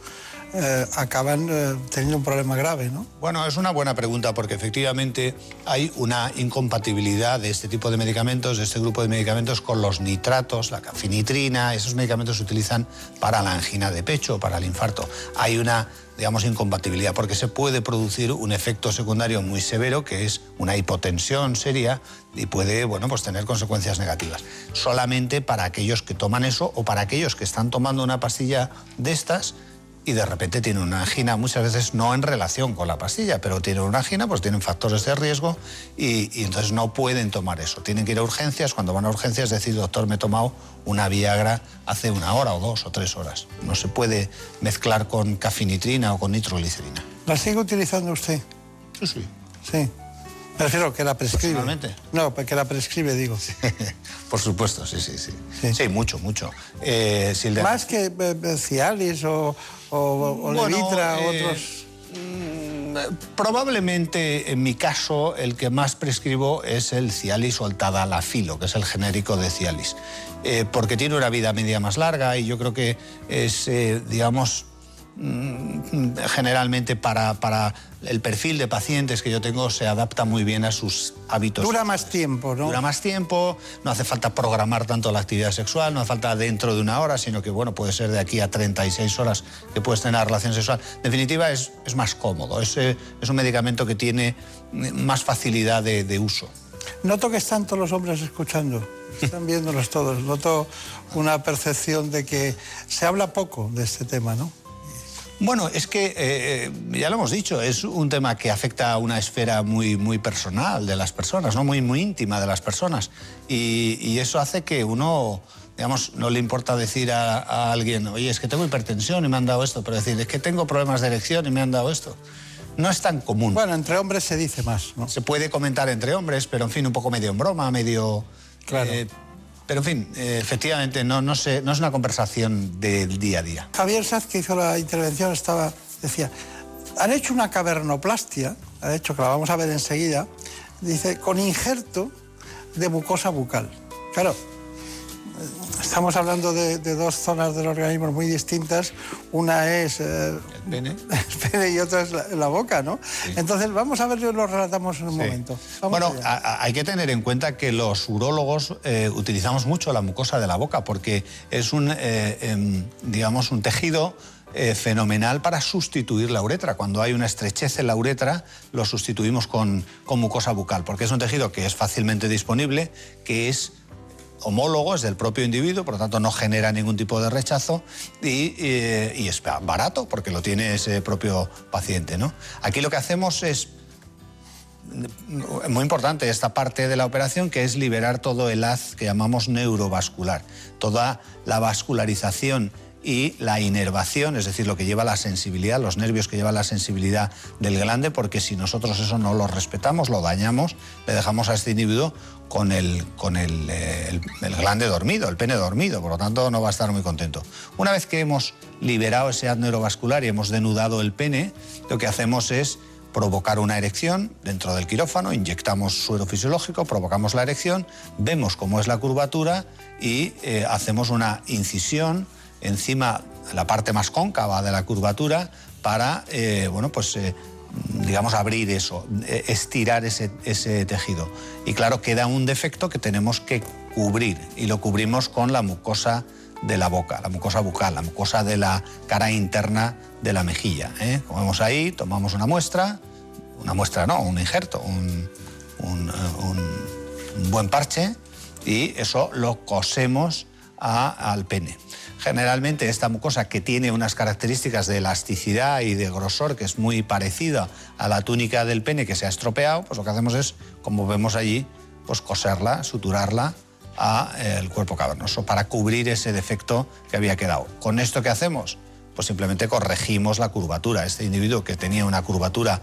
eh, acaban eh, teniendo un problema grave, ¿no? Bueno, es una buena pregunta porque efectivamente hay una incompatibilidad de este tipo de medicamentos, de este grupo de medicamentos, con los nitratos, la cafinitrina. Esos medicamentos se utilizan para la angina de pecho, para el infarto. Hay una, digamos, incompatibilidad porque se puede producir un efecto secundario muy severo que es una hipotensión seria y puede, bueno, pues tener consecuencias negativas. Solamente para aquellos que toman eso o para aquellos que están tomando una pastilla de estas y de repente tienen una angina, muchas veces no en relación con la pastilla, pero tienen una angina, pues tienen factores de riesgo y, y entonces no pueden tomar eso. Tienen que ir a urgencias, cuando van a urgencias decir, doctor, me he tomado una Viagra hace una hora o dos o tres horas. No se puede mezclar con cafinitrina o con nitroglicerina. ¿La sigue utilizando usted? Sí, sí. Sí. Prefiero que la prescribe. No, que la prescribe, digo. Por supuesto, sí, sí, sí. Sí, mucho, mucho. Eh, Más que eh, eh, Cialis o, o, o Bueno, Levitra, eh, otros... Probablemente en mi caso el que más prescribo es el Cialis o el Tadalafilo, que es el genérico de Cialis, porque tiene una vida media más larga y yo creo que es, digamos, mm, generalmente para, para el perfil de pacientes que yo tengo se adapta muy bien a sus hábitos. Dura más tiempo, ¿no? Dura más tiempo, no hace falta programar tanto la actividad sexual, no hace falta dentro de una hora, sino que bueno, puede ser de aquí a 36 horas que puedes tener relación sexual. En definitiva, es, es más cómodo, es, eh, es un medicamento que tiene más facilidad de, de uso. Noto que están todos los hombres escuchando, están viéndolos todos. Noto una percepción de que se habla poco de este tema, ¿no? Bueno, es que, eh, ya lo hemos dicho, es un tema que afecta a una esfera muy, muy personal de las personas, ¿no? muy, muy íntima de las personas. Y, y eso hace que uno, digamos, no le importa decir a, a, alguien, oye, es que tengo hipertensión y me han dado esto, pero decir, es que tengo problemas de erección y me han dado esto. No es tan común. Bueno, entre hombres se dice más, ¿no? Se puede comentar entre hombres, pero en fin, un poco medio en broma, medio... Claro. Eh, pero en fin, eh, efectivamente, no, no, sé, no es una conversación del día a día. Javier Saz, que hizo la intervención, estaba, decía, han hecho una cavernoplastia, ha hecho que la vamos a ver enseguida, dice, con injerto de mucosa bucal. Claro, estamos hablando de, de dos zonas del organismo muy distintas. Una es eh, el pene. el pene y otra es la, la boca, ¿no? Sí. Entonces, vamos a ver, lo relatamos en un Sí. momento. Vamos Bueno, allá. a- a- hay que tener en cuenta que los urólogos eh, utilizamos mucho la mucosa de la boca porque es un, eh, em, digamos, un tejido eh, fenomenal para sustituir la uretra. Cuando hay una estrechez en la uretra, lo sustituimos con, con mucosa bucal, porque es un tejido que es fácilmente disponible, que es homólogo, es del propio individuo, por lo tanto no genera ningún tipo de rechazo y, es barato porque lo tiene ese propio paciente. ¿no? Aquí lo que hacemos es muy importante esta parte de la operación que es liberar todo el haz que llamamos neurovascular, toda la vascularización y la inervación, es decir, lo que lleva la sensibilidad, los nervios que llevan la sensibilidad del glande, porque si nosotros eso no lo respetamos, lo dañamos, le dejamos a este individuo con el, con el, eh, el- el glande dormido, el pene dormido, por lo tanto no va a estar muy contento. Una vez que hemos liberado ese haz neurovascular y hemos denudado el pene, lo que hacemos es provocar una erección dentro del quirófano, inyectamos suero fisiológico, provocamos la erección, vemos cómo es la curvatura y eh, hacemos una incisión encima, en la parte más cóncava de la curvatura, para, eh, bueno, pues... eh, digamos, abrir eso, eh, estirar ese, ese tejido. Y claro, queda un defecto que tenemos que cubrir y lo cubrimos con la mucosa de la boca, la mucosa bucal, la mucosa de la cara interna de la mejilla. ¿eh? Como vemos ahí, tomamos una muestra, una muestra no, un injerto, un, un, eh, buen parche y eso lo cosemos al pene. Generalmente esta mucosa que tiene unas características de elasticidad y de grosor que es muy parecida a la túnica del pene que se ha estropeado, pues lo que hacemos es, como vemos allí, pues coserla, suturarla al cuerpo cavernoso para cubrir ese defecto que había quedado. ¿Con esto qué hacemos? Pues simplemente corregimos la curvatura. Este individuo que tenía una curvatura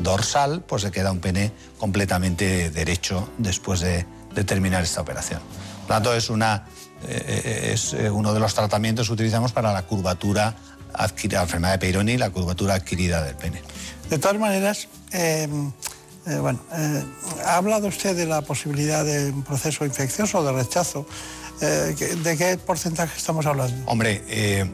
dorsal, pues le queda un pene completamente derecho después de, de terminar esta operación. Por lo tanto, es, una, eh, es eh, uno de los tratamientos que utilizamos para la curvatura adquirida, la enfermedad de Peyronie, la curvatura adquirida del pene. De todas maneras, eh, eh, bueno, eh, ha hablado usted de la posibilidad de un proceso infeccioso o de rechazo. Eh, ¿De qué porcentaje estamos hablando? Hombre, eh,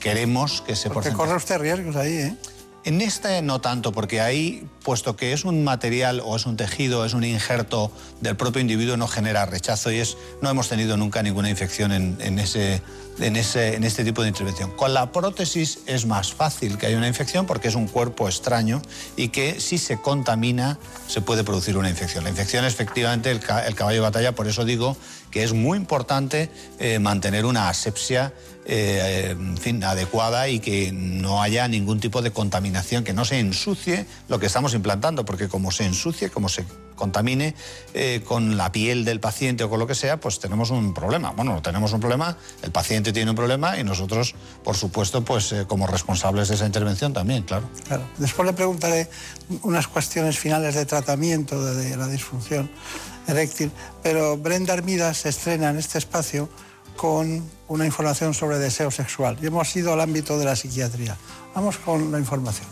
queremos que Porque porcentaje... corre usted riesgos ahí, ¿eh? En este no tanto, porque ahí, puesto que es un material o es un tejido, es un injerto del propio individuo, no genera rechazo y es, no hemos tenido nunca ninguna infección en, ese, en, ese, en este tipo de intervención. Con la prótesis es más fácil que haya una infección porque es un cuerpo extraño y que si se contamina se puede producir una infección. La infección es efectivamente el caballo de batalla, por eso digo que es muy importante eh, mantener una asepsia eh, en fin, adecuada y que no haya ningún tipo de contaminación, que no se ensucie lo que estamos implantando, porque como se ensucie, como se contamine eh, con la piel del paciente o con lo que sea, pues tenemos un problema. Bueno, tenemos un problema, el paciente tiene un problema y nosotros, por supuesto, pues eh, como responsables de esa intervención también, claro. Claro. Después le preguntaré unas cuestiones finales de tratamiento de, de la disfunción eréctil, pero Brenda Armida se estrena en este espacio con una información sobre deseo sexual. Y hemos ido al ámbito de la psiquiatría. Vamos con la información.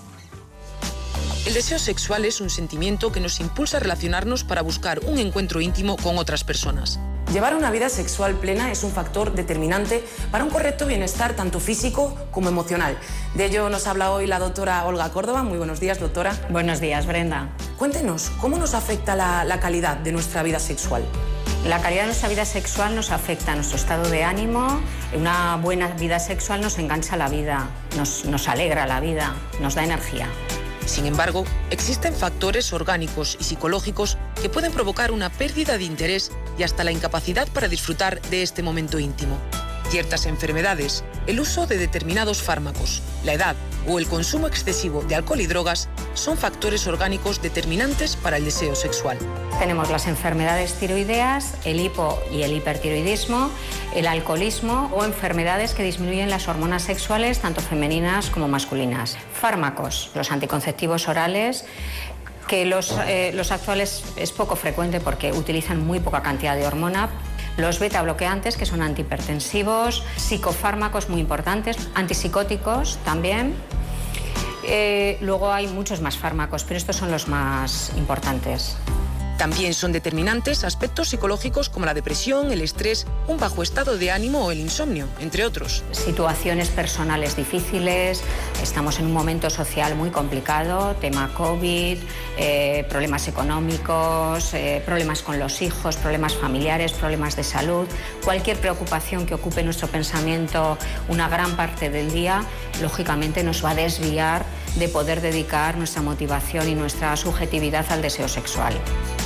El deseo sexual es un sentimiento que nos impulsa a relacionarnos para buscar un encuentro íntimo con otras personas. Llevar una vida sexual plena es un factor determinante para un correcto bienestar tanto físico como emocional. De ello nos habla hoy la doctora Olga Córdoba. Muy buenos días, doctora. Buenos días, Brenda. Cuéntenos, ¿cómo nos afecta la, la calidad de nuestra vida sexual? La calidad de nuestra vida sexual nos afecta a nuestro estado de ánimo. Una buena vida sexual nos engancha la vida, nos, nos alegra la vida, nos da energía. Sin embargo, existen factores orgánicos y psicológicos que pueden provocar una pérdida de interés y hasta la incapacidad para disfrutar de este momento íntimo. Ciertas enfermedades, el uso de determinados fármacos, la edad o el consumo excesivo de alcohol y drogas son factores orgánicos determinantes para el deseo sexual. Tenemos las enfermedades tiroideas, el hipo y el hipertiroidismo, el alcoholismo o enfermedades que disminuyen las hormonas sexuales, tanto femeninas como masculinas. Fármacos, los anticonceptivos orales, que los, eh, los actuales es poco frecuente porque utilizan muy poca cantidad de hormona, los beta bloqueantes, que son antihipertensivos, psicofármacos muy importantes, antipsicóticos también. Eh, luego hay muchos más fármacos, pero estos son los más importantes. También son determinantes aspectos psicológicos como la depresión, el estrés, un bajo estado de ánimo o el insomnio, entre otros. Situaciones personales difíciles, estamos en un momento social muy complicado, tema COVID, eh, problemas económicos, eh, problemas con los hijos, problemas familiares, problemas de salud. Cualquier preocupación que ocupe nuestro pensamiento una gran parte del día, lógicamente nos va a desviar de poder dedicar nuestra motivación y nuestra subjetividad al deseo sexual.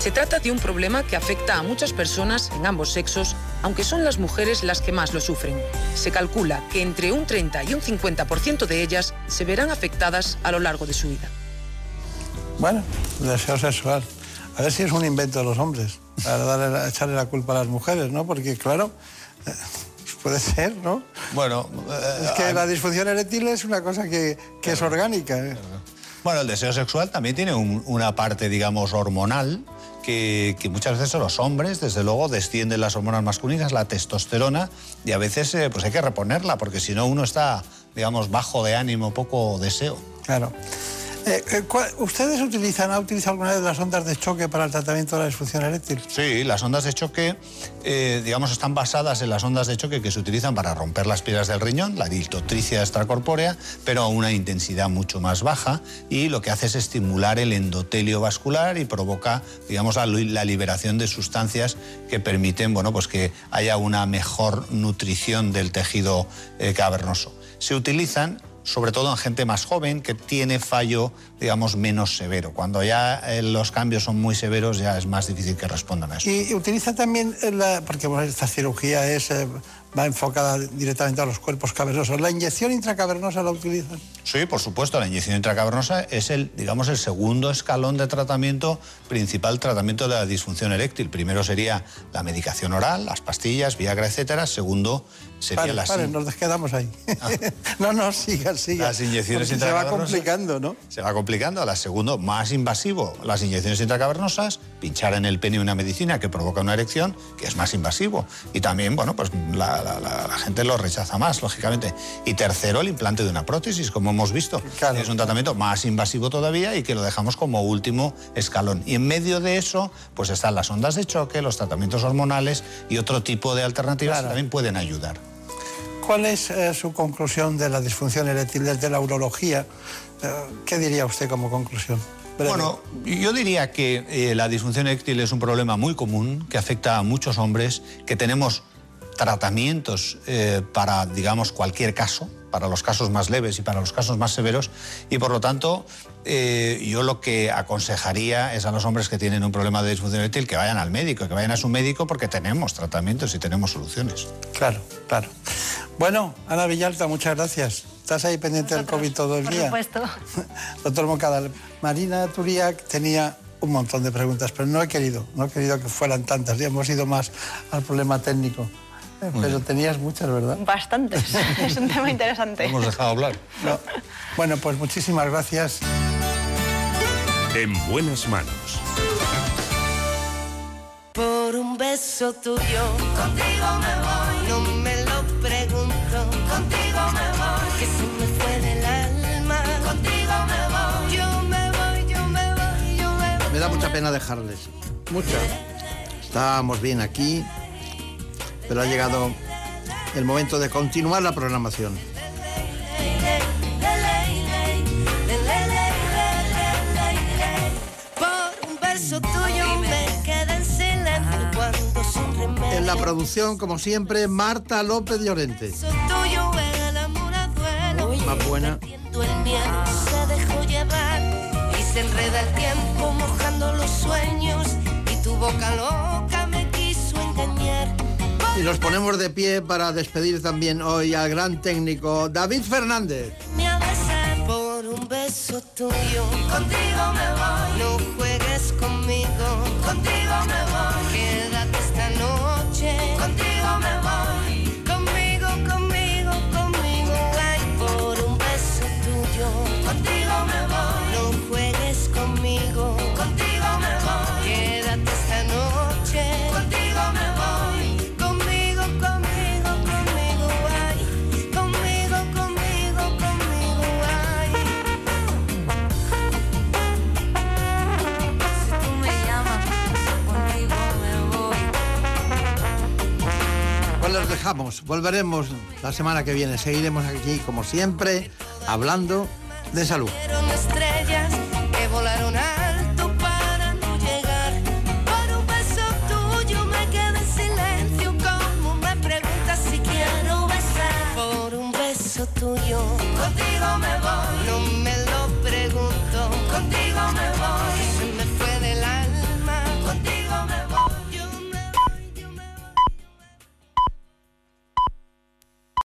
Se trata de un problema que afecta a muchas personas en ambos sexos, aunque son las mujeres las que más lo sufren. Se calcula que entre un 30 y un 50% de ellas se verán afectadas a lo largo de su vida. Bueno, deseo sexual. A ver si es un invento de los hombres, para darle, echarle la culpa a las mujeres, ¿no? Porque, claro, eh, puede ser, ¿no? Bueno, Es que la disfunción eréctil es una cosa que, que es orgánica. ¿eh? Bueno, el deseo sexual también tiene un- una parte, digamos, hormonal, que, que muchas veces los hombres, desde luego, descienden las hormonas masculinas, la testosterona, y a veces eh, pues hay que reponerla, porque si no uno está, digamos, bajo de ánimo, poco deseo. Claro. Eh, eh, ¿cuál- ¿Ustedes utilizan, ha utilizado alguna vez las ondas de choque para el tratamiento de la disfunción eréctil? Sí, las ondas de choque, eh, digamos, están basadas en las ondas de choque que se utilizan para romper las piedras del riñón, la diltotricia extracorpórea, pero a una intensidad mucho más baja y lo que hace es estimular el endotelio vascular y provoca, digamos, la, liberación de sustancias que permiten, bueno, pues que haya una mejor nutrición del tejido cavernoso. Se utilizan sobre todo en gente más joven que tiene fallo, digamos, menos severo. Cuando ya eh, los cambios son muy severos, ya es más difícil que respondan a eso. Y, y utiliza también, la, porque bueno, esta cirugía es, eh, va enfocada directamente a los cuerpos cavernosos. ¿La inyección intracavernosa la utilizan? Sí, por supuesto, la inyección intracavernosa es el, digamos, el segundo escalón de tratamiento, principal tratamiento de la disfunción eréctil. Primero sería la medicación oral, las pastillas, Viagra, etcétera. Segundo sería Pare, la pare, nos quedamos ahí. no, no, siga, siga. Las inyecciones se va complicando, ¿no? Se va complicando. La segundo, más invasivo, las inyecciones intracavernosas, pinchar en el pene una medicina que provoca una erección, que es más invasivo. Y también, bueno, pues la, la- la- la gente lo rechaza más, lógicamente. Y tercero, el implante de una prótesis, como hemos visto. Es un tratamiento más invasivo todavía y que lo dejamos como último escalón. Y en medio de eso, pues están las ondas de choque, los tratamientos hormonales y otro tipo de alternativas que también pueden ayudar. ¿Cuál es eh, su conclusión de la disfunción eréctil desde la urología? Eh, ¿Qué diría usted como conclusión? Breve. Bueno, yo diría que eh, la disfunción eréctil es un problema muy común que afecta a muchos hombres, que tenemos tratamientos para, digamos, cualquier caso, para los casos más leves y para los casos más severos, y por lo tanto eh, yo lo que aconsejaría es a los hombres que tienen un problema de disfunción eréctil que vayan al médico, que vayan a su médico porque tenemos tratamientos y tenemos soluciones. Claro, claro. Bueno, Ana Villalta, muchas gracias. Estás ahí pendiente del COVID todo el Por día. supuesto. Doctor Moncada, Marina Turiak tenía un montón de preguntas, pero no he querido, no he querido que fueran tantas. Ya hemos ido más al problema técnico. Eh, Muy Pero bien. tenías muchas, ¿verdad? Bastantes. es un tema interesante. Hemos dejado hablar. No. Bueno, pues muchísimas gracias. En buenas manos. Por un beso tuyo, contigo me voy. Me da mucha pena dejarles. Mucha. Estábamos bien aquí, pero ha llegado el momento de continuar la programación. Por un beso tuyo me quedé en silencio cuando sin remedio. En la producción, como siempre, Marta López Llorente. Más buena. Tú el miedo se dejó llevar y se enreda el tiempo los sueños y tu boca loca me quiso engañar. Y nos ponemos de pie para despedir también hoy al gran técnico David Fernández. Me por un beso tuyo. Contigo me voy. No juegues conmigo. Contigo me voy. Volveremos la semana que viene. Seguiremos aquí, como siempre, hablando de salud. Tuyo contigo me voy.